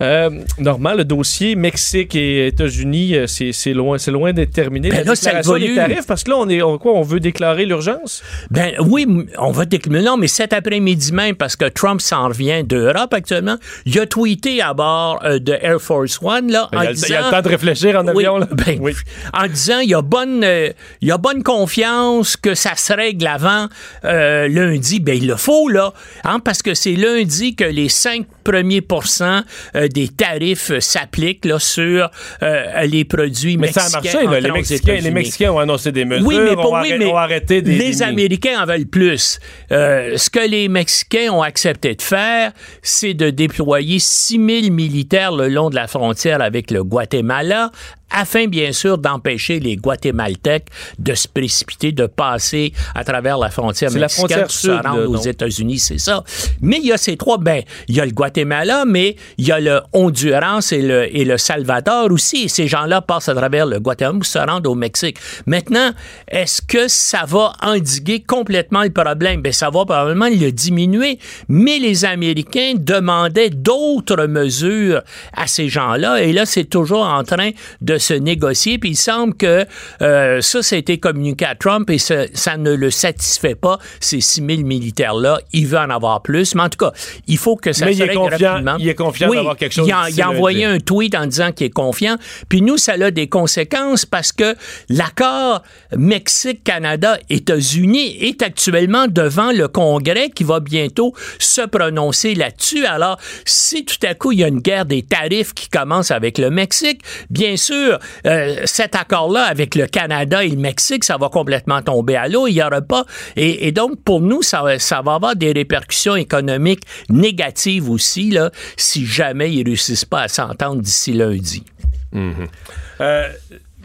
Euh, Normand, le dossier Mexique et États-Unis, euh, c'est loin, c'est loin d'être terminé. Ben la là, ça déclaration des tarifs, parce que là, on est, on, quoi, on veut déclarer l'urgence? Ben oui, on va décliner. Non, mais cet après-midi même, parce que Trump s'en revient d'Europe actuellement, il a tweeté à bord euh, de Air Force One, là, y en a disant... il a le temps de réfléchir en Oui, avion, là. ben, En disant, il y a bonne, euh, il y a bonne confiance que ça se règle avant euh, lundi. Ben, il le faut, là, hein, parce que c'est lundi que les 5 premiers pourcents euh, des tarifs euh, s'appliquent là, sur euh, les produits Mais ça a mexicains. marché, là. Les Mexicains, les. Mexicains ont annoncé des mesures, Oui, mais ont, pas oui, arrêté, mais ont arrêté des les Américains en veulent plus. Ce que les Mexicains ont accepté de faire, c'est de déployer 6 000 militaires le long de la frontière avec le Guatemala afin, bien sûr, d'empêcher les Guatémaltèques de se précipiter, de passer à travers la frontière C'est la mexicaine frontière pour se rendre aux. États-Unis, c'est ça. Mais il y a ces trois, ben, il y a le Guatemala, mais il y a le Honduras et le, et le Salvador aussi. Ces gens-là passent à travers le Guatemala pour se rendre au Mexique. Maintenant, est-ce que ça va endiguer complètement le problème? Ben, ça va probablement le diminuer. Mais les Américains demandaient d'autres mesures à ces gens-là. Et là, c'est toujours en train de se négocier. Puis il semble que euh, ça, ça a été communiqué à Trump et ça, ça ne le satisfait pas, ces 6 000 militaires-là. Il veut en avoir plus. Mais en tout cas, il faut que ça Mais se règle confiant- rapidement. il est confiant Oui, d'avoir quelque chose Il a, il a envoyé un tweet en disant qu'il est confiant. Puis nous, ça a des conséquences parce que l'accord Mexique-Canada-États-Unis est actuellement devant le Congrès qui va bientôt se prononcer là-dessus. Alors, si tout à coup il y a une guerre des tarifs qui commence avec le Mexique, bien sûr, euh, cet accord-là avec le Canada et le Mexique, ça va complètement tomber à l'eau. Il n'y aura pas. Et, et donc, pour nous, ça, va- ça va avoir des répercussions économiques négatives aussi, là, si jamais ils ne réussissent pas à s'entendre d'ici lundi. Euh,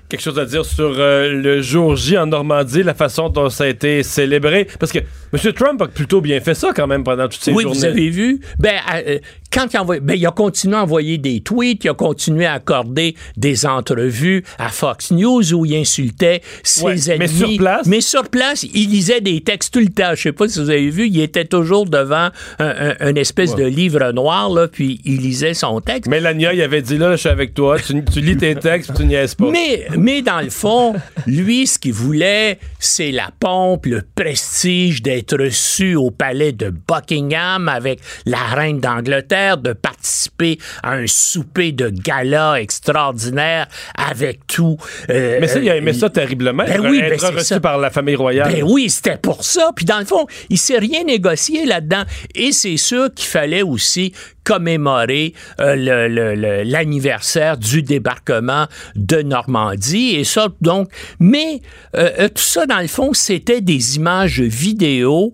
quelque chose à dire sur euh, le jour J en Normandie, la façon dont ça a été célébré? Parce que M. Trump a plutôt bien fait ça quand même pendant toutes ces oui, journées. vous avez vu. Ben, euh, quand il a, envoyé, ben, il a continué à envoyer des tweets, il a continué à accorder des entrevues à Fox News où il insultait ses Ouais, ennemis. mais sur place? Mais sur place, il lisait des textes tout le temps. Je sais pas si vous avez vu, il était toujours devant un, un- un espèce de livre noir, là, puis il lisait son texte. Mélania, il avait dit là, je suis avec toi, tu, tu lis tes textes, puis tu niaises pas. Mais, mais dans le fond, lui, ce qu'il voulait, c'est la pompe, le prestige d'être reçu au palais de Buckingham avec la reine d'Angleterre, de participer à un souper de gala extraordinaire avec tout. euh, Mais ça, il a aimé euh, ça terriblement, ben être, oui, être ben reçu ça. par la famille royale. Ben oui, c'était pour ça. Puis dans le fond, il s'est rien négocié là-dedans. Et c'est sûr qu'il fallait aussi commémorer euh, l'anniversaire du débarquement de Normandie. Et ça, donc, mais euh, tout ça, dans le fond, c'était des images vidéo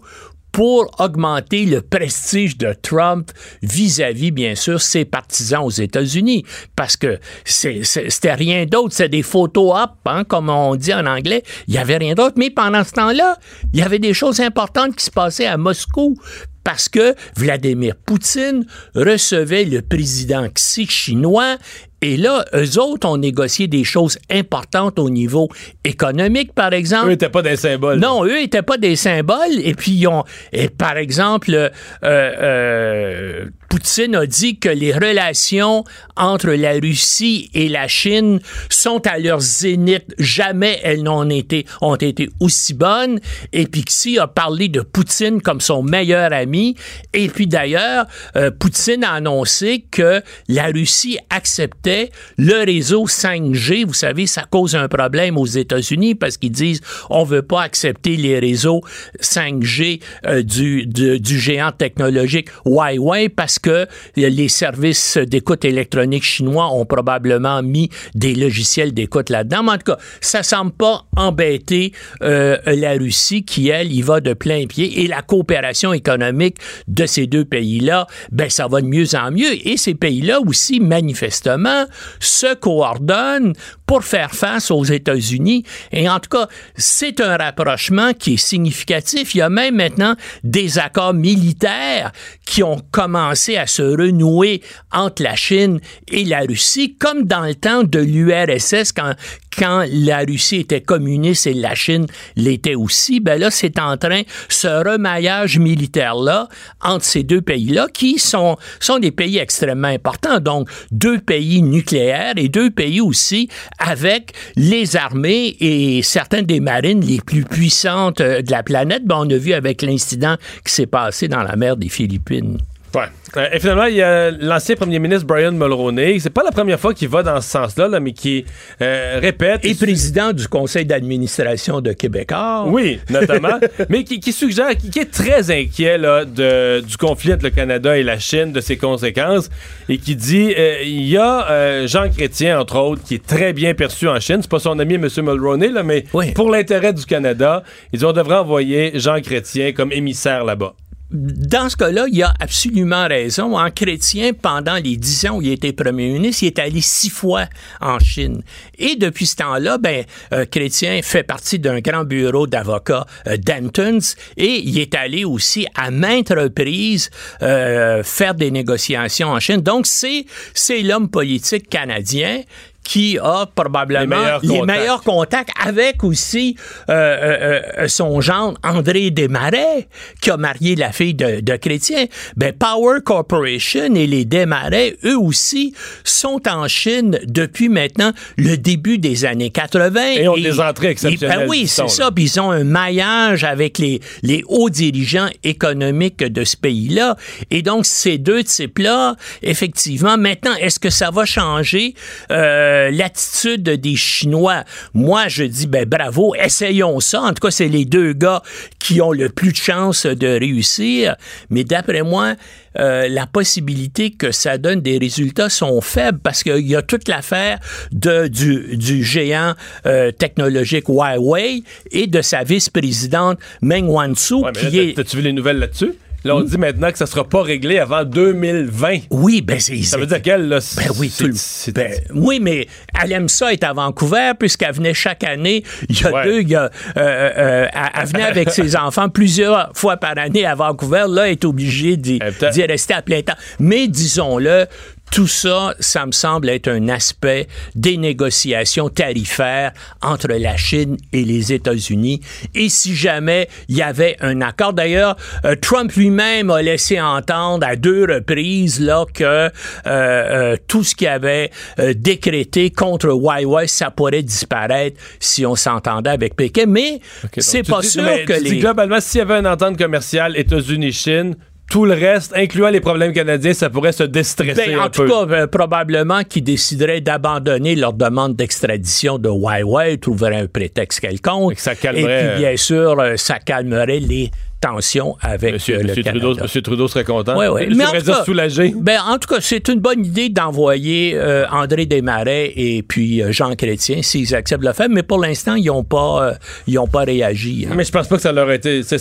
pour augmenter le prestige de Trump vis-à-vis, bien sûr, ses partisans aux États-Unis. Parce que c'était rien d'autre, c'est des photos up, hein, comme on dit en anglais. Il n'y avait rien d'autre. Mais pendant ce temps-là, il y avait des choses importantes qui se passaient à Moscou parce que Vladimir Poutine recevait le président Xi chinois et là, eux autres ont négocié des choses importantes au niveau économique, par exemple. Eux n'étaient pas des symboles. Non, eux n'étaient pas des symboles. Et puis, ils ont, et par exemple, euh, euh, Poutine a dit que les relations entre la Russie et la Chine sont à leur zénith. Jamais elles n'ont été, ont été aussi bonnes. Et puis, Xi a parlé de Poutine comme son meilleur ami. Et puis, d'ailleurs, euh, Poutine a annoncé que la Russie acceptait le réseau 5G. Vous savez, ça cause un problème aux États-Unis parce qu'ils disent on veut pas accepter les réseaux 5G euh, du, du, du géant technologique Huawei parce que les services d'écoute électronique chinois ont probablement mis des logiciels d'écoute là-dedans. Mais en tout cas, ça semble pas embêter euh, la Russie qui, elle, y va de plein pied. Et la coopération économique de ces deux pays-là, ben, ça va de mieux en mieux. Et ces pays-là aussi, manifestement, se coordonnent pour faire face aux États-Unis. Et en tout cas, c'est un rapprochement qui est significatif. Il y a même maintenant des accords militaires qui ont commencé à se renouer entre la Chine et la Russie, comme dans le temps de l'URSS, quand, quand la Russie était communiste et la Chine l'était aussi. Ben là, c'est en train, ce remaillage militaire-là entre ces deux pays-là, qui sont, sont des pays extrêmement importants. Donc, deux pays nucléaires et deux pays aussi avec les armées et certaines des marines les plus puissantes euh, de la planète. Ben, on a vu avec l'incident qui s'est passé dans la mer des Philippines. Ouais. Euh, et finalement, il y a l'ancien premier ministre Brian Mulroney. C'est pas la première fois qu'il va dans ce sens-là, là, mais qui euh, répète. Et président du conseil d'administration de Québécois. Oui, notamment. mais qui, qui suggère, qui, qui est très inquiet là, de, du conflit entre le Canada et la Chine, de ses conséquences, et qui dit euh, il y a Jean Chrétien, entre autres, qui est très bien perçu en Chine. C'est pas son ami, M. Mulroney, là, mais pour l'intérêt du Canada, ils dit on devrait envoyer Jean Chrétien comme émissaire là-bas. Dans ce cas-là, il a absolument raison. En chrétien, pendant les dix ans où il était premier ministre, il est allé six fois en Chine. Et depuis ce temps-là, ben, euh, Chrétien fait partie d'un grand bureau d'avocats, euh, Dentons, et il est allé aussi à maintes reprises euh, faire des négociations en Chine. Donc, c'est, c'est l'homme politique canadien qui a probablement Les meilleurs meilleurs contacts. avec aussi euh, euh, euh, son gendre André Desmarais, qui a marié la fille de, de Chrétien. Ben, Power Corporation et les Desmarais, eux aussi, sont en Chine depuis maintenant le début des années 80. Et ont des entrées exceptionnelles, et, ben oui, c'est ça. Puis ils ont un maillage avec les, les hauts dirigeants économiques de ce pays-là. Et donc, ces deux types-là, effectivement, maintenant, est-ce que ça va changer euh, l'attitude des Chinois? Moi, je dis, ben bravo, essayons ça. En tout cas, c'est les deux gars qui ont le plus de chances de réussir. Mais d'après moi, euh, la possibilité que ça donne des résultats sont faibles parce qu'il y a toute l'affaire de, du, du géant euh, technologique Huawei et de sa vice-présidente Meng Wanzhou Ouais, qui là, est... t'as- T'as-tu vu les nouvelles là-dessus? Là, on dit maintenant que ça sera pas réglé avant 2020. Oui, ben c'est... Ça veut dire qu'elle, là, Ben oui, tout le- ben, oui, mais elle aime ça être à Vancouver puisqu'elle venait chaque année. Il y a Ouais. deux, il y a, euh, euh, elle, elle venait avec ses enfants plusieurs fois par année à Vancouver. Là, elle est obligée d'y rester à plein temps. Mais disons-le, tout ça, ça me semble être un aspect des négociations tarifaires entre la Chine et les États-Unis. Et si jamais il y avait un accord, d'ailleurs, euh, Trump lui-même a laissé entendre à deux reprises là que euh, euh, tout ce qu'il avait décrété contre Huawei, ça pourrait disparaître si on s'entendait avec Pékin. Mais c'est pas dis- sûr mais que tu dis les globalement, s'il y avait une entente commerciale États-Unis-Chine, tout le reste, incluant les problèmes canadiens, ça pourrait se déstresser Ben, un en tout peu. cas, euh, probablement qu'ils décideraient d'abandonner leur demande d'extradition de Huawei, trouveraient un prétexte quelconque. Et ça calmerait, puis, bien sûr, euh, ça calmerait les tensions avec Monsieur, euh, le Monsieur Canada. Trudeau, Monsieur Trudeau serait content. Oui, oui. Mais en tout cas- soulagé. Ben, en tout cas, c'est une bonne idée d'envoyer euh, André Desmarais et puis euh, Jean Chrétien s'ils acceptent de le faire, mais pour l'instant, ils n'ont pas, ils ont pas réagi. hein. Mais je pense pas que ça leur a été. C'est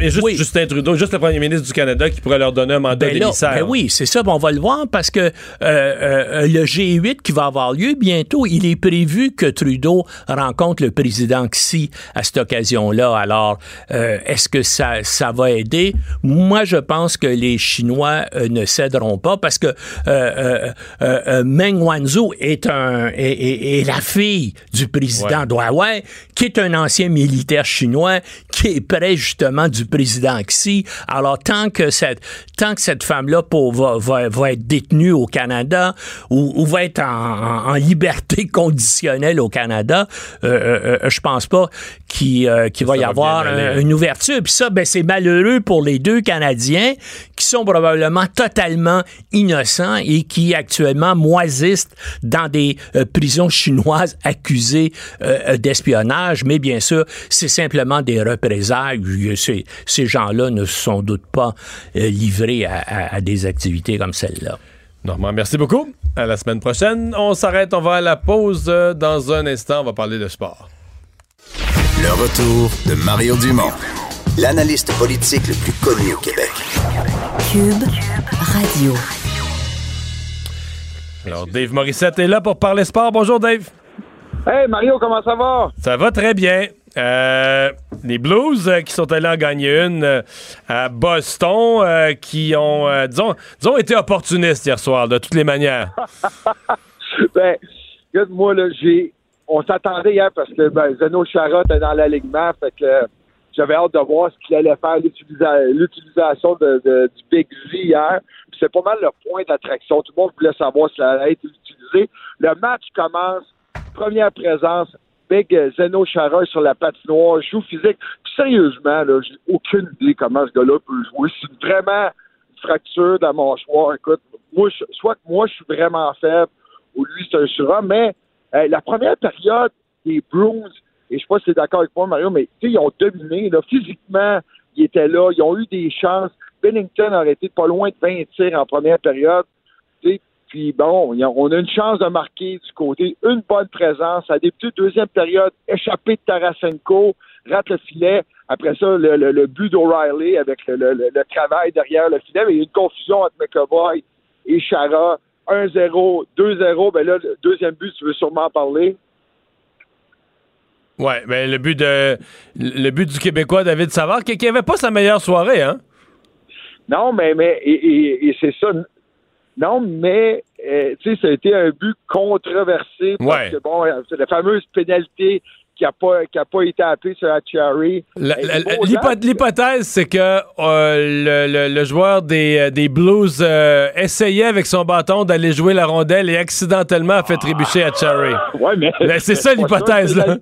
juste Justin Trudeau, juste le premier ministre du Canada qui pourrait leur donner un mandat Ben d'émissaire. ben oui, c'est ça. ben on va le voir parce que le G8 qui va avoir lieu bientôt, il est prévu que Trudeau rencontre le président Xi à cette occasion-là. Alors, est-ce que ça, ça va aider? Moi, je pense que les Chinois euh, ne céderont pas parce que euh, euh, Meng Wanzhou est, un, est, est- est la fille du président Huawei, qui est un ancien militaire chinois, qui est près justement du président Xi. Alors, tant que cette, tant que cette femme-là va, va, va être détenue au Canada ou, ou va être en, en- en liberté conditionnelle au Canada, euh, euh, euh, je pense pas qu'il euh, va y va avoir un- une ouverture. Puis ça, ben, c'est malheureux pour les deux Canadiens qui sont probablement totalement innocents et qui actuellement moisissent dans des euh, prisons chinoises accusées d'espionnage. Mais bien sûr, c'est simplement des représailles. Ces, ces gens-là ne se sont doute pas euh, livrés à, à- à des activités comme celle-là. Normand, merci beaucoup. À la semaine prochaine. On s'arrête, on va à la pause. euh, Dans un instant, on va parler de sport. Le retour de Mario Dumont, l'analyste politique le plus connu au Québec. Cube Radio. Alors, Dave Morissette est là pour parler sport. Bonjour, Dave. Hey Mario, comment ça va? Ça va très bien. Euh, les Blues euh, qui sont allés en gagner une euh, à Boston, qui ont, disons, été opportunistes hier soir, de toutes les manières. ben, moi, là, j'ai. On s'attendait hier parce que ben, Zeno Charrot est dans l'alignement, fait que j'avais hâte de voir ce qu'il allait faire, l'utilisa- l'utilisation de, du Big Z hier. C'est pas mal le point d'attraction. Tout le monde voulait savoir si ça allait être utilisé. Le match commence, première présence, Big Zeno Chara sur la patinoire, joue physique. Puis sérieusement, j'ai aucune idée comment ce gars-là peut jouer. C'est vraiment une fracture dans mon choix. Écoute, moi, je- soit que moi, je suis vraiment faible, ou lui, c'est un surhomme, mais la première période des Bruins, et je sais pas si tu es d'accord avec moi, Mario, mais ils ont dominé. Physiquement, ils étaient là, ils ont eu des chances. Bennington aurait été pas loin de 20 tirs en première période. Puis bon, on a une chance de marquer du côté, une bonne présence. À débuté deuxième période, échappé de Tarasenko, rate le filet. Après ça, le, le- le but d'O'Reilly avec le, travail derrière le filet. Mais il y a eu une confusion entre McAvoy et Chara. 1-0, 2-0. Ben là, le deuxième but, tu veux sûrement en parler. Ouais, mais le but de le but du Québécois David Savard, qui n'avait pas sa meilleure soirée, hein? Non, mais, mais et, et- et c'est ça. Non, mais euh, tu sais, ça a été un but controversé parce Ouais. que bon, euh, c'est la fameuse pénalité qui n'a pas qui a pas été appelée sur. La- la- l'hypo- L'hypothèse, c'est que euh, le, le- le joueur des, des Blues euh, essayait avec son bâton d'aller jouer la rondelle et accidentellement a fait trébucher à Cherry. Ouais, mais c'est ça l'hypothèse, là.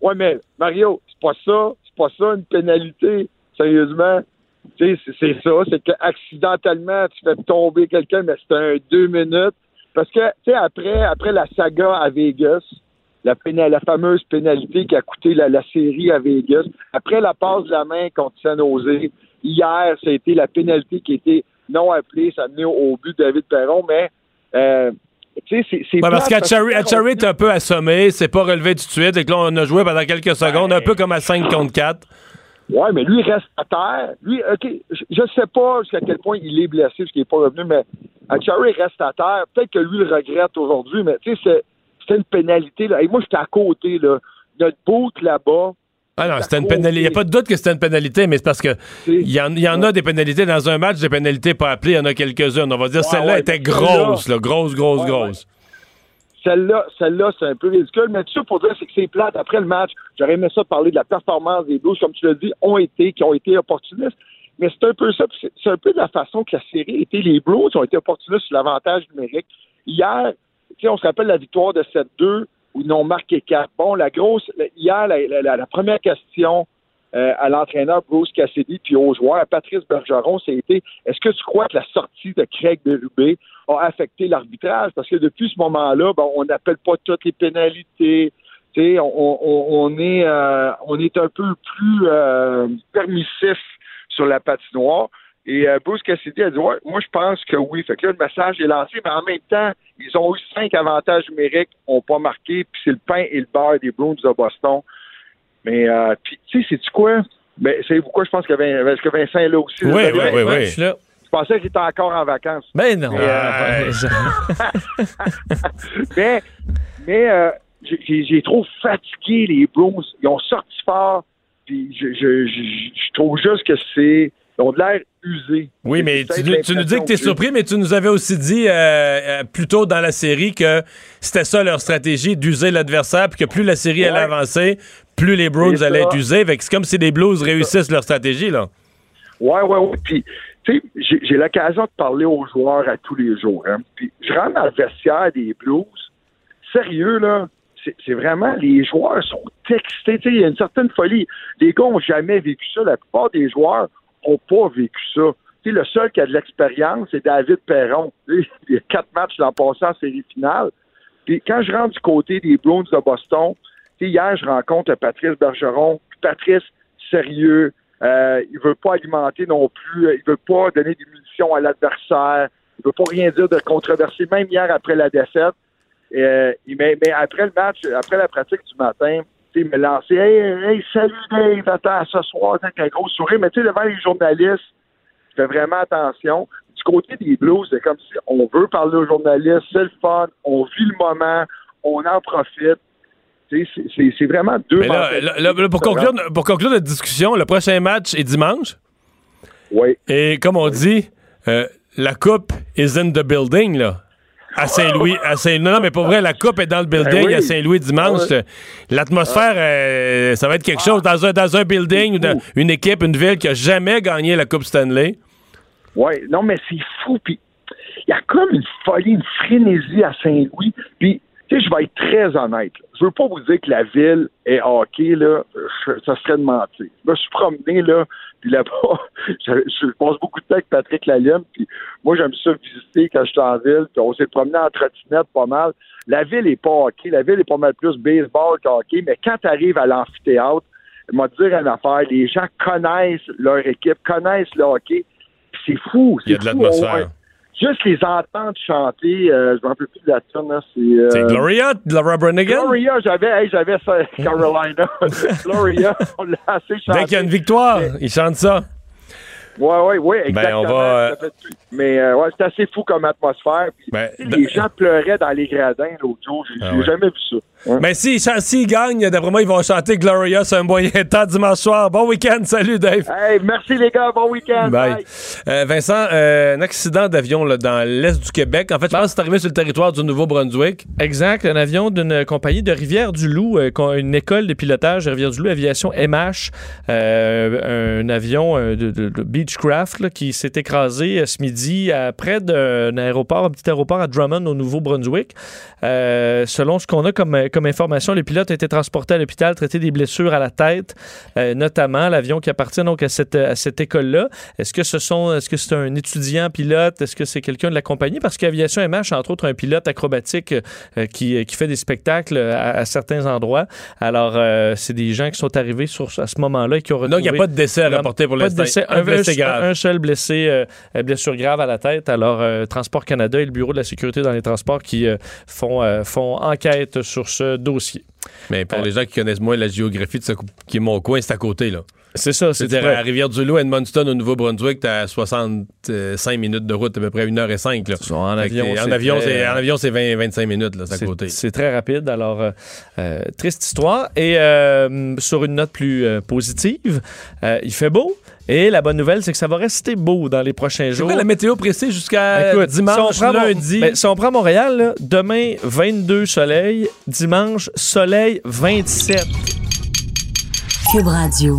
Ouais, mais Mario, c'est pas ça, c'est pas ça une pénalité, sérieusement. Tu sais, c'est- ça, c'est que accidentellement tu fais tomber quelqu'un, mais c'est un deux minutes. Parce que, tu sais, après, après la saga à Vegas, la, fameuse pénalité qui a coûté la, la série à Vegas, après la passe de la main contre San Jose, hier, ça a été la pénalité qui a été non appelée, ça a mené au, but de David Perron, mais euh, tu sais, c'est- c'est Ouais, parce Achary est un peu assommé, c'est pas relevé tout de suite, et que là, on a joué pendant quelques secondes, un peu comme à 5 contre 4. Ouais, mais lui, il reste à terre. Lui, OK, je- je sais pas jusqu'à quel point il est blessé, parce qu'il n'est pas revenu, mais Cherry reste à terre. Peut-être que lui le regrette aujourd'hui, mais tu sais, c'est- c'était une pénalité. Là. Et moi, j'étais à côté, là. Notre boot là-bas. Ah non, c'était une pénalité. Il n'y a pas de doute que c'était une pénalité, mais c'est parce que il y, en, il y en a des pénalités dans un match, des pénalités pas appelées, il y en a quelques-unes. On va dire Ouais, celle-là ouais, était grosse, là, grosse, grosse, grosse. Celle-là, celle-là, c'est un peu ridicule. Mais tout ça pour dire, c'est que c'est plate. Après le match, j'aurais aimé ça parler de la performance des Blues, comme tu l'as dit, ont été, qui ont été opportunistes. Mais c'est un peu ça. C'est un peu de la façon que la série été. Les Blues ont été opportunistes sur l'avantage numérique. Hier, on se rappelle la victoire de 7-2 où ils n'ont marqué 4. Bon, la grosse, hier, la première question euh, à l'entraîneur Bruce Cassidy puis aux joueurs, Patrice Bergeron, c'était est-ce que tu crois que la sortie de Craig Berube a affecté l'arbitrage? Parce que depuis ce moment-là, ben, on n'appelle pas toutes les pénalités. On, on- on est, euh, on est un peu plus euh, permissif sur la patinoire. Et euh, Bruce Cassidy a dit ouais, moi je pense que oui. Fait que là, le message est lancé, mais en même temps, ils ont eu cinq avantages numériques, n'ont pas marqué, puis c'est le pain et le beurre des Bruins de Boston. Mais euh, puis tu sais, c'est quoi? Ben, c'est pourquoi je pense que, Vin- est-ce que Vincent est là aussi. Oui, là? oui, oui, oui. Je suis là. Je pensais qu'il était encore en vacances. Ben non. Mais, euh, Ah, mais, mais euh, j'ai- trop fatigué les Bruins. Ils ont sorti fort. Puis je, je, je, je trouve juste que c'est. Ils ont de l'air usés. Oui, mais tu, nous- tu nous dis que tu es surpris, mais tu nous avais aussi dit euh, euh, plus tôt dans la série que c'était ça leur stratégie, d'user l'adversaire, puis que plus la série allait avancer, plus les Browns allaient être usés. C'est comme si les Blues réussissent leur stratégie, là. Ouais, ouais, ouais. Puis, tu sais, j'ai- l'occasion de parler aux joueurs à tous les jours. Hein. Puis, je rentre dans le vestiaire des Blues. Sérieux, là, c'est vraiment, les joueurs sont textés. Il y a une certaine folie. Les gars n'ont jamais vécu ça. La plupart des joueurs n'ont pas vécu ça. Le seul qui a de l'expérience, c'est David Perron. Il y a quatre matchs l'an passé en série finale. Puis quand je rentre du côté des Bruins de Boston, hier, je rencontre Patrice Bergeron. Patrice, sérieux, euh, il veut pas alimenter non plus, euh, il veut pas donner des munitions à l'adversaire, il veut pas rien dire de controversé, même hier après la défaite. Euh, mais, mais après le match, après la pratique du matin, il me lançait Hey, hey, salut Dave, attends, ce soir, avec un gros sourire, mais tu sais, devant les journalistes, fais vraiment attention. Du côté des Blues, c'est comme si on veut parler aux journalistes, c'est le fun, on vit le moment, on en profite. C'est- vraiment deux Mais là, mentalités là, là, pour, conclure, pour conclure notre discussion, le prochain match est dimanche. Oui. Et comme on dit, euh, la coupe is in the building, là. À Saint-Louis, à Saint non, non, mais pour vrai, la coupe est dans le building Ben oui. à Saint-Louis dimanche. Ouais. L'atmosphère, euh, ça va être quelque chose dans un, dans un building, dans une équipe, une ville qui a jamais gagné la Coupe Stanley. Oui, non, mais c'est fou. Puis il y a comme une folie, une frénésie à Saint-Louis. Puis, tu sais, je vais être très honnête. là. Je veux pas vous dire que la ville est hockey, là. Je- ça serait de mentir. Je me suis promené, là, puis là-bas, je, je passe beaucoup de temps avec Patrick Lalime, puis moi, j'aime ça visiter quand je suis en ville, puis on s'est promené en trottinette pas mal. La ville est pas hockey. La ville est pas mal plus baseball qu'hockey, mais quand tu arrives à l'amphithéâtre, te dire une affaire, les gens connaissent leur équipe, connaissent le hockey, c'est fou. Il y a de l'atmosphère. Juste les entendre chanter, euh, je me rappelle plus de la tune, là, c'est... euh, C'est Gloria, Laura Branigan? Gloria, j'avais, hey, j'avais ça, Carolina. Gloria, on l'a assez chanté. Dès qu'il y a une victoire, ils chantent ça. Ouais, ouais, ouais, exactement. Ben, on va, tout. Mais euh, ouais, c'est assez fou comme atmosphère. Puis, Ben, les gens pleuraient dans les gradins l'autre jour. J'ai Ah j'ai ouais. jamais vu ça. Hein? Mais s'ils si, s'ils gagnent, d'après moi, ils vont chanter Gloria sur un moyen temps dimanche soir. Bon week-end, salut Dave. Hey, merci les gars, bon week-end. Bye. Euh, Vincent, euh, un accident d'avion là, dans l'est du Québec. En fait, je pense que c'est arrivé sur le territoire du Nouveau-Brunswick. Exact, un avion d'une compagnie de Rivière-du-Loup, euh, une école de pilotage de Rivière-du-Loup, Aviation MH, euh, un avion euh, de, de- de Beechcraft là, qui s'est écrasé euh, ce midi à près d'un aéroport, un petit aéroport à Drummond au Nouveau-Brunswick. Euh, selon ce qu'on a comme, comme information, le pilote a été transporté à l'hôpital, traité des blessures à la tête, euh, notamment l'avion qui appartient donc à cette, à cette école-là. Est-ce que ce sont, est-ce que c'est un étudiant pilote? Est-ce que c'est quelqu'un de la compagnie? Parce qu'Aviation MH, entre autres, un pilote acrobatique euh, qui, qui fait des spectacles à, à certains endroits. Alors, euh, c'est des gens qui sont arrivés sur, à ce moment-là et qui ont retrouvé... Donc, il n'y a pas de décès à rapporter pour Pas de l'instant. décès. Un Un, un- seul blessé, euh, blessure grave à la tête. Alors, euh, Transport Canada et le Bureau de la sécurité dans les transports qui euh, font, euh, font enquête sur ce dossier. Mais pour les gens qui connaissent moins la géographie de ce qui est mon coin, c'est à côté, là. C'est ça, c'est C'est-à-dire près. à Rivière-du-Loup, Edmundston, au Nouveau-Brunswick, t'as à 65 minutes de route, à peu près 1h05. Là. En avion, t'es- en c'est avion, très- c'est en avion, c'est 20, 25 minutes, là, c'est à C'est- côté. C'est très rapide. Alors, euh, euh, triste histoire. Et euh, sur une note plus euh, positive, euh, il fait beau. Et la bonne nouvelle, c'est que ça va rester beau dans les prochains C'est jours. quoi la météo précise jusqu'à dimanche, si on prend Mon- lundi? ben, si on prend Montréal, là, demain, 22 soleil. Dimanche, soleil, 27. Cube Radio.